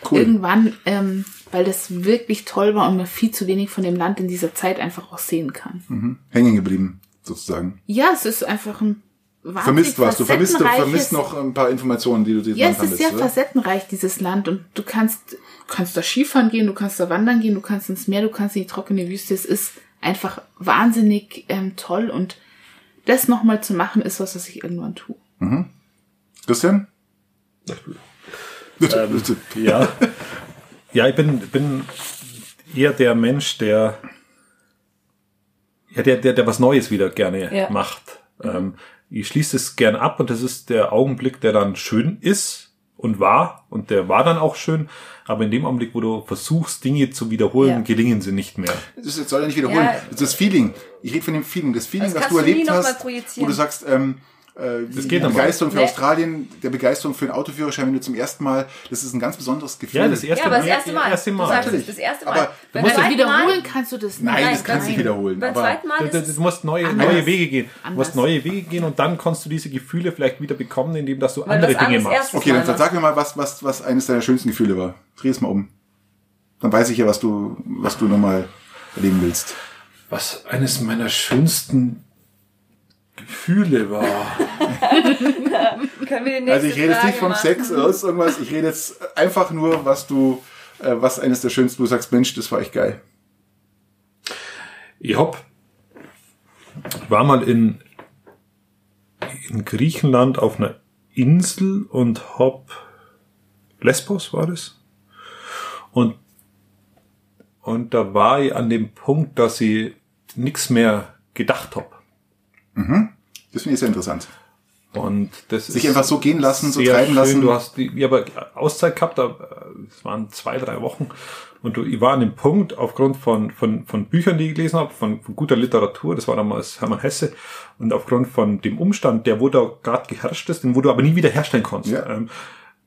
Cool. Irgendwann, ähm, weil das wirklich toll war und man viel zu wenig von dem Land in dieser Zeit einfach auch sehen kann. Mhm. Hängen geblieben, sozusagen. Ja, es ist einfach ein Vermisst was. Du vermisst, du vermisst noch ein paar Informationen, die du dir Ja, es ist kannst. sehr oder? facettenreich, dieses Land. Und du kannst, kannst da Skifahren gehen, du kannst da wandern gehen, du kannst ins Meer, du kannst in die trockene Wüste. Es ist einfach wahnsinnig ähm, toll. Und das nochmal zu machen, ist was, was ich irgendwann tue. Christian? Ähm, ja. Ja, ich bin, bin eher der Mensch, der, ja, der, der, der was Neues wieder gerne Ja. macht. Ähm, ich schließe es gern ab und das ist der Augenblick, der dann schön ist und war und der war dann auch schön. Aber in dem Augenblick, wo du versuchst, Dinge zu wiederholen, Ja. gelingen sie nicht mehr. Das soll er nicht wiederholen. Ja. Das ist das Feeling. Ich rede von dem Feeling. Das Feeling, Das was du du erlebt mal hast, projizieren. wo du sagst, ähm, äh, die, geht die noch mal. Begeisterung für Nee. Australien, der Begeisterung für den Autoführerschein, wenn du zum ersten Mal, das ist ein ganz besonderes Gefühl. Ja, das erste Ja, aber das Mal. erste Mal. Erste Du Mal. sagst es, Natürlich. das erste Aber Mal. du Beim musst ja zweiten Wiederholen Mal, kannst du das nicht. Nein, das kannst du nicht wiederholen. Beim Aber zweiten Mal Du, ist du, du musst neue, Anders. neue Wege gehen. Du Anders. musst neue Wege gehen und dann kannst du diese Gefühle vielleicht wieder bekommen, indem dass du Weil andere Dinge machst. okay, dann Mal sag mir mal, was, was, was eines deiner schönsten Gefühle war. Dreh es mal um. Dann weiß ich ja, was du, was du nochmal erleben willst. Was eines meiner schönsten Gefühle war. Können wir nächste Also ich rede jetzt nicht vom machen? Sex oder sonst irgendwas. Ich rede jetzt einfach nur, was du, äh, was eines der schönsten, du sagst, Mensch, das war echt geil. Ich hab, war mal in, in Griechenland auf einer Insel und hab, Lesbos war das? Und, und da war ich an dem Punkt, dass ich nix mehr gedacht hab. Das finde ich sehr interessant. Und das Sich ist einfach so gehen lassen, so treiben schön. lassen. Du hast die, ich habe Auszeit gehabt, es waren zwei, drei Wochen. Und du, ich war an dem Punkt, aufgrund von, von, von Büchern, die ich gelesen habe, von, von guter Literatur, das war damals Hermann Hesse, und aufgrund von dem Umstand, der wo da gerade geherrscht ist, den wo du aber nie wieder herstellen konntest. Ja. Ähm,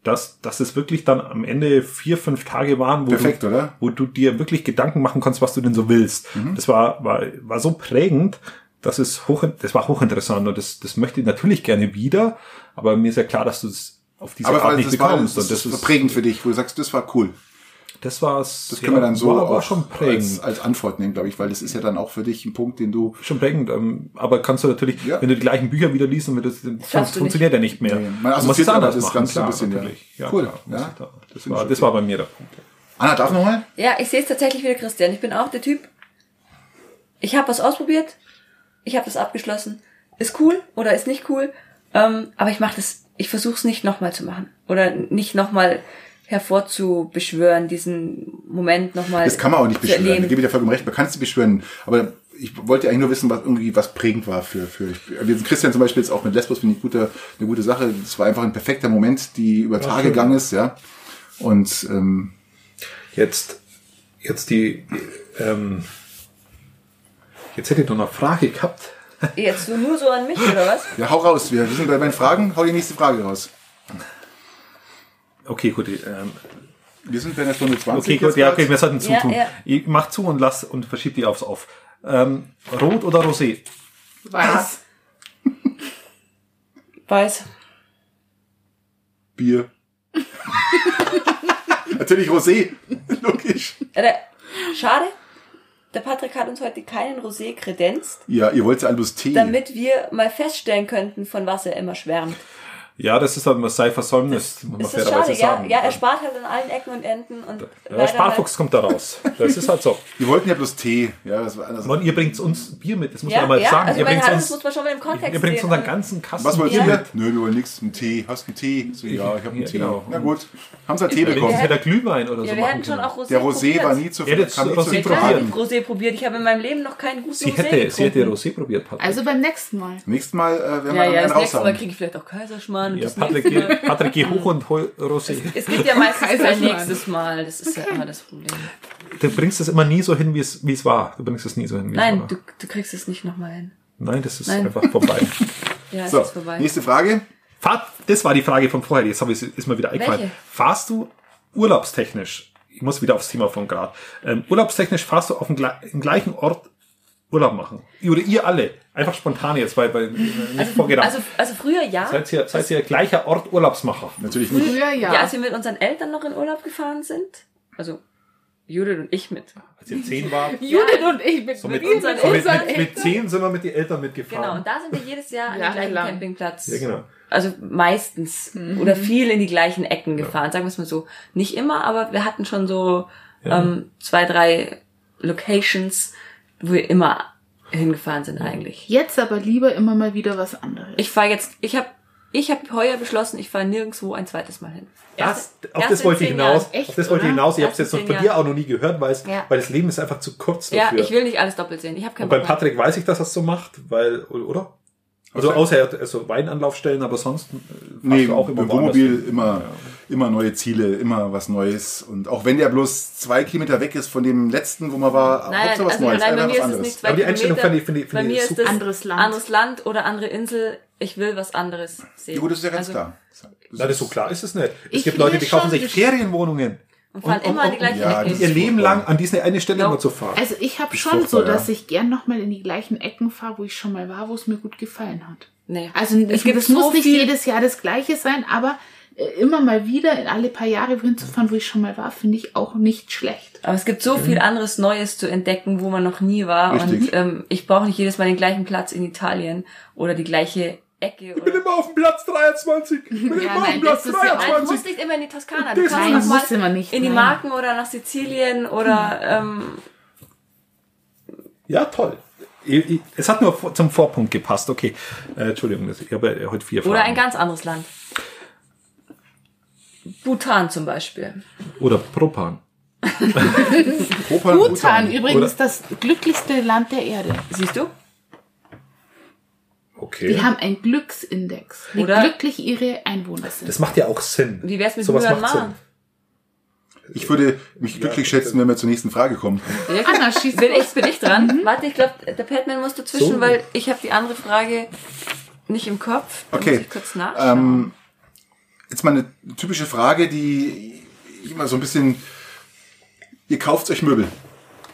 dass, dass es wirklich dann am Ende vier, fünf Tage waren, wo, Perfekt, du, oder? Mhm. wo du dir wirklich Gedanken machen kannst, was du denn so willst. Das war, war, war so prägend, das ist hoch, das war hochinteressant und das, das möchte ich natürlich gerne wieder, aber mir ist ja klar, dass du es auf diese Aber Art nicht das war, bekommst. das und das ist prägend für dich, wo du sagst, das war cool. das war's. Das können wir dann so war, auch schon prägend. als, als Antwort nehmen, glaube ich, weil das ist ja dann auch für dich ein Punkt, den du schon prägend, ähm, aber kannst du natürlich, Ja. wenn du die gleichen Bücher wieder liest und wenn das, das du funktioniert ja nicht mehr. Nee, man Du musst assoziiert es aber anders das machen, Ganze klar, ein bisschen, ja. natürlich. Ja, Cool, klar, ja. da- Das war, das war bei mir der Punkt. ja. Anna, darf nochmal? Ja, ich sehe es tatsächlich wieder, Christian. Ich bin auch der Typ. Ich habe was ausprobiert, ich habe das abgeschlossen. Ist cool oder ist nicht cool, ähm, aber ich mache das. Ich versuche es nicht nochmal zu machen oder nicht nochmal hervorzubeschwören, diesen Moment nochmal. Das kann man auch nicht beschwören. Da erleben. gebe ich dir vollkommen recht, man kann es nicht beschwören. Aber ich wollte eigentlich nur wissen, was irgendwie was prägend war für, für wir sind Christian zum Beispiel jetzt auch mit Lesbos, finde ich gute, eine gute Sache. Es war einfach ein perfekter Moment, die über Tage gegangen ist, ja. Und ähm, Jetzt, jetzt die, ähm, Jetzt hätte ich noch eine Frage gehabt. Jetzt nur so an mich, oder was? Ja, hau raus. Wir sind bei meinen Fragen. Hau die nächste Frage raus. Okay, gut. Ähm, Wir sind bei einer Stunde 20. okay, gut. Ja, okay, wir sollten zutun. Ja, ja. Ich mach zu und lass und verschieb die aufs Off. Ähm, Rot oder Rosé? Weiß. Weiß. Bier. Natürlich Rosé. Logisch. Der, schade. Der Patrick hat uns heute keinen Rosé kredenzt, Ja, ihr wollt ja bloß Tee. damit wir mal feststellen könnten, von was er immer schwärmt. Ja, das ist halt was sei Versäumnis, muss man Ist fairerweise schade? Ja, sagen. ja, er spart halt an allen Ecken und Enden und Ja, der Sparfuchs kommt da raus. Das ist halt so. Wir wollten ja bloß Tee. Ja, das war also, Und ihr bringt uns Bier mit, das muss Ja, man mal ja, sagen. also ihr bringt uns, muss man schon mal im Kontext ihr bringt unseren ganzen Kasten. was wollt Bier ihr Ja. mit? Nö, wir wollen nix. Ein Tee. Hast du einen Tee? So, ja, ich habe einen Ja, Tee. genau. Na gut. Haben sie einen Tee bekommen. es hätte Glühwein oder Ja, so wir hätten schon auch Rosé Der Rosé probiert. war nie zu Ja, Ja, klar probieren. habe ich Rosé probiert. Ich habe in meinem Leben noch keinen guten Sie Rosé hätte, sie hätte. Rosé probiert, Patrick. Also beim nächsten Mal. Nächstes Mal äh, werden wir Ja, dann ja, einen das nächste Mal kriege ich vielleicht auch Kaiserschmarrn. Und ja, Patrick, Mal. geh, Patrick, geh hoch und hol Rosé. Es gibt ja meistens kein nächstes Mal. Das ist ja immer das Problem. Du bringst es immer nie so hin, wie es, wie es war. Du bringst es nie so hin, wie es Nein, war. du, du kriegst es nicht nochmal hin. Nein, das ist Nein. einfach vorbei. Ja, es So, ist vorbei. nächste Frage. Das war die Frage von vorher, jetzt habe ich, ist mir wieder eingefallen. Welche? Fahrst du urlaubstechnisch, ich muss wieder aufs Thema von gerade, ähm, urlaubstechnisch fahrst du auf im gleichen Ort Urlaub machen? Oder ihr alle? Einfach spontan jetzt, weil, weil äh, nicht vorgedacht. Also, also früher ja. seid, ihr, seid ihr gleicher Ort Urlaubsmacher? Natürlich nicht. Früher ja. Ja, als wir mit unseren Eltern noch in Urlaub gefahren sind. Also Judith und ich mit. Als ihr zehn wart? Judith und ich mit, So mit, mit unseren so mit, Eltern. mit, mit zehn sind wir mit den Eltern mitgefahren. Genau, und da sind wir jedes Jahr an den gleichen Campingplatz. Ja, genau. Also meistens oder viel in die gleichen Ecken gefahren, sagen wir es mal so. Nicht immer, aber wir hatten schon so ähm, zwei, drei Locations, wo wir immer hingefahren sind eigentlich. Jetzt aber lieber immer mal wieder was anderes. Ich fahre jetzt, ich habe ich hab heuer beschlossen, ich fahre nirgendwo ein zweites Mal hin. Das, Erst- auf erst das wollte ich hinaus. Echt, auf das wollte ich hinaus. Ich habe es jetzt von dir auch noch nie gehört, weil, es, Ja. weil das Leben ist einfach zu kurz Ja, dafür. ich will nicht alles doppelt sehen. Ich habe keinen Und bei. Patrick weiß ich, dass er es so macht, weil, oder? Also außer er hat so Weinanlaufstellen, aber sonst äh, Nee, du auch immer Wohnmobil immer, immer neue Ziele, immer was Neues. Und auch wenn der bloß zwei Kilometer weg ist von dem letzten, wo man war, Nein, Hauptsache was also, Neues, nein, bei einfach mir was ist es anderes. nicht zwei Aber die Einstellung Kilometer. finde ich- finde ich- Bei finde ich mir ist das Anderes Land. anderes Land oder andere Insel. Ich will was anderes sehen. Ja gut, das ist ja ganz Also, klar. Na, das so klar ist es nicht. Es gibt Leute, die kaufen sich Ferienwohnungen. Und fahren immer an die gleiche ja, Ecke. Ihr Leben lang an diese eine Stelle No. immer zu fahren. Also ich habe schon so, dass ja. ich gern nochmal in die gleichen Ecken fahre, wo ich schon mal war, wo es mir gut gefallen hat. Nee. Also es gibt so muss nicht jedes Jahr das gleiche sein, aber äh, immer mal wieder in alle paar Jahre wohin zu fahren, wo ich schon mal war, finde ich auch nicht schlecht. Aber es gibt so viel anderes Neues zu entdecken, wo man noch nie war. Richtig. Und ähm, ich brauche nicht jedes Mal den gleichen Platz in Italien oder die gleiche Ecke. Ich bin immer auf dem Platz 23. Ich bin Ja, immer auf nein, dem Platz das ist ja auch- Nein, du musst 23. nicht immer in die Toskana. Du Das kannst Nein, immer nicht. in die nein. Marken oder nach Sizilien oder ähm, Ja, toll. Ich- ich- Es hat nur zum Vorpunkt gepasst. Okay. Äh, Entschuldigung, ich habe ja heute vier Fragen. oder ein ganz anderes Land. Bhutan zum Beispiel. Oder Propan. Propan, Bhutan, übrigens Oder- das glücklichste Land der Erde. Siehst du? Okay. Die haben einen Glücksindex, wie Oder- glücklich ihre Einwohner sind. Das macht ja auch Sinn. Wie wär's mit Sowas macht Myanmar? Sinn. Ich würde mich glücklich schätzen, wenn wir zur nächsten Frage kommen. Anna, schieß Bin ich, bin ich dran? Warte, ich glaube, der Patman muss dazwischen, So. weil ich habe die andere Frage nicht im Kopf. Da Okay. Muss ich kurz nachschauen. Ähm, jetzt mal eine typische Frage, die immer so ein bisschen, ihr kauft euch Möbel.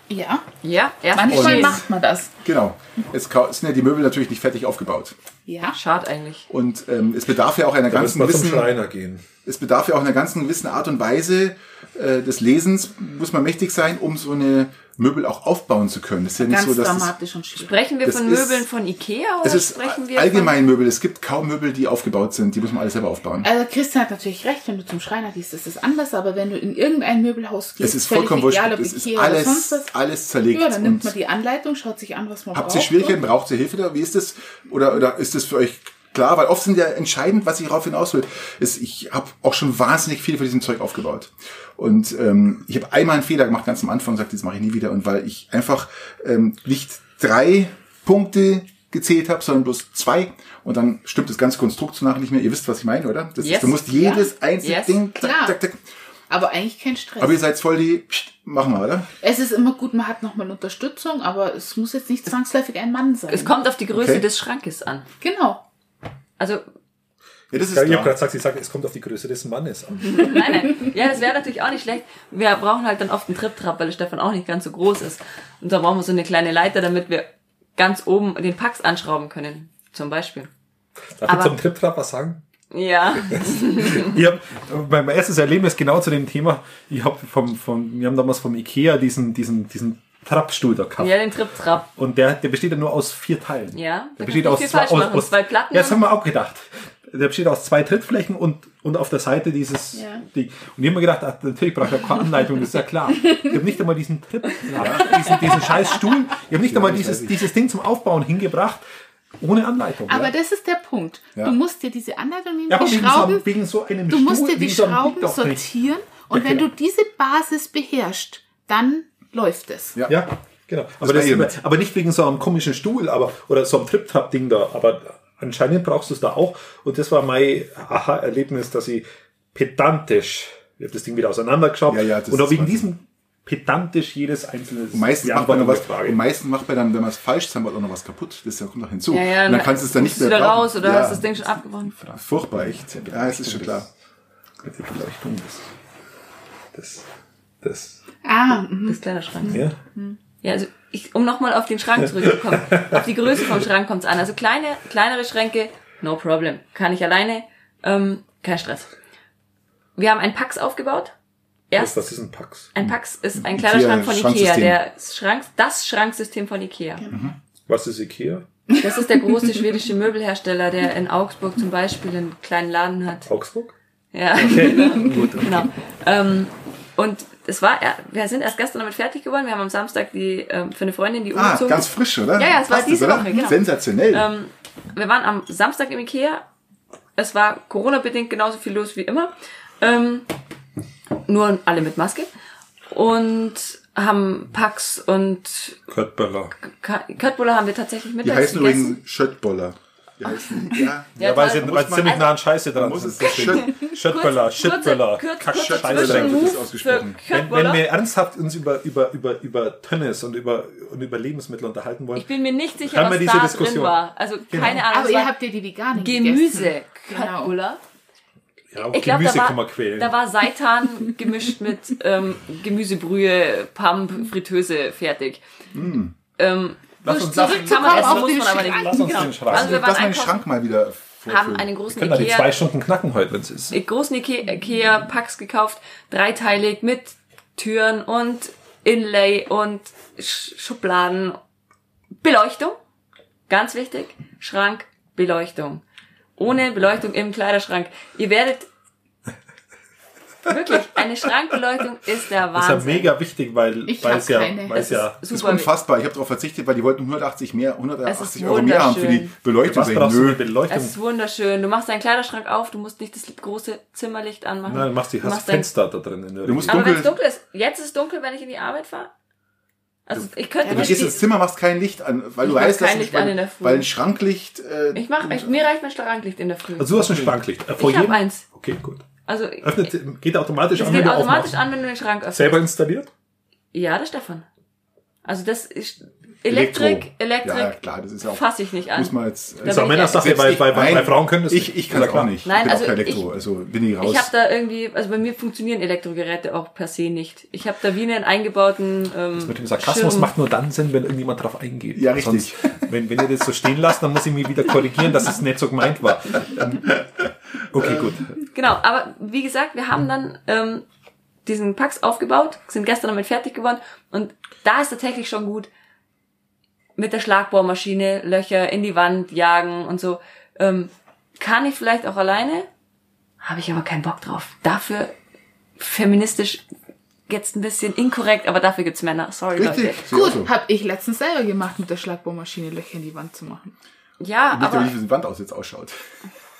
Ja, ja, erst manchmal macht man das. Genau. Jetzt kau- sind ja die Möbel natürlich nicht fertig aufgebaut. Ja. Schade eigentlich. Und ähm, es bedarf ja auch einer Da ganzen gewissen, Schreiner gehen. es bedarf ja auch einer ganzen gewissen Art und Weise äh, des Lesens, muss man mächtig sein, um so eine Möbel auch aufbauen zu können. Das ist ja nicht Ganz so, dass das, dramatisch und schwierig. Sprechen wir Das von ist- Möbeln von Ikea oder es ist sprechen wir allgemein Möbel. Es gibt kaum Möbel, die aufgebaut sind. Die muss man alles selber aufbauen. Also Christian hat natürlich recht, wenn du zum Schreiner gehst, ist es anders, aber wenn du in irgendein Möbelhaus gehst, Es ist vollkommen wurscht. egal, ob Es ist Ikea oder sonst alles, was, alles zerlegt. ja, dann nimmt man die Anleitung, schaut sich an, was man Habt braucht. ihr Schwierigkeiten? Braucht ihr Hilfe da? Wie ist das? Oder, oder ist das für euch klar? Weil oft sind ja entscheidend, was ich darauf hinaus will, ist, ich habe auch schon wahnsinnig viel von diesem Zeug aufgebaut. Und ähm, ich habe einmal einen Fehler gemacht, ganz am Anfang, und gesagt, das mache ich nie wieder. Und weil ich einfach ähm, nicht drei Punkte gezählt habe, sondern bloß zwei. Und dann stimmt das ganze Konstrukt nachher nicht mehr. Ihr wisst, was ich meine, oder? Das Yes. ist, du musst jedes einzelne Yes. Ding, zack, zack, zack. Aber eigentlich kein Stress. Aber ihr seid voll die, pst, machen wir, oder? es ist immer gut, man hat nochmal Unterstützung, aber es muss jetzt nicht zwangsläufig ein Mann sein. Es kommt auf die Größe Okay. des Schrankes an. Genau. Also, Ja, das ist Ja, ich habe gerade gesagt, sie sagt, es kommt auf die Größe des Mannes an. nein, nein. Ja, das wäre natürlich auch nicht schlecht. Wir brauchen halt dann oft einen Trip-Trap, weil der Stefan auch nicht ganz so groß ist. Und da brauchen wir so eine kleine Leiter, damit wir ganz oben den Pax anschrauben können. Zum Beispiel. Darf ich Aber- zum Trip-Trap was sagen? Ja. Ich hab, mein erstes Erlebnis genau zu dem Thema, ich hab vom, vom, wir haben damals vom Ikea diesen, diesen, diesen Trappstuhl da gehabt. Ja, den Trip-Trap. Und der, der besteht ja nur aus vier Teilen. Ja, Der da besteht aus zwei, aus, aus Zwei Platten Ja, das haben wir auch gedacht. Der besteht aus zwei Trittflächen und, und auf der Seite dieses Ja. Ding. Und ich habe mir gedacht, ach, natürlich braucht er keine Anleitung, das ist ja klar. Ich habe nicht einmal diesen Tritt, diesen, diesen scheiß Stuhl, ich habe nicht einmal das dieses, dieses Ding zum Aufbauen hingebracht, ohne Anleitung. Aber ja. das ist der Punkt. Ja. Du musst dir diese Anleitung nehmen, Ja, aber die Schrauben, so, wegen so einem du Stuhl, musst dir die Schrauben sortieren und Ja, wenn genau. du diese Basis beherrschst, dann läuft es. Ja. Ja, genau. Aber, war das, mit. aber nicht wegen so einem komischen Stuhl, aber oder so einem Trip-Trap-Ding da. Aber anscheinend brauchst du es da auch. Und das war mein Aha-Erlebnis, dass ich pedantisch, ich habe das Ding wieder auseinandergeschraubt Ja, ja, das und auch ist wegen diesem pedantisch jedes einzelne Und meistens die macht man noch was, und meistens macht man dann, wenn man es falsch zusammenbaut, auch noch was kaputt. Das kommt noch hinzu. Ja, ja, und dann kannst du es dann nicht du mehr wieder brauchen. raus oder ja, hast das Ding schon abgebrochen. Furchtbar, echt. Ja, es ist schon klar. Mit der Beleuchtung, das, das, das, Ah, mhm. Das kleine Schrank. ja. Ja, also ich, um nochmal auf den Schrank zurückzukommen. auf die Größe vom Schrank kommt es an. Also kleine, kleinere Schränke, no problem. Kann ich alleine, ähm, kein Stress. Wir haben einen Pax aufgebaut. Was, Erst, was ist ein Pax? ein Pax ist ein Ikea kleiner Schrank von Ikea, der Schrank, das Schranksystem von Ikea. Was ist Ikea? Das ist der große schwedische Möbelhersteller, der in Augsburg zum Beispiel einen kleinen Laden hat. Augsburg? Ja, genau. genau. Ähm, und es war, wir sind erst gestern damit fertig geworden. Wir haben am Samstag die ähm, für eine Freundin die Ah, umgezogen. ganz frisch, oder? Ja, ja, es war Passt diese oder? Woche, genau. Sensationell. Ähm, wir waren am Samstag im Ikea. Es war Corona-bedingt genauso viel los wie immer. Ähm, nur alle mit Maske. Und haben Pax und Köttböller. Köttbullar haben wir tatsächlich die mittags heißen gegessen. übrigens Schöttboller. Die heißen, ja. Ja, weil sie, weil ziemlich nah an Scheiße dran muss sind. Schöttböller, Schöttböller, ausgesprochen. Wenn, wenn wir ernsthaft uns über, über, über, über Tönnes und über, und über Lebensmittel unterhalten wollen, Ich bin mir nicht sicher, Haben wir was diese da Diskussion. drin war. Also keine Ahnung. aber ihr habt ja die veganen Gemüse. gegessen. Genau. Ja, Ich glaube, Gemüse da, kann man war- quälen. da war Seitan gemischt mit ähm, Gemüsebrühe, Pamp, Fritteuse fertig. Ähm, Lass uns- zurück kann man essen, muss den man aber Schrank- nicht. Lass uns den Schrank. Also wir Lass mal den Schrank mal wieder haben vorfüllen. einen großen können wir die Ikea, zwei Stunden knacken heute, wenn es ist. einen großen Ikea, Ikea Pax gekauft, dreiteilig mit Türen und Inlay und Sch Schubladen. Beleuchtung, ganz wichtig. Schrank, Beleuchtung. Ohne Beleuchtung im Kleiderschrank. Ihr werdet wirklich eine Schrankbeleuchtung ist der Das ist ja Wahnsinn. mega wichtig, weil, Ich weil es ja, keine. weil es Das ja, ist ist unfassbar. Ich habe darauf verzichtet, weil die wollten 180 mehr, Es 180 ist Euro mehr haben für die. Beleuchtung. was Nö. Beleuchtung? Es ist wunderschön. Du machst deinen Kleiderschrank auf, du musst nicht das große Zimmerlicht anmachen. Nein, du machst die, Du hast machst dein- Fenster da drin. In der Du musst Aber wenn dunkel, es dunkel ist, jetzt ist es dunkel, wenn ich in die Arbeit fahre. Also ich könnte du mir gehst ins Zimmer, machst kein Licht an, weil Ich du mach weißt, dass kein Licht an weil, in der Früh. weil ein Schranklicht. Äh, ich mach, ich, mir reicht mein Schranklicht in der Früh. Also du hast ein Schranklicht. Äh, vor Ich hab jedem- eins. Okay, gut. Also Öffnet, geht automatisch an, wenn geht du automatisch aufmachst. an, wenn du den Schrank öffnest. Selber installiert? Ja, der Stefan. Also das ist. Elektrik, Elektrik Ja, klar, das ist ja auch. fasse ich nicht an. Muss man jetzt. Das ist auch Männersache, bei, bei, bei Frauen können das Ich, ich kann auch klar. nicht. Nein, ich bin also auch kein Elektro, ich- also bin ich raus. Ich habe da irgendwie, also bei mir funktionieren Elektrogeräte auch per se nicht. Ich habe da wie einen eingebauten ähm, Mit dem Sarkasmus Schirm. macht nur dann Sinn, wenn irgendjemand drauf eingeht. Ja, richtig. Sonst, wenn, wenn ihr das so stehen lasst, dann muss ich mich wieder korrigieren, dass es nicht so gemeint war. Okay, gut. Genau, aber wie gesagt, wir haben dann ähm, diesen Pax aufgebaut, sind gestern damit fertig geworden und da ist tatsächlich schon gut mit der Schlagbohrmaschine Löcher in die Wand jagen und so. Ähm, kann ich vielleicht auch alleine, habe ich aber keinen Bock drauf. Dafür feministisch jetzt ein bisschen inkorrekt, aber dafür gibt's Männer. Sorry Richtig. Leute. ich Gut, so. hab ich letztens selber gemacht, mit der Schlagbohrmaschine Löcher in die Wand zu machen. Ja, Ich weiß aber aber nicht, wie die Wand aus jetzt ausschaut.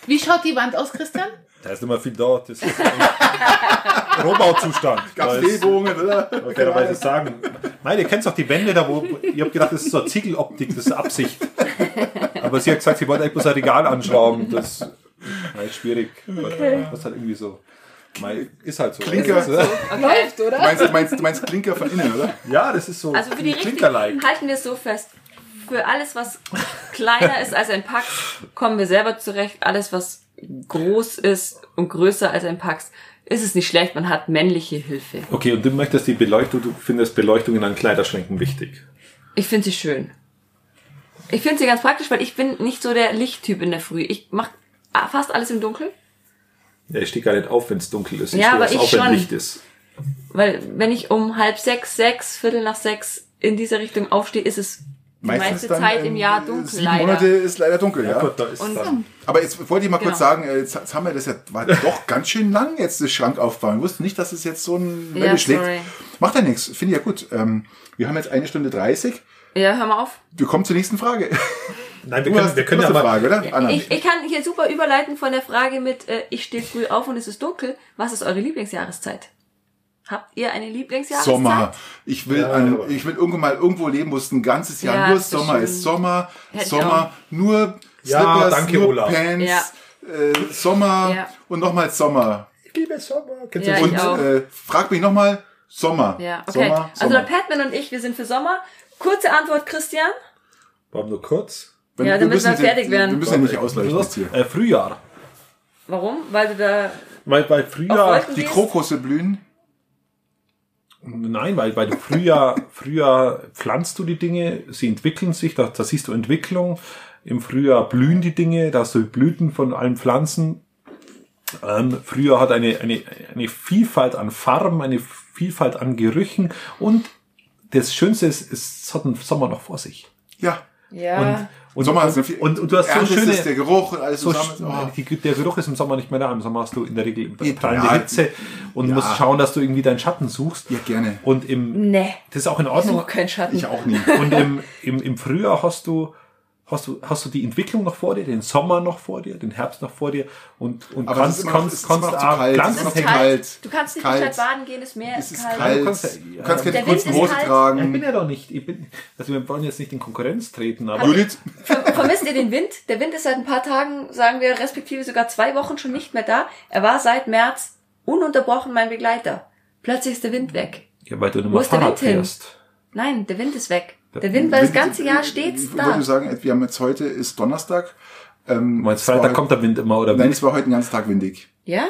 Wie schaut die Wand aus, Christian? Da ist immer viel da. Das ist ein Rohbauzustand. Ist- Drehbogen, oder? Ich kann fairerweise sagen. Nein, ihr kennt doch die Wände da, wo ich habe gedacht, das ist so eine Ziegeloptik, das ist Absicht. Aber sie hat gesagt, sie wollte eigentlich bloß ein Regal anschrauben. Das ist schwierig. Was halt irgendwie so. Mein, ist halt so. Klinker. Das ist, äh, Läuft, Du oder? meinst, du meinst, du meinst Klinker von innen, oder? ja, das ist so Also für die richtigen Klinker-like. halten wir es so fest. Für alles, was kleiner ist als ein Pax, kommen wir selber zurecht. Alles, was groß ist und größer als ein Pax, ist es nicht schlecht. Man hat männliche Hilfe. Okay, und du möchtest die Beleuchtung, du findest Beleuchtung in einem Kleiderschränken wichtig. Ich finde sie schön. Ich finde sie ganz praktisch, weil ich bin nicht so der Lichttyp in der Früh. Ich mache fast alles im Dunkeln. Ja, ich stehe gar nicht auf, wenn es dunkel ist. Ja, stehe aber ich auf, wenn schon. Licht ist. Weil wenn ich um halb sechs, sechs, Viertel nach sechs in diese Richtung aufstehe, ist es die meiste Zeit im ähm, Jahr dunkel. Sieben leider. Monate ist leider dunkel, ja. Gut, da ist Und- dann. Aber jetzt wollte ich mal kurz Genau. sagen, äh, jetzt, jetzt haben wir das ja, war doch ganz schön lang jetzt, das Schrank aufbauen. Ich wusste nicht, dass es jetzt so ein Welle Ja, schlägt. sorry. Macht ja nichts, finde ich ja gut. Ähm, wir haben jetzt eine Stunde 30. Ja, hör mal auf. Wir kommen zur nächsten Frage. Nein, wir Du können, hast, wir können ja mal. Frage, oder? Ich, ich kann hier super überleiten von der Frage mit, äh, ich stehe früh auf und es ist dunkel. Was ist eure Lieblingsjahreszeit? Habt ihr eine Lieblingsjahreszeit? Sommer. Ich will, Ja, aber- ich will irgendwann mal irgendwo leben, wo es ein ganzes Jahr Ja, nur das ist Sommer schön. ist. Sommer, Hätte ich Sommer, nur Ja, Slippers, danke, nur Olaf. Pants, Ja. äh, Sommer Ja. und nochmals Sommer. Ich liebe Sommer. Kennst Ja, das? Und äh, frag mich nochmal, Sommer. Ja, okay. Sommer, Also Sommer. der Patman und ich, wir sind für Sommer. Kurze Antwort, Christian. Warum nur kurz? Wenn- Ja, damit wir jetzt- fertig werden. Wir müssen ja nicht ausleuchten jetzt hier. Äh, Frühjahr. Warum? Weil du da Weil, auf Frühjahr. Die? Krokusse blühen. Nein, weil, weil du Frühjahr, Frühjahr pflanzt du die Dinge, sie entwickeln sich, da, da siehst du Entwicklung. Im Frühjahr blühen die Dinge, da hast du Blüten von allen Pflanzen. Ähm, Frühjahr hat eine, eine, eine Vielfalt an Farben, eine Vielfalt an Gerüchen und das Schönste ist, es hat einen Sommer noch vor sich. Ja. Ja. Und, und, Sommer und, ist viel- und, und du hast so schöne, ist der Geruch und alles so, zusammen. Oh. die, der Geruch ist im Sommer nicht mehr da. Im Sommer hast du in der Regel prallende ja. Hitze und Ja. musst schauen, dass du irgendwie deinen Schatten suchst. Ja, gerne. Und im, nee. das ist auch in Ordnung. Such keinen Schatten. Ich auch nie. Und im, im, im Frühjahr hast du, hast du, hast du die Entwicklung noch vor dir, den Sommer noch vor dir, den Herbst noch vor dir und, und Aber kannst, kannst, kannst noch zu auch kalt, kalt. Du kannst nicht Kalt. in die Stadt baden gehen, das Meer Es ist, ist kalt. kalt. Du kannst ja- Du kannst Der keine Wind kurzen ist Hose kalt. Ich bin tragen. ja doch nicht, ich bin, also wir wollen jetzt nicht in Konkurrenz treten, aber Judith, Ver- Vermisst ihr den Wind? Der Wind ist seit ein paar Tagen, sagen wir, respektive sogar zwei Wochen schon nicht mehr da. Er war seit März ununterbrochen mein Begleiter. Plötzlich ist der Wind weg. ja, weil du nicht Wo mehr ist der Fahrrad Wind hin? fährst. Nein, der Wind ist weg. Der Wind war das Wind- ganze Jahr stets Ich da. wollte sagen, wir haben jetzt heute ist Donnerstag. Ähm, meinst, es war Freitag heute- kommt der Wind immer oder Nein, es war heute den ganzen Tag windig. Ja?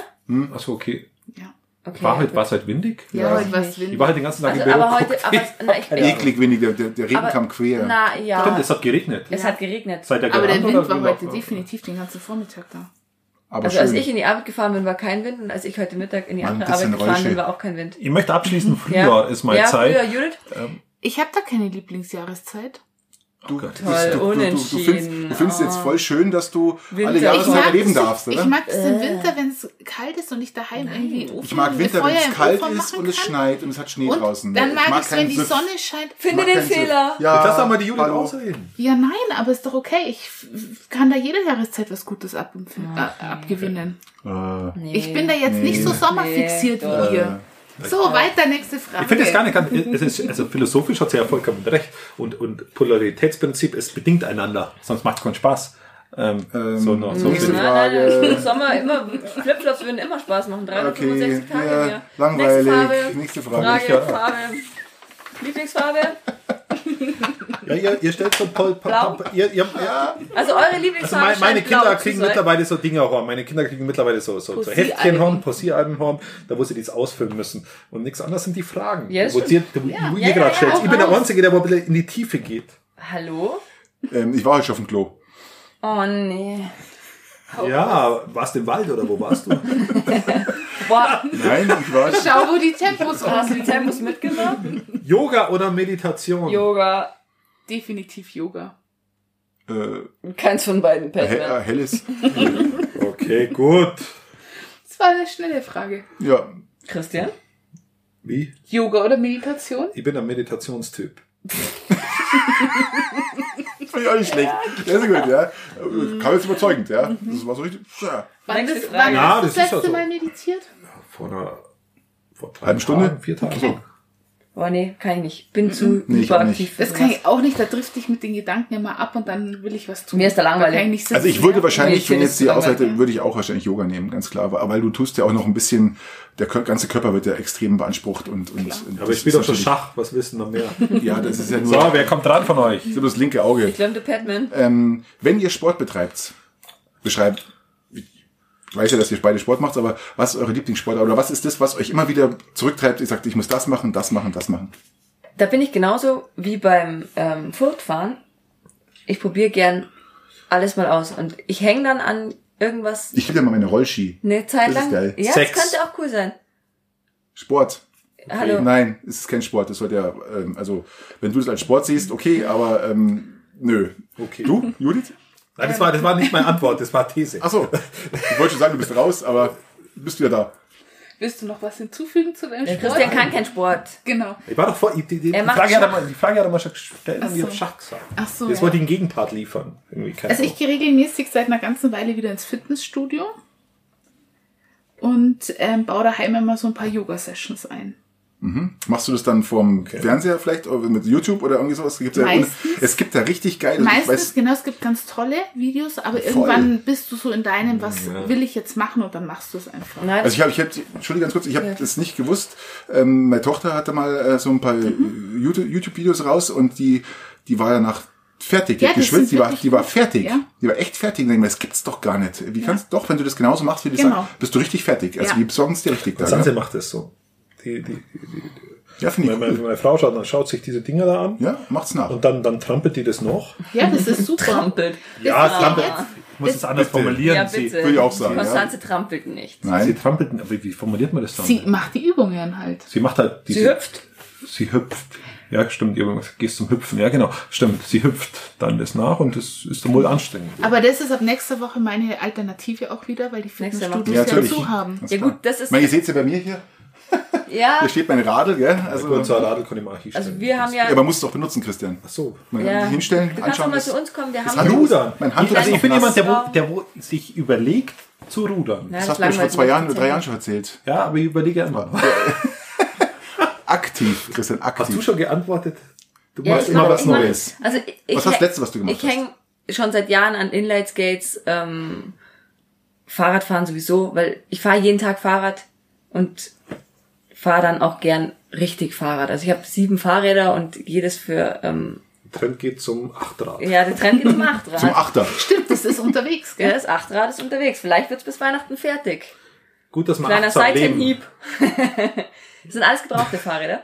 Achso, okay. Ja. Okay. War heute, war es heute windig? Ja, Ja. heute war es Ich windig. war heute den ganzen Tag Also, im Büro. aber heute, aber, na, ich bin, Eklig windig, der, der, Regen Aber- kam quer. na, ja. Stimmt, es hat geregnet. es hat geregnet. Seid ihr Aber der Wind war heute war- definitiv den ganzen Vormittag da. Aber Also schön. als ich in die Arbeit gefahren bin, war kein Wind und als ich heute Mittag in die Mal ein andere Arbeit gefahren bin, war auch kein Wind. Ich möchte abschließen, Frühjahr ist meine ja, Zeit. Früher, Judith? Ich habe da keine Lieblingsjahreszeit. du, Gott. du, Toll, du, du, du, unentschieden. findest, du findest jetzt voll schön, dass du Winter. alle Ich Jahreszeiten mag erleben es, darfst, ich oder? mag es im Winter, wenn es kalt ist und ich daheim irgendwie Ofen, Ich mag Winter, wenn es kalt ist und es schneit und es hat Schnee Und draußen. dann mag ich es, wenn die. Sonne scheint. Ich Finde den. Fehler. Ja, lass doch mal die Judith hallo. ausreden. Ja, nein, aber ist doch okay. Ich kann da jede Jahreszeit was Gutes ab, äh, abgewinnen. Äh, Ich bin da jetzt nicht so sommerfixiert Nee, wie ihr. So, weiter, nächste Frage. Ich finde es gar nicht ganz, es ist, also philosophisch hat sie ja vollkommen recht. Und, und Polaritätsprinzip, es bedingt einander, sonst macht es keinen Spaß. Ähm, Ähm, so noch, so nächste viel- Nein, nein, Frage. Sommer immer, Flipflops würden immer Spaß machen. 365 Okay, Tage ja, mehr. langweilig. Nächste Farbe. Nächste Frage. Frage. Farbe. Lieblingsfarbe? Ja, ihr, ihr stellt so Pol, Blau? Ihr, ihr, ja. Also eure Also Lieblingsfarbe meine, meine blau Kinder kriegen mittlerweile so Dingerhorn. Meine Kinder kriegen mittlerweile so, so, so. Heftchenhorn, Posieralbenhorn, da wo sie das ausfüllen müssen. Und nichts anderes sind die Fragen. Ja, wo sie, wo Ja. ihr Ja, gerade ja, stellt. Ich bin der. Einzige, der wo ein bisschen in die Tiefe geht. Hallo? Ähm, ich war heute schon auf dem Klo. Oh nee. Ja, warst du im Wald oder wo warst du? Boah, Nein, ich war Schau, wo die Tempos hast du die Tempos mitgenommen? Yoga oder Meditation? Yoga. Definitiv Yoga. äh, Keins von beiden, he äh, Patman. helles. Okay, gut. Das war eine schnelle Frage. Ja, Christian? Wie? Yoga oder Meditation? Ich bin ein Meditationstyp. das fand ich auch nicht schlecht. Ja, sehr gut, ja. Kam jetzt überzeugend, ja. Das war so richtig. Ja. Wann, Frage. wann Ja, hast das du das ist ja letzte so. Mal meditiert? Vor einer vor drei Halben Stunde? Tagen, vier Tagen. Okay. Boah, nee, kann ich nicht. Bin zu Mhm. Nee, für Das kann ich auch nicht, da drifte ich mit den Gedanken immer ab und dann will ich was tun. Mir ist da langweilig. kann ich Also ich würde wahrscheinlich, Ich wenn jetzt die. Ausseite, würde ich auch wahrscheinlich Yoga nehmen, ganz klar. Aber weil du tust ja auch noch ein bisschen, der ganze Körper wird ja extrem beansprucht und, und, und Aber ich spiele doch schon Schach. Was wissen noch mehr? Ja, das ist ja nur So, wer kommt dran von euch? das, ist nur das linke Auge. Ich glaube, der Padman. Ähm, wenn ihr Sport betreibt, beschreibt, ich weiß ja, dass ihr beide Sport macht, aber was ist eure Lieblingssport oder was ist das, was euch immer wieder zurücktreibt? Ihr sagt, ich muss das machen, das machen, das machen. Da bin ich genauso wie beim ähm, Furtfahren. Ich probiere gern alles mal aus. Und ich hänge dann an irgendwas Ich gebe dir mal meine Rollski. eine Zeit Das ist lang. geil. Ja, Sex. das könnte auch cool sein. Sport. Hallo. Nein, es ist kein Sport. Das sollte ja, ähm, also wenn du das als Sport siehst, okay, aber ähm, nö. Okay. Du, Judith? Nein, das war, das war nicht meine Antwort, das war These. Ach so, ich wollte schon sagen, du bist raus, aber du bist wieder da. Willst du noch was hinzufügen zu deinem Der Sport? Christian kann kein Sport. Genau. Ich war doch vor, die, die, die, Er Frage hat er mal, die Frage hat er mal schon gestellt Ach und ich so. habe Schach gesagt. Ach so, Jetzt ja. wollte ich einen Gegenpart liefern. Irgendwie kein Also ich gehe regelmäßig seit einer ganzen Weile wieder ins Fitnessstudio und ähm, baue daheim immer so ein paar Yoga-Sessions ein. Machst du das dann vorm Fernseher vielleicht oder mit YouTube oder irgendwie sowas? Gibt's ja, Meistens. es gibt da richtig geile. ich Meistens, weiß, genau, es gibt ganz tolle Videos, aber irgendwann bist du so in deinem, was Ja. will ich jetzt machen und dann machst du es einfach. Nein, also ich habe, ich hab, Entschuldigung ganz kurz, ich habe das nicht gewusst. Ähm, meine Tochter hatte mal äh, so ein paar Mhm. YouTube- YouTube-Videos raus und die, die war danach fertig, die Ja, hat geschwitzt, die war, die war fertig. Ja. Die war echt fertig. Und ich denk mir, das gibt's doch gar nicht. Wie kannst doch, wenn du das genauso machst, wie du Genau. sagst, bist du richtig fertig. Also Ja. die besorgen es dir richtig da. Sanse Ja, macht das so. Die, die, ja finde meine, ich meine, cool. meine Frau schaut, dann schaut sich diese Dinger da an Ja, macht's nach. und dann, dann trampelt die das noch. Ja, das ist super. trampelt. Ja, ist trampelt. jetzt- Ich muss es anders Bitte. formulieren. Ja, sie, bitte. würde ich auch sagen, Konstanze trampelt nicht. sie Nein. trampelt, aber wie formuliert man das dann? Sie macht die Übungen halt. Sie macht halt diese, Sie hüpft. Sie hüpft. Ja, stimmt. Ihr gehst zum Hüpfen. Ja, genau. Stimmt. Sie hüpft dann das nach und das ist dann wohl anstrengend. Aber das ist ab nächster Woche meine Alternative auch wieder, weil die. Fitnessstudios Ja, ja, zu haben. Ja gut, das ist- Ich meine, ihr seht's ja bei mir hier. Ja, Hier steht mein Radl, gell? Also, so ein Radl kann ich mal hier also wir haben ja... ja, aber musst du doch benutzen, Christian. Ach so. Man ja, kann sich hinstellen, du kannst doch anschauen. mal zu uns kommen. Wir das haben Rudern. Mein Handtuch also ich bin jemand, der, wo, der wo sich überlegt zu rudern. Ja, Das das hast du mir vor zwei Jahren oder drei. Jahren schon erzählt. Ja, aber ich überlege einmal. Aktiv, Christian, aktiv. Hast du schon geantwortet? Du Ja, machst ich immer was ich Neues. Also ich, ich Was war das Letzte, was du gemacht Ich hänge schon seit Jahren an Inline-Skates, ähm, Fahrradfahren sowieso, weil ich fahre jeden Tag Fahrrad und fahre dann auch gern richtig Fahrrad. Also ich habe sieben Fahrräder und jedes für, ähm, Trend geht zum Achtrad. ja, der Trend geht zum Achtrad. Zum Achter. Stimmt, das ist unterwegs, ja, gell? das Achtrad ist unterwegs. Vielleicht wird's bis Weihnachten fertig. Gut, dass man Kleiner. Seitenhieb. das sind alles gebrauchte Fahrräder.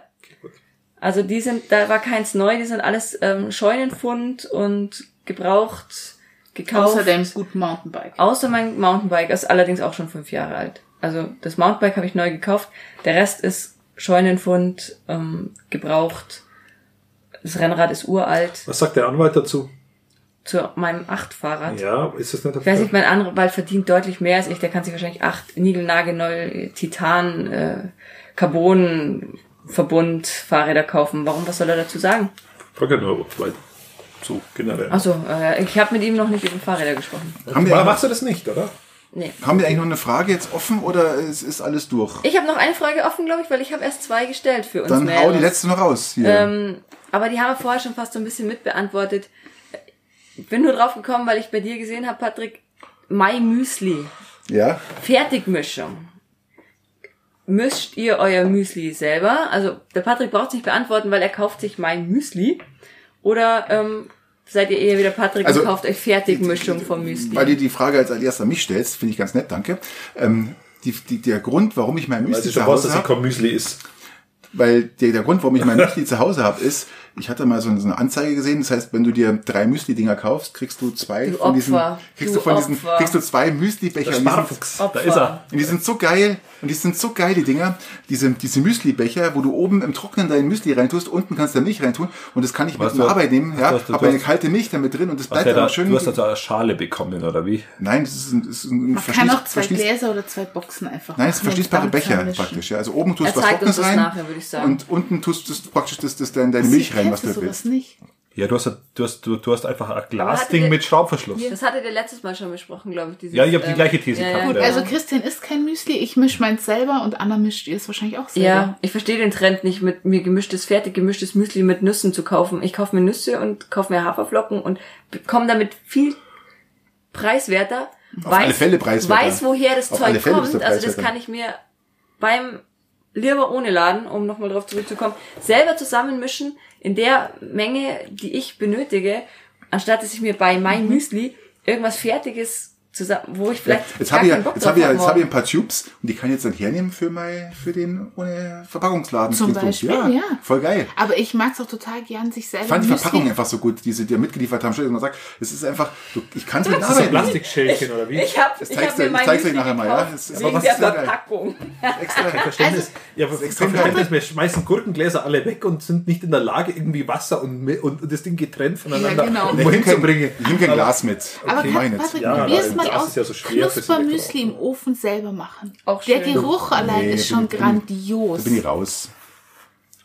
Also die sind, da war keins neu, die sind alles ähm, Scheunenfund und gebraucht, gekauft. Außer dem guten Mountainbike. Außer mein Mountainbike ist allerdings auch schon fünf Jahre alt. Also das Mountainbike habe ich neu gekauft. Der Rest ist Scheunenfund, ähm, gebraucht. Das Rennrad ist uralt. Was sagt der Anwalt dazu? Zu meinem Acht-Fahrrad. Ja, ist das nicht der Ich weiß Fall? nicht, mein Anwalt verdient deutlich mehr als ich. Der kann sich wahrscheinlich acht Nigelnagelneu Titan, äh, Carbon Verbund Fahrräder kaufen. Warum? Was soll er dazu sagen? Frag ja nur, weil so generell. Also äh, ich habe mit ihm noch nicht über Fahrräder gesprochen. Haben wir, Aber machst du das nicht, oder? Nee. haben wir eigentlich noch eine Frage jetzt offen oder ist, ist alles durch? Ich habe noch eine Frage offen, glaube ich, weil ich habe erst zwei gestellt für uns. Dann hau Mädels. die letzte noch raus. Hier. Ähm, aber die haben wir vorher schon fast so ein bisschen mitbeantwortet. Ich bin nur drauf gekommen, weil ich bei dir gesehen habe, Patrick, Mai Müsli, ja. Fertigmischung. Mischt ihr euer Müsli selber? Also der Patrick braucht es nicht beantworten, weil er kauft sich Mai Müsli. Oder ähm, seid ihr eher wieder Patrick Also, und kauft euch Fertigmischung vom Müsli? Weil du die Frage als erstes an mich stellst, finde ich ganz nett, danke. Ähm, die, die, der Grund, warum ich mein Weil Müsli zu Hause habe, weil der, der Grund, warum ich mein Müsli zu Hause habe, ist, ich hatte mal so eine, Anzeige gesehen, das heißt, wenn du dir drei Müsli-Dinger kaufst, kriegst du zwei Du von diesen, kriegst Du du von diesen, kriegst du zwei Müsli-Becher. Sind-. Da ist er. Und die sind so geil, und die sind so geil, die Dinger, diese, diese Müsli-Becher, wo du oben im Trocknen dein Müsli reintust, unten kannst du Milch reintun, und das kann ich Was mit du- Arbeit nehmen, ja, du hast- du habe eine kalte Milch damit drin, und das bleibt dann da, schön. du hast also eine Schale bekommen, oder wie? Nein, das ist ein, das ist ein Man kann auch zwei Gläser oder zwei Boxen einfach Nein, es und verschließbare Becher praktisch. Ja. Also oben tust du was Trockenes rein nachher, würde ich sagen. und unten tust du praktisch das, das dann deine Milch rein, was du sowas willst. nicht. Ja, du hast, du hast, du, du hast einfach ein Glasding mit Schraubverschluss. Das hattet ihr letztes Mal schon besprochen, glaube ich. Dieses, Ja, ich hab die ähm, gleiche These ja, gehabt, Ja, Gut, Ja. also Christian isst kein Müsli, ich mische meins selber und Anna mischt ihr es wahrscheinlich auch selber. Ja, ich verstehe den Trend nicht, mit mir gemischtes, fertig gemischtes Müsli mit Nüssen zu kaufen. Ich kaufe mir Nüsse und kaufe mir Haferflocken und komme damit viel preiswerter. Auf alle Fälle preiswerter. Weiß, woher das Auf Zeug kommt. Also das kann ich mir beim Lieber ohne Laden, um nochmal drauf zurückzukommen, selber zusammenmischen in der Menge, die ich benötige, anstatt dass ich mir bei Mhm. mein Müsli irgendwas Fertiges zusammen, wo ich vielleicht Jetzt habe ich, ja, jetzt habe ich, ja- hab jetzt habe ich ein paar Tubes und die kann ich jetzt dann hernehmen für mein, für den ohne Verpackungsladen. Zum Beispiel, ja. Voll geil. Aber ich mag es auch total gern, sich selber Ich fand die Verpackung einfach so gut, die sie dir mitgeliefert haben. Entschuldigung, man sagt, es ist einfach, du, ich kann es mit Das ist ein Plastikschälchen, oder wie? Ich habe Das ich zeigst hab du- mir ich mein zeig's euch nachher mal, ja? Das ist- wegen der? Verpackung. extra. Verständnis, ja, aber extrem Verständnis, wir schmeißen Gurkengläser alle weg und sind nicht in der Lage, irgendwie Wasser und, und, und das Ding getrennt voneinander Ja, genau. wohin zu bringen. Ich nehme kein Glas mit. Aber ich. Patrick, Ja, probier mal das aus. ja so Knuspermüsli im Ofen selber machen. Auch Der schön. Geruch allein Nee, ist schon bin grandios. Da bin ich raus.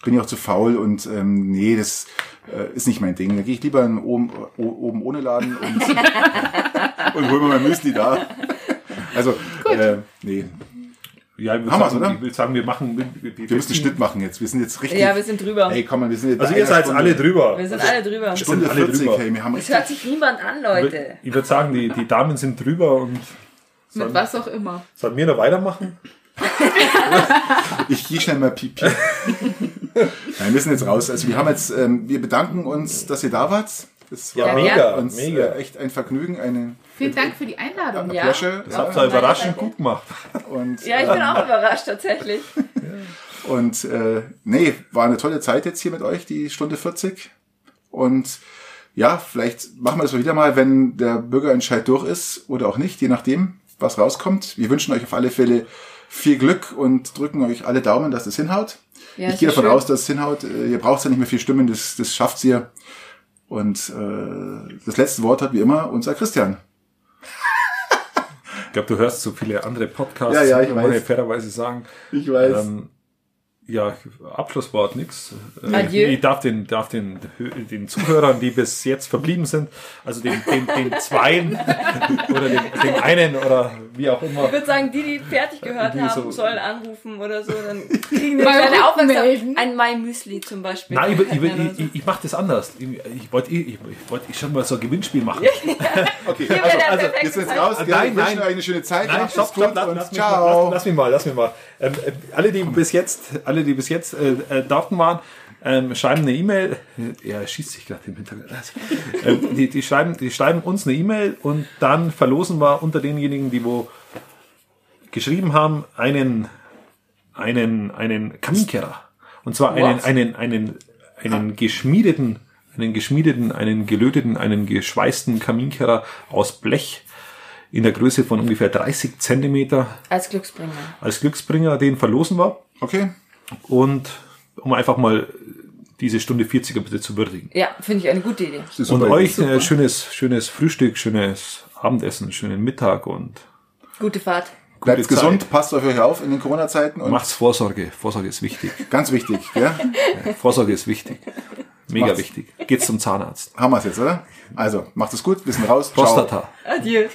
Bin ich auch zu faul und ähm, nee, das äh, ist nicht mein Ding. Da gehe ich lieber in oben, oben ohne Laden und, und hol mir mein Müsli da. Also, äh, nee. Ja, ich wir's, sagen, oder? ich will sagen, wir machen, wir, wir, Wir müssen einen Schnitt machen jetzt. Wir sind jetzt richtig. Ja, wir sind drüber. Ey, komm mal, wir sind jetzt Also ihr seid Stunde- alle drüber. Wir sind alle drüber. Stunde sind alle 40, drüber. hey, wir haben Es hört sich niemand an, Leute. Ich würde sagen, die, die Damen sind drüber und Mit was auch immer. sollen wir noch weitermachen? Ich gehe schnell mal pipi. Nein, wir sind jetzt raus. Also wir haben jetzt, ähm, wir bedanken uns, dass ihr da wart. Es Ja, war mega, uns mega. Äh, echt ein Vergnügen, eine Vielen Dank für die Einladung. Ja. Pleasure. Das habt ihr überraschend gut gemacht. Und, Ja, ich bin auch überrascht, tatsächlich. und äh, nee, war eine tolle Zeit jetzt hier mit euch, die Stunde 40. Und ja, vielleicht machen wir das wieder mal, wenn der Bürgerentscheid durch ist oder auch nicht, je nachdem, was rauskommt. Wir wünschen euch auf alle Fälle viel Glück und drücken euch alle Daumen, dass das hinhaut. Ja, ich gehe davon schön. aus, dass es hinhaut. Äh, Ihr braucht ja nicht mehr viel Stimmen, das, das schafft ihr. Und äh, das letzte Wort hat wie immer unser Christian. Ich glaube, du hörst so viele andere Podcasts. Ja, ja, ich muss weiß. fairerweise sagen. Ich weiß. Ähm, ja, Abschlusswort nix. Äh, Adieu. Ich darf den, darf den, den Zuhörern, die bis jetzt verblieben sind, also den, den, den Zweien oder den, den einen oder wie auch immer. Ich würde sagen, die, die fertig gehört Irgendwie haben, so- sollen anrufen oder so. Dann kriegen die Mal eine. Aufmerksamkeit. Ein My Müsli zum Beispiel. Nein, ich, ich, ich, ich, ich mache das anders. Ich, ich wollte ich, ich wollte schon mal so ein Gewinnspiel machen. Okay, also- also, wir jetzt Zeitpunkt. raus. Nein, wir nein. euch eine schöne Zeit. Nein, stopp, stopp, lass, und lass, mich ciao. mal, lass, lass mich mal, lass mich mal. Ähm, äh, alle, die bis jetzt, alle, die bis jetzt äh, äh, dort waren, ähm, schreiben eine E-Mail. Ja, er schießt sich gerade im Hintergrund. ähm, die, die, schreiben, die schreiben uns eine E-Mail und dann verlosen wir unter denjenigen, die wo geschrieben haben, einen, einen, einen Kaminkehrer. Und zwar einen, What? einen, einen, einen geschmiedeten, einen geschmiedeten, einen gelöteten, einen geschweißten Kaminkehrer aus Blech in der Größe von ungefähr 30 Zentimeter Als Glücksbringer. als Glücksbringer, den verlosen wir. Okay. Und um einfach mal diese Stunde 40 ein bisschen zu würdigen. Ja, finde ich eine gute Idee. Und super. euch ein schönes, schönes Frühstück, schönes Abendessen, schönen Mittag und Gute Fahrt. Bleibt gute gesund, Zeit. passt auf euch auf in den Corona-Zeiten und macht's Vorsorge. Vorsorge ist wichtig. ganz wichtig, ja? Vorsorge ist wichtig. Mega Macht's. wichtig. Geht's zum Zahnarzt. Haben wir es jetzt, oder? Also, macht es gut, wir sind raus. Ciao. Prostata. Adieu.